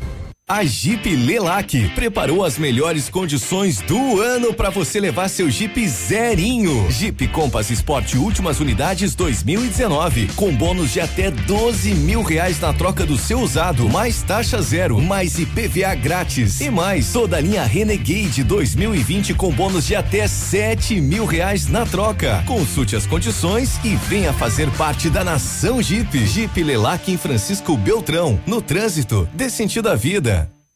A Jeep Lelac preparou as melhores condições do ano para você levar seu Jeep zerinho. Jeep Compass Sport últimas unidades 2019 com bônus de até 12 mil reais na troca do seu usado, mais taxa zero, mais IPVA grátis e mais toda a linha Renegade 2020 com bônus de até 7 mil reais na troca. Consulte as condições e venha fazer parte da nação Jeep. Jeep Lelac em Francisco Beltrão, no trânsito, dê sentido à vida.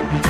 Bye.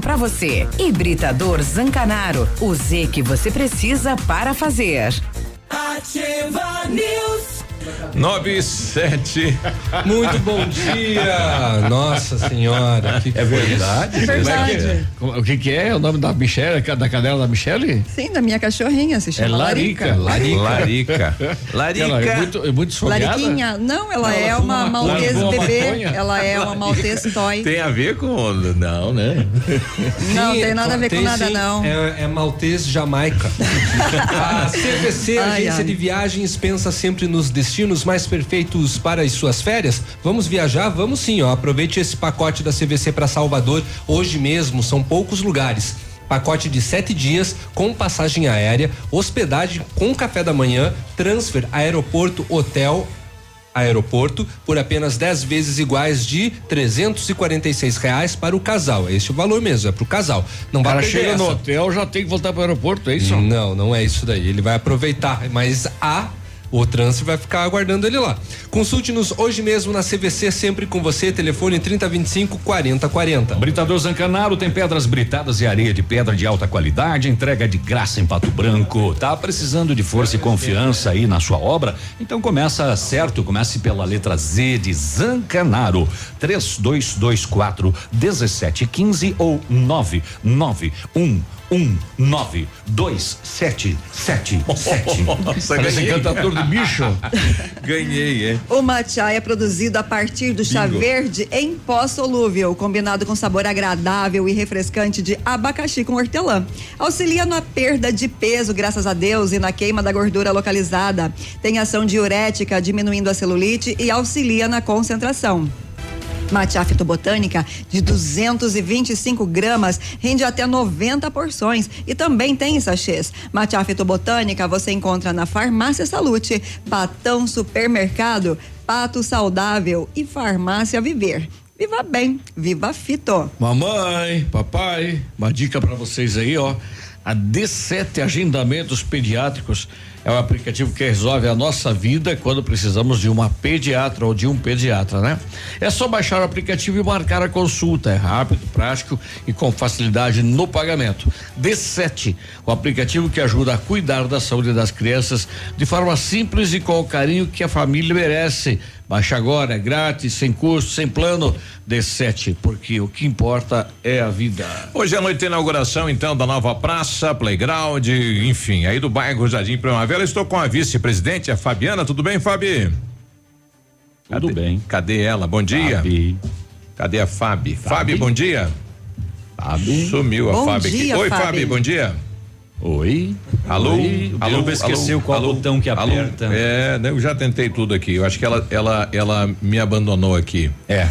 para você. Hibridador Zancanaro, o Z que você precisa para fazer. Ativa News. 9 e 7. Muito bom dia! Nossa senhora, que É verdade? É verdade. Como é que é? Como- O que que é? O nome da Michelle, da cadela da Michelle? Sim, da minha cachorrinha, se É chama Larica. Larica. Larica. Larica. Ela é muito, é muito? Lariquinha, não, ela Não, é ela fuma uma maltese bebê, maconha. ela é uma maltese toy. Tem a ver com. Não, né? Não, tem nada a ver com nada, sim. não. É, é maltês Jamaica. a CVC, Ai, Agência ai. de Viagens, pensa sempre nos destinos mais perfeitos para as suas férias. Vamos viajar? Vamos sim, ó. Aproveite esse pacote da CVC para Salvador. Hoje mesmo, são poucos lugares. Pacote de sete dias com passagem aérea, hospedagem com café da manhã, transfer, aeroporto, hotel, aeroporto por apenas 10 vezes iguais de 346 reais para o casal. É esse o valor mesmo, é para o casal. Não vai cara perder chega no hotel, já tem que voltar para o aeroporto, é isso? Não, não é isso daí. Ele vai aproveitar, mas a o transfer vai ficar aguardando ele lá. Consulte-nos hoje mesmo na CVC, sempre com você, telefone 3025 4040. Britador Zancanaro tem pedras britadas e areia de pedra de alta qualidade, entrega de graça em Pato Branco. Tá precisando de força e confiança aí na sua obra? Então começa certo, comece pela letra Z de Zancanaro. 3224 1715 ou 991 um nove dois sete sete sete. Nossa, Parece ganhei. encantador do bicho. Ganhei, é. O matcha é produzido a partir do chá Bingo. verde em pó solúvel, combinado com sabor agradável e refrescante de abacaxi com hortelã. Auxilia na perda de peso, graças a Deus, e na queima da gordura localizada. Tem ação diurética, diminuindo a celulite e auxilia na concentração. Matcha fitobotânica de 225 gramas rende até 90 porções e também tem sachês. Matcha fitobotânica você encontra na Farmácia Salute, Patão Supermercado, Pato Saudável e Farmácia Viver. Viva bem, viva fito. Mamãe, papai, uma dica para vocês aí, ó. A D7 Agendamentos Pediátricos é um aplicativo que resolve a nossa vida quando precisamos de uma pediatra ou de um pediatra, né? É só baixar o aplicativo e marcar a consulta. É rápido, prático e com facilidade no pagamento. D7, o aplicativo que ajuda a cuidar da saúde das crianças de forma simples e com o carinho que a família merece. Baixa agora, é grátis, sem custo, sem plano. D7, porque o que importa é a vida. Hoje à noite tem inauguração então da nova praça, playground, enfim, aí do bairro Jardim Primavera. Estou com a vice-presidente, a Fabiana. Tudo bem, Fabi? Tudo Cadê- bem. Cadê ela? Bom dia. Fabi. Cadê a Fabi? Fabi, bom dia. Fabi. Sumiu a Bom Fabi dia, aqui. Oi, Fabi. Fabi, bom dia. Oi. Alô? Oi. O alô, esqueceu qual botão que alô? aperta. É, né, eu já tentei tudo aqui. Eu acho que ela, ela, ela me abandonou aqui. É.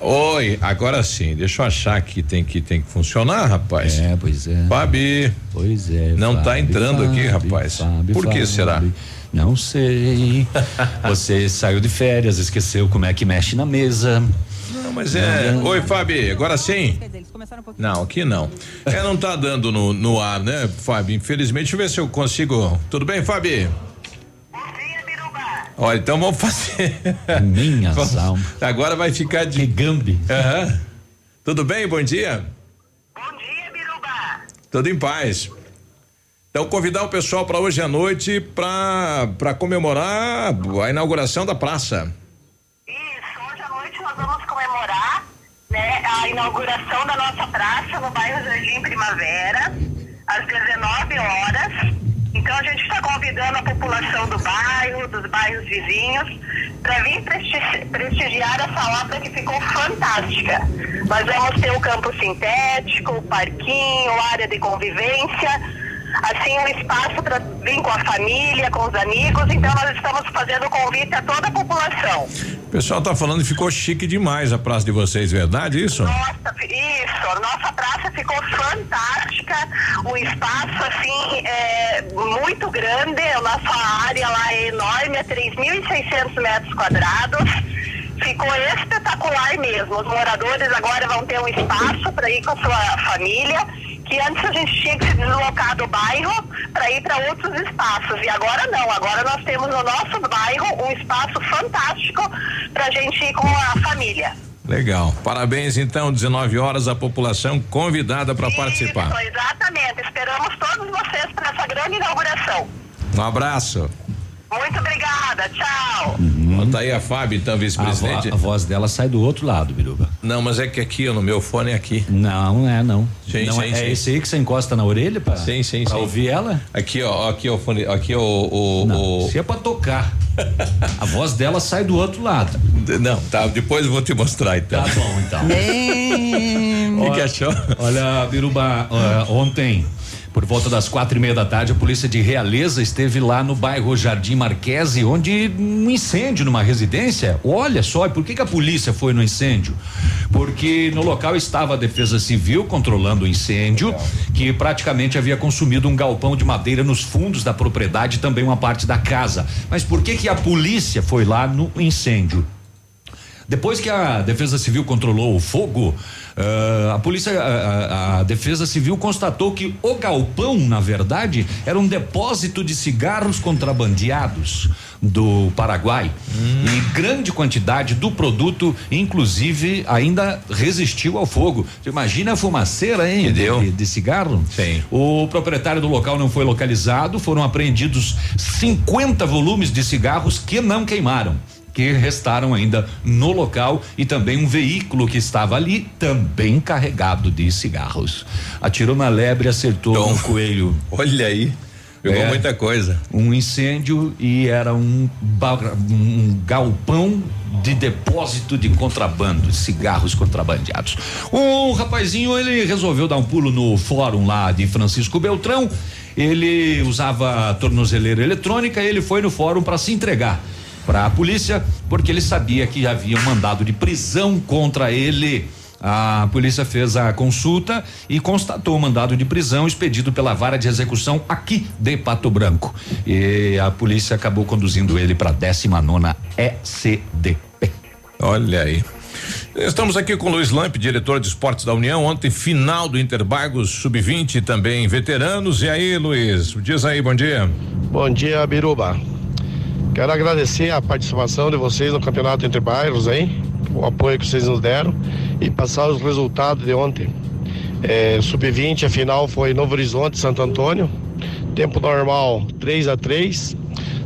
Oi, agora sim. Deixa eu achar que tem que tem que funcionar, rapaz. É, pois é. Fabi. Pois é. Não tá Fábio, entrando aqui, Fábio, rapaz. Fábio, Por que será? Não sei. Você saiu de férias, esqueceu como é que mexe na mesa. Não, mas é. Oi, Fabi, agora sim? Não, aqui não. É, não tá dando no, no ar, né, Fabi? Infelizmente, deixa eu ver se eu consigo. Tudo bem, Fabi? Olha, então vamos fazer. Minha Vamos- alma. Agora vai ficar de. Que gambi. Aham. Tudo bem? Bom dia. Bom dia, Biruba. Tudo em paz. Então convidar o pessoal para hoje à noite para para comemorar a inauguração da praça. Hoje à noite nós vamos comemorar né, a inauguração da nossa praça no bairro Jardim Primavera, às 19 horas. Então a gente está convidando a população do bairro, dos bairros vizinhos, para vir presti- prestigiar essa obra que ficou fantástica. Nós vamos ter o campo sintético, o parquinho, área de convivência assim um espaço para vir com a família, com os amigos. Então nós estamos fazendo convite a toda a população. O pessoal tá falando que ficou chique demais a praça de vocês, verdade isso? Nossa, isso, nossa praça ficou fantástica, um espaço assim é, muito grande, a nossa área lá é enorme, é 3.600 metros quadrados. ficou espetacular mesmo. Os moradores agora vão ter um espaço para ir com a sua família, que antes a gente tinha que se deslocar do bairro para ir para outros espaços. E agora não, agora nós temos no nosso bairro um espaço fantástico para a gente ir com a família. Legal. Parabéns, então, 19 horas, a população convidada para participar. Exatamente. Esperamos todos vocês para essa grande inauguração. Um abraço. Muito obrigada, tchau. Bota aí a Fábio, então, vice-presidente. A, vo- a voz dela sai do outro lado, Biruba. Não, mas é que aqui, ó, no meu fone é aqui. Não, não é, não. Sim, não sim, é, sim. é esse aí que você encosta na orelha pra, Sim, sim, pra sim. ouvir ela? Aqui, ó, aqui, ó, o fone, aqui, ó, o. o, Não, o- se é pra tocar. A voz dela sai do outro lado. Não, tá, depois eu vou te mostrar, então. Tá bom, então. O que, que achou? Olha, Biruba, ó, ontem, por volta das quatro e meia da tarde, a polícia de Realeza esteve lá no bairro Jardim Marquese, onde um incêndio numa residência. Olha só, e por que, que a polícia foi no incêndio? Porque no local estava a Defesa Civil controlando o incêndio, que praticamente havia consumido um galpão de madeira nos fundos da propriedade e também uma parte da casa. Mas por que que a polícia foi lá no incêndio? Depois que a Defesa Civil controlou o fogo, ah, a polícia, a, a- a Defesa Civil constatou que o galpão, na verdade, era um depósito de cigarros contrabandeados do Paraguai e grande quantidade do produto, inclusive, ainda resistiu ao fogo. Você imagina a fumaceira, hein? De, de cigarro? Sim. O proprietário do local não foi localizado, foram apreendidos 50 volumes de cigarros que não queimaram que restaram ainda no local e também um veículo que estava ali também carregado de cigarros. Atirou na lebre, acertou um coelho. Olha aí. Pegou É. muita coisa. Um incêndio e era um, um galpão de depósito de contrabando, de cigarros contrabandeados. Um rapazinho, ele resolveu dar um pulo no fórum lá de Francisco Beltrão. Ele usava tornozeleira eletrônica e ele foi no fórum para se entregar para a polícia, porque ele sabia que havia um mandado de prisão contra ele. A polícia fez a consulta e constatou o mandado de prisão expedido pela vara de execução aqui de Pato Branco. E a polícia acabou conduzindo ele para a 19 ECDP. Olha aí. Estamos aqui com o Luiz Lamp, diretor de esportes da União. Ontem, final do Interbargos Sub-20, também veteranos. E aí, Luiz? Diz aí, bom dia. Bom dia, Biruba. Quero agradecer a participação de vocês no Campeonato Entre Bairros aí, o apoio que vocês nos deram e passar os resultados de ontem. É, Sub-20, a final foi Novo Horizonte, Santo Antônio. Tempo normal 3 a 3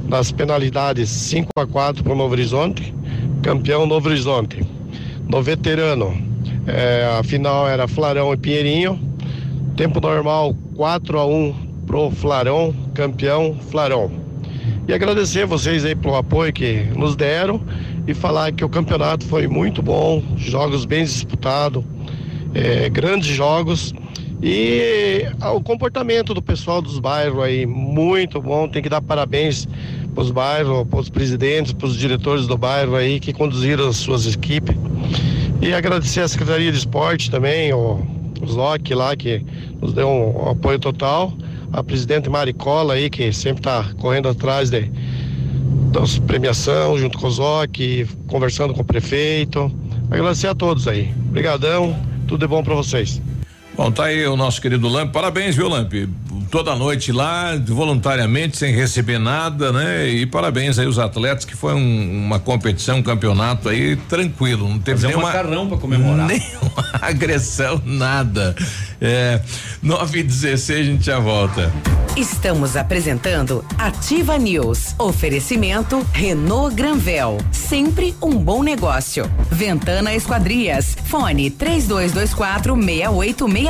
Nas penalidades 5 a 4 para o Novo Horizonte. Campeão Novo Horizonte. No veterano, é, a final era Flarão e Pinheirinho. Tempo normal 4 a 1 pro Flarão, campeão Flarão. E agradecer vocês aí pelo apoio que nos deram e falar que o campeonato foi muito bom, jogos bem disputados, eh, grandes jogos e ah, o comportamento do pessoal dos bairros aí muito bom. Tem que dar parabéns para os bairros, para os presidentes, para os diretores do bairro aí que conduziram as suas equipes. E agradecer a Secretaria de Esporte também, o, o Zoc lá, que nos deu um, apoio total. A presidente Maricola aí, que sempre está correndo atrás de, das premiação, junto com o Zoc, conversando com o prefeito. Agradecer a todos aí. Obrigadão, tudo de bom para vocês. Bom, tá aí o nosso querido Lamp. Parabéns, viu, Lamp? Toda noite lá, voluntariamente, sem receber nada, né? E parabéns aí os atletas, que foi um- uma competição, um campeonato aí tranquilo. Não teve Fazer um nenhuma. macarrão pra comemorar. Nenhuma agressão, nada. É. 9 e 16 a gente já volta. Estamos apresentando Ativa News. Oferecimento Renault Granvel. Sempre um bom negócio. Ventana Esquadrias. Fone 3224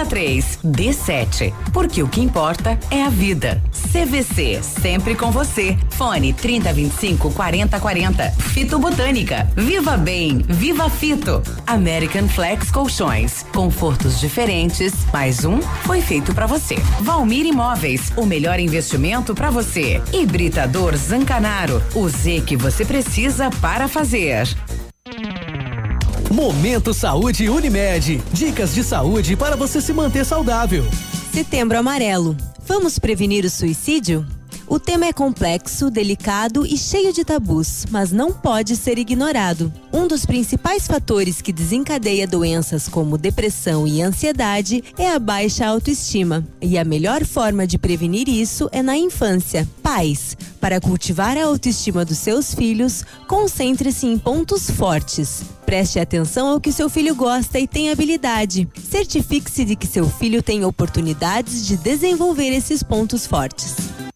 6863. D7. Porque o que importa é a vida. CVC. Sempre com você. Fone 3025 4040. Fito Botânica. Viva Bem. Viva Fito. American Flex Colchões. Confortos diferentes. Mais um foi feito para você. Valmir Imóveis. O melhor investimento para você. Hibridador Zancanaro. O Z que você precisa para fazer. Momento Saúde Unimed. Dicas de saúde para você se manter saudável. Setembro Amarelo. Vamos prevenir o suicídio? O tema é complexo, delicado e cheio de tabus, mas não pode ser ignorado. Um dos principais fatores que desencadeia doenças como depressão e ansiedade é a baixa autoestima. E a melhor forma de prevenir isso é na infância. Pais, para cultivar a autoestima dos seus filhos, concentre-se em pontos fortes. Preste atenção ao que seu filho gosta e tem habilidade. Certifique-se de que seu filho tem oportunidades de desenvolver esses pontos fortes.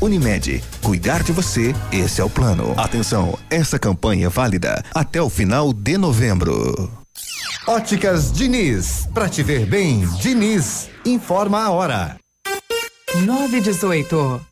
Unimed, cuidar de você, esse é o plano. Atenção, essa campanha é válida até o final de novembro. Óticas Diniz, pra te ver bem, Diniz, informa a hora. 918.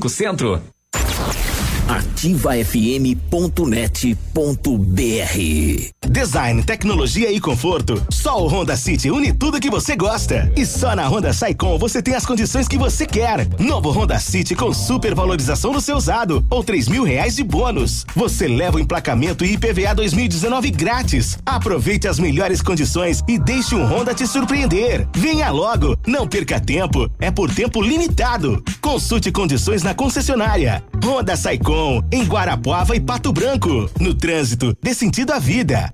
Centro. ativafm.net.br Design, tecnologia e conforto. Só o Honda City une tudo que você gosta. E só na Honda Saicom você tem as condições que você quer. Novo Honda City com super valorização no seu usado ou três mil reais de bônus. Você leva o emplacamento e IPVA 2019 grátis. Aproveite as melhores condições e deixe um Honda te surpreender. Venha logo, não perca tempo. É por tempo limitado. Consulte condições na concessionária. Honda Saicom em Guarapuava e Pato Branco. No trânsito, dê sentido à vida.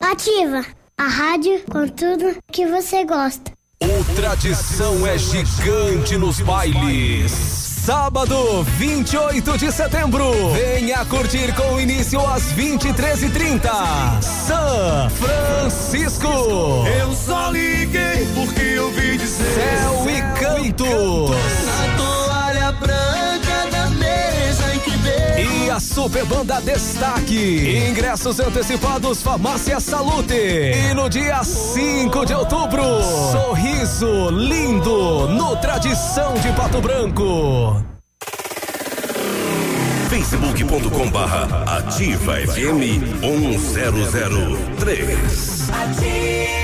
Ativa a rádio com tudo que você gosta. O Tradição é gigante nos bailes. Sábado, 28 de setembro. Venha curtir com início às 23h30. São Francisco. Eu só liguei porque eu vi dizer. Céu e canto. A Super Banda Destaque. Ingressos antecipados Farmácia Salute. E no dia 5 de outubro, Sorriso Lindo no Tradição de Pato Branco. facebook.com barra ativa FM 1003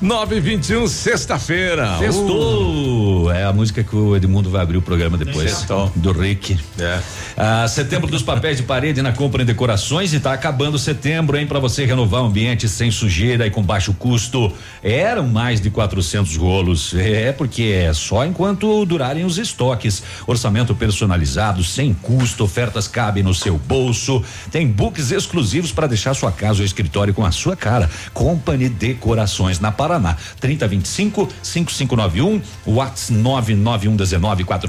921, sexta-feira. Sextou. É a música que o Edmundo vai abrir o programa depois. Do Rick. É. Ah, setembro dos papéis de parede na compra em decorações e tá acabando setembro, hein? Para você renovar o ambiente sem sujeira e com baixo custo. Eram mais de 400 rolos. É porque é só enquanto durarem os estoques. Orçamento personalizado, sem custo, ofertas cabem no seu bolso. Tem books exclusivos para deixar sua casa ou escritório com a sua cara. Company Decorações na Paraná. 3025 5591, Whats 99119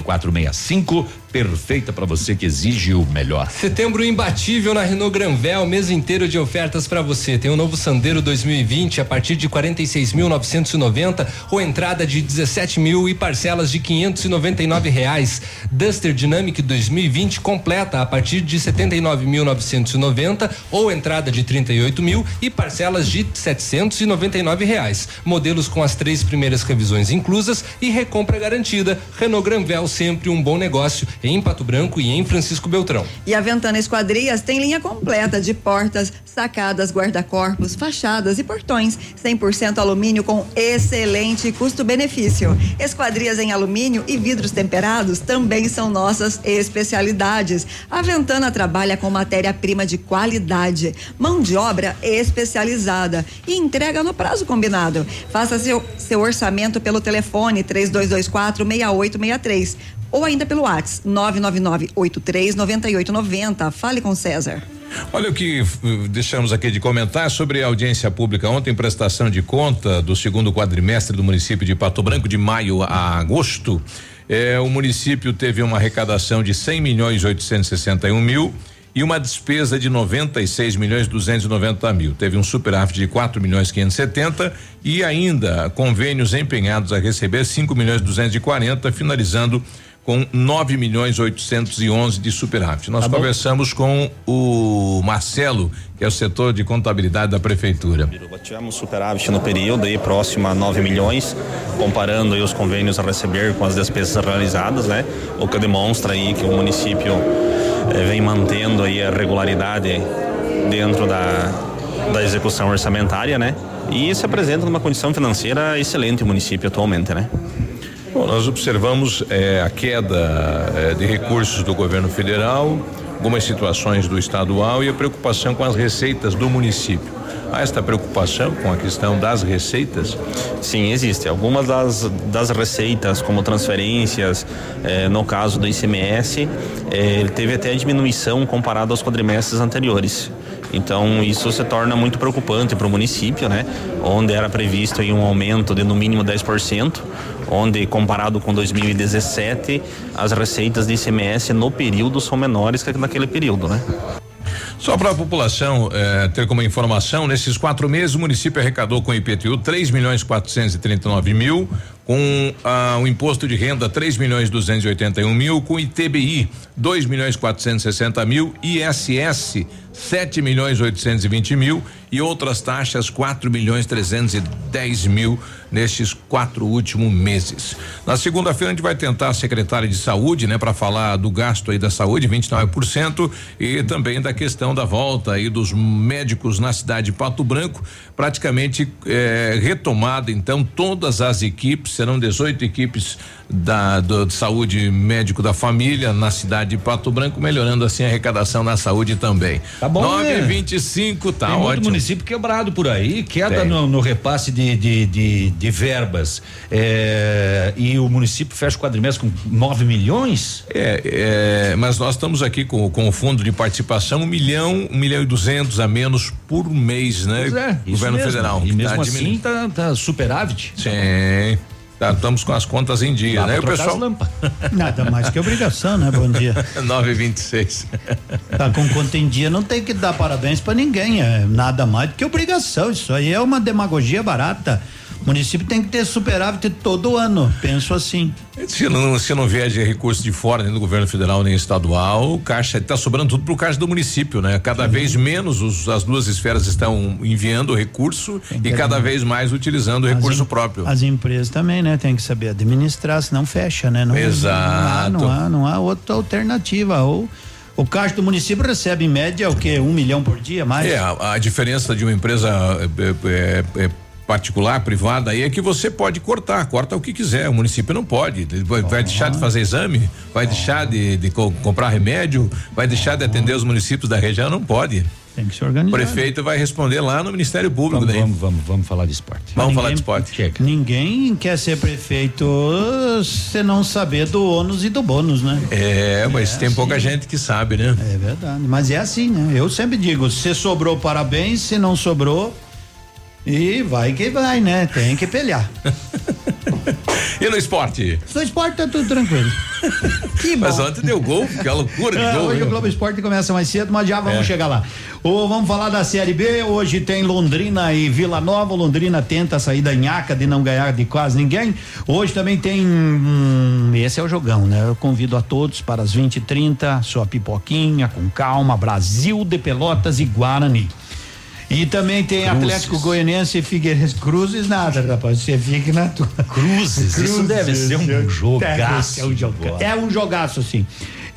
4465. Perfeita para você que exige o melhor. Setembro imbatível na Renault Granvel, mês inteiro de ofertas para você. Tem o novo Sandero 2020 a partir de 46.990 ou entrada de 17 mil e parcelas de 599 reais. Duster Dynamic 2020 completa a partir de 79.990 ou entrada de 38 mil e parcelas de 799 reais. Modelos com as três primeiras revisões inclusas e recompra garantida. Renault Granvel sempre um bom negócio em Pato Branco e em Francisco Beltrão. E a Ventana Esquadrias tem linha completa de portas, sacadas, guarda-corpos, fachadas e portões. 100% alumínio com excelente custo-benefício. Esquadrias em alumínio e vidros temperados também são nossas especialidades. A Ventana trabalha com matéria-prima de qualidade, mão de obra especializada e entrega no prazo combinado. Faça seu, seu orçamento pelo telefone 3224 6863 ou ainda pelo WhatsApp 999 83 9890. Fale com César. Olha o que uh, deixamos aqui de comentar sobre a audiência pública ontem, prestação de conta do segundo quadrimestre do município de Pato Branco, de maio a agosto. É, o município teve uma arrecadação de 100 milhões 861 mil e uma despesa de 96 milhões 290 mil. Teve um superávit de 4 milhões 570 e ainda convênios empenhados a receber 5 milhões 240, finalizando com 9 milhões 811 de superávit. Nós Tá bom. conversamos com o Marcelo, que é o setor de contabilidade da prefeitura. Tivemos superávit no período aí próximo a 9 milhões, comparando aí os convênios a receber com as despesas realizadas, né? O que demonstra aí que o município eh, vem mantendo aí a regularidade dentro da, da execução orçamentária, né? E se apresenta numa condição financeira excelente o município atualmente, né? Bom, nós observamos eh, a queda eh, de recursos do governo federal, algumas situações do estadual e a preocupação com as receitas do município. Há esta preocupação com a questão das receitas? Sim, existe. Algumas das, das receitas, como transferências, eh, no caso do ICMS, eh, teve até diminuição comparado aos quadrimestres anteriores. Então isso se torna muito preocupante para o município, né? Onde era previsto um aumento de no mínimo 10%, onde comparado com 2017 as receitas de ICMS no período são menores que naquele período, né? Só para a população eh, ter como informação, nesses quatro meses o município arrecadou com o IPTU 3 milhões 439 mil, com ah, o imposto de renda 3 milhões 281 mil, com ITBI 2 milhões 460 mil, ISS 7 milhões 820 mil e outras taxas 4 milhões 310 mil nestes quatro últimos meses. Na segunda-feira a gente vai tentar a secretária de saúde, né, para falar do gasto aí da saúde, 29%, e também da questão da volta aí dos médicos na cidade de Pato Branco, praticamente eh, retomada então todas as equipes, serão 18 equipes da do, de saúde médico da família na cidade de Pato Branco, melhorando assim a arrecadação na saúde também. Tá bom, 9 né? e 25 tá Tem muito ótimo. município quebrado por aí, queda no, no repasse de, de, de, de verbas. É, e o município fecha o quadrimestre com 9 milhões? É, é, mas nós estamos aqui com, com o fundo de participação um milhão, um milhão e duzentos a menos por mês, né? Pois é, Governo mesmo. federal. E que mesmo tá assim tá, tá superávit. Sim. Tá, estamos com as contas em dia, Dá né? O pessoal. Nada mais que obrigação, né? Bom dia. 9 e 26 Tá com conta em dia, não tem que dar parabéns pra ninguém, é nada mais do que obrigação. Isso aí é uma demagogia barata. O município tem que ter superávit todo ano, penso assim. Se não, se não vier de recurso de fora, nem do governo federal, nem estadual, o caixa está sobrando tudo pro caixa do município, né? Cada vez menos os- as duas esferas estão enviando recurso e cada vez mais utilizando o recurso próprio. As empresas também, né? Tem que saber administrar, senão fecha, né? Não, Exato. Não há, não há, não há outra alternativa. Ou o caixa do município recebe em média o quê? Um milhão por dia, mais? É, a, a diferença de uma empresa é, é, é, particular, privada, aí é que você pode cortar, corta o que quiser. O município não pode. Ele Vai, vai deixar de fazer exame? Vai deixar de, de co- comprar remédio? Vai deixar de atender os municípios da região? Não pode. Tem que se O organizar. prefeito vai responder lá no Ministério Público Vamos, daí. vamos, vamos, vamos falar de esporte. Vamos Mas falar de ninguém- esporte. Ninguém quer ser prefeito se não saber do ônus e do bônus, né? É, mas tem pouca gente que sabe, né? É verdade. Mas é assim, né? Eu sempre digo, se sobrou, parabéns, se não sobrou. E vai que vai, né? Tem que pelear. E no esporte? No esporte tá tudo tranquilo. Que bom. Mas ontem deu gol, que loucura de É, gol. hoje né? o Globo Esporte começa mais cedo, mas já vamos É. chegar lá. Ô, vamos falar da Série B. Hoje tem Londrina e Vila Nova. Londrina tenta sair da nhaca de não ganhar de quase ninguém. Hoje também tem. hum, esse é o jogão, né? Eu convido a todos para as 20 e 30 sua pipoquinha, com calma. Brasil de Pelotas e Guarani. E também tem Cruzes. Atlético Goianiense e Figueirense Cruzes, nada, rapaz. Você fica na tua. Cruzes, isso deve ser um jogaço. É um jogaço, é um jogaço sim.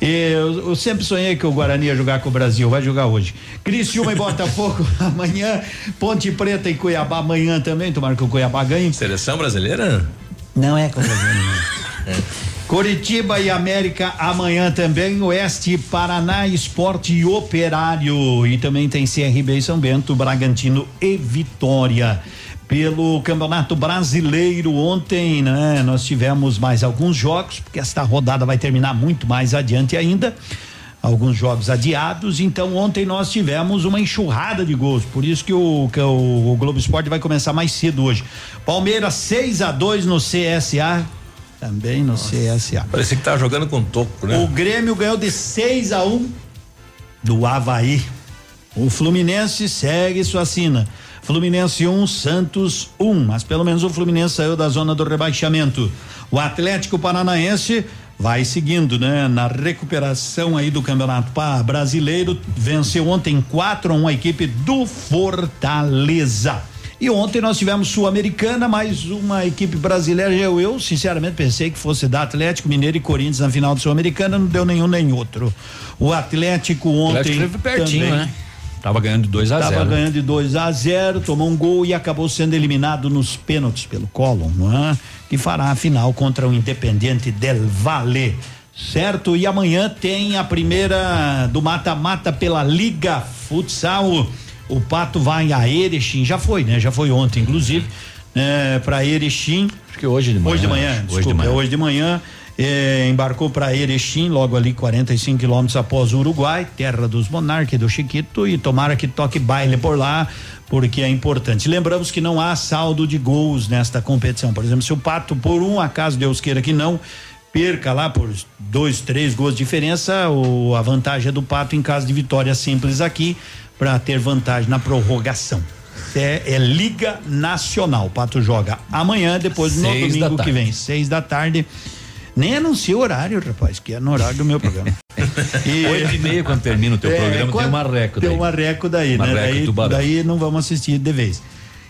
Eu, eu sempre sonhei que o Guarani ia jogar com o Brasil, vai jogar hoje. Criciúma e Botafogo amanhã, Ponte Preta e Cuiabá amanhã também, tomara que o Cuiabá ganhe. Seleção brasileira? Não é com Curitiba e América amanhã também, Oeste, Paraná, Esporte e Operário. E também tem CRB e São Bento, Bragantino e Vitória. Pelo Campeonato Brasileiro, ontem, né, nós tivemos mais alguns jogos, porque esta rodada vai terminar muito mais adiante ainda. Alguns jogos adiados, então ontem nós tivemos uma enxurrada de gols, por isso que o, que o, o Globo Esporte vai começar mais cedo hoje. Palmeiras 6 a 2 no CSA, também no CSA. Parecia que tava jogando com toco, né? O Grêmio ganhou de 6 a 1 do Havaí. O Fluminense segue sua sina. Fluminense 1, Santos 1. Mas pelo menos o Fluminense saiu da zona do rebaixamento. O Atlético Paranaense vai seguindo, né? Na recuperação aí do Campeonato Brasileiro. Venceu ontem 4 a 1 a equipe do Fortaleza. E ontem nós tivemos Sul-Americana, mais uma equipe brasileira. Eu, eu, sinceramente pensei que fosse da Atlético Mineiro e Corinthians na final do Sul-Americana, não deu nenhum nem outro. O Atlético ontem. Atlético esteve pertinho, também né? Tava ganhando de 2 a Tava 0. ganhando de 2 a 0, tomou um gol e acabou sendo eliminado nos pênaltis pelo Colom, não é? Que fará a final contra o Independiente del Valle. Certo? E amanhã tem a primeira do mata-mata pela Liga Futsal. O Pato vai a Erechim, já foi, né? Já foi ontem, inclusive, é, para Erechim. Acho que hoje de manhã. Hoje de manhã, desculpa, Hoje de manhã. é hoje de manhã. eh, embarcou para Erechim, logo ali 45 quilômetros após o Uruguai, terra dos monarcas do Chiquito, e tomara que toque baile por lá, porque é importante. Lembramos que não há saldo de gols nesta competição. Por exemplo, se o Pato, por um acaso, Deus queira que não, perca lá por dois, três gols de diferença, o, a vantagem é do Pato em caso de vitória simples aqui, para ter vantagem na prorrogação. É, é Liga Nacional. O Pato joga amanhã, depois no domingo que vem, seis da tarde. Nem anuncia o horário, rapaz, que é no horário do meu programa. E- Oito e meia, quando termina o teu É, programa, tem uma reco Tem uma reco daí, né? Marreco Daí, daí não vamos assistir de vez.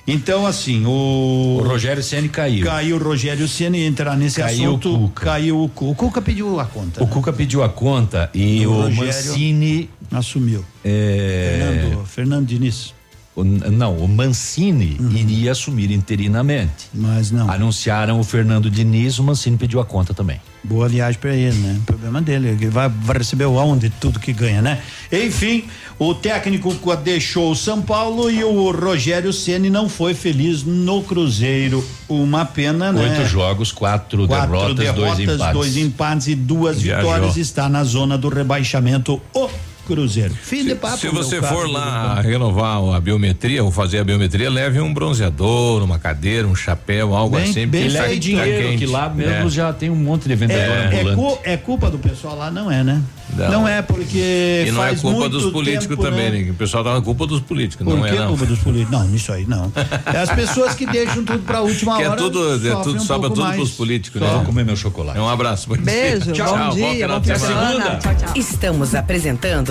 Então, assim, o. O Rogério Ceni caiu. Caiu o Rogério e entrar nesse Caiu o assunto. Cuca. Caiu o Cuca. O Cuca pediu a conta. O Cuca pediu a conta e O o, Rogério Mancini. Assumiu. é, Fernando, Fernando Diniz. o- não, o Mancini iria assumir interinamente. Mas não. Anunciaram o Fernando Diniz, o Mancini pediu a conta também. Boa viagem pra ele, né? O problema dele, ele vai, vai receber o onde tudo que ganha, né? Enfim, o técnico deixou o São Paulo e o Rogério Ceni não foi feliz no Cruzeiro. Uma pena, né? Oito jogos, quatro, Quatro derrotas, dois empates. dois empates e duas Viajou. vitórias. Está na zona do rebaixamento o Cruzeiro. Fim de papo. Se você caro for lá renovar a biometria ou fazer a biometria, leve um bronzeador, uma cadeira, um chapéu, algo Bem- assim. bem tá- leve tá dinheiro, quente. que lá mesmo É. já tem um monte de vendedor É, é, ambulante. cu- é culpa do pessoal lá? Não é, né? Não. Não, é porque. E não é culpa dos políticos tempo, também, né? né? O pessoal tá na culpa dos políticos, Por não que é não. culpa dos políticos? Não, nisso aí não. É as pessoas que deixam tudo pra última Que é hora. tudo, é tudo um sobra tudo mais. pros políticos, Só. né? Vou comer meu chocolate. É um abraço. dia. Beijo, Tchau, bom dia, bom semana. Tchau, tchau. Estamos apresentando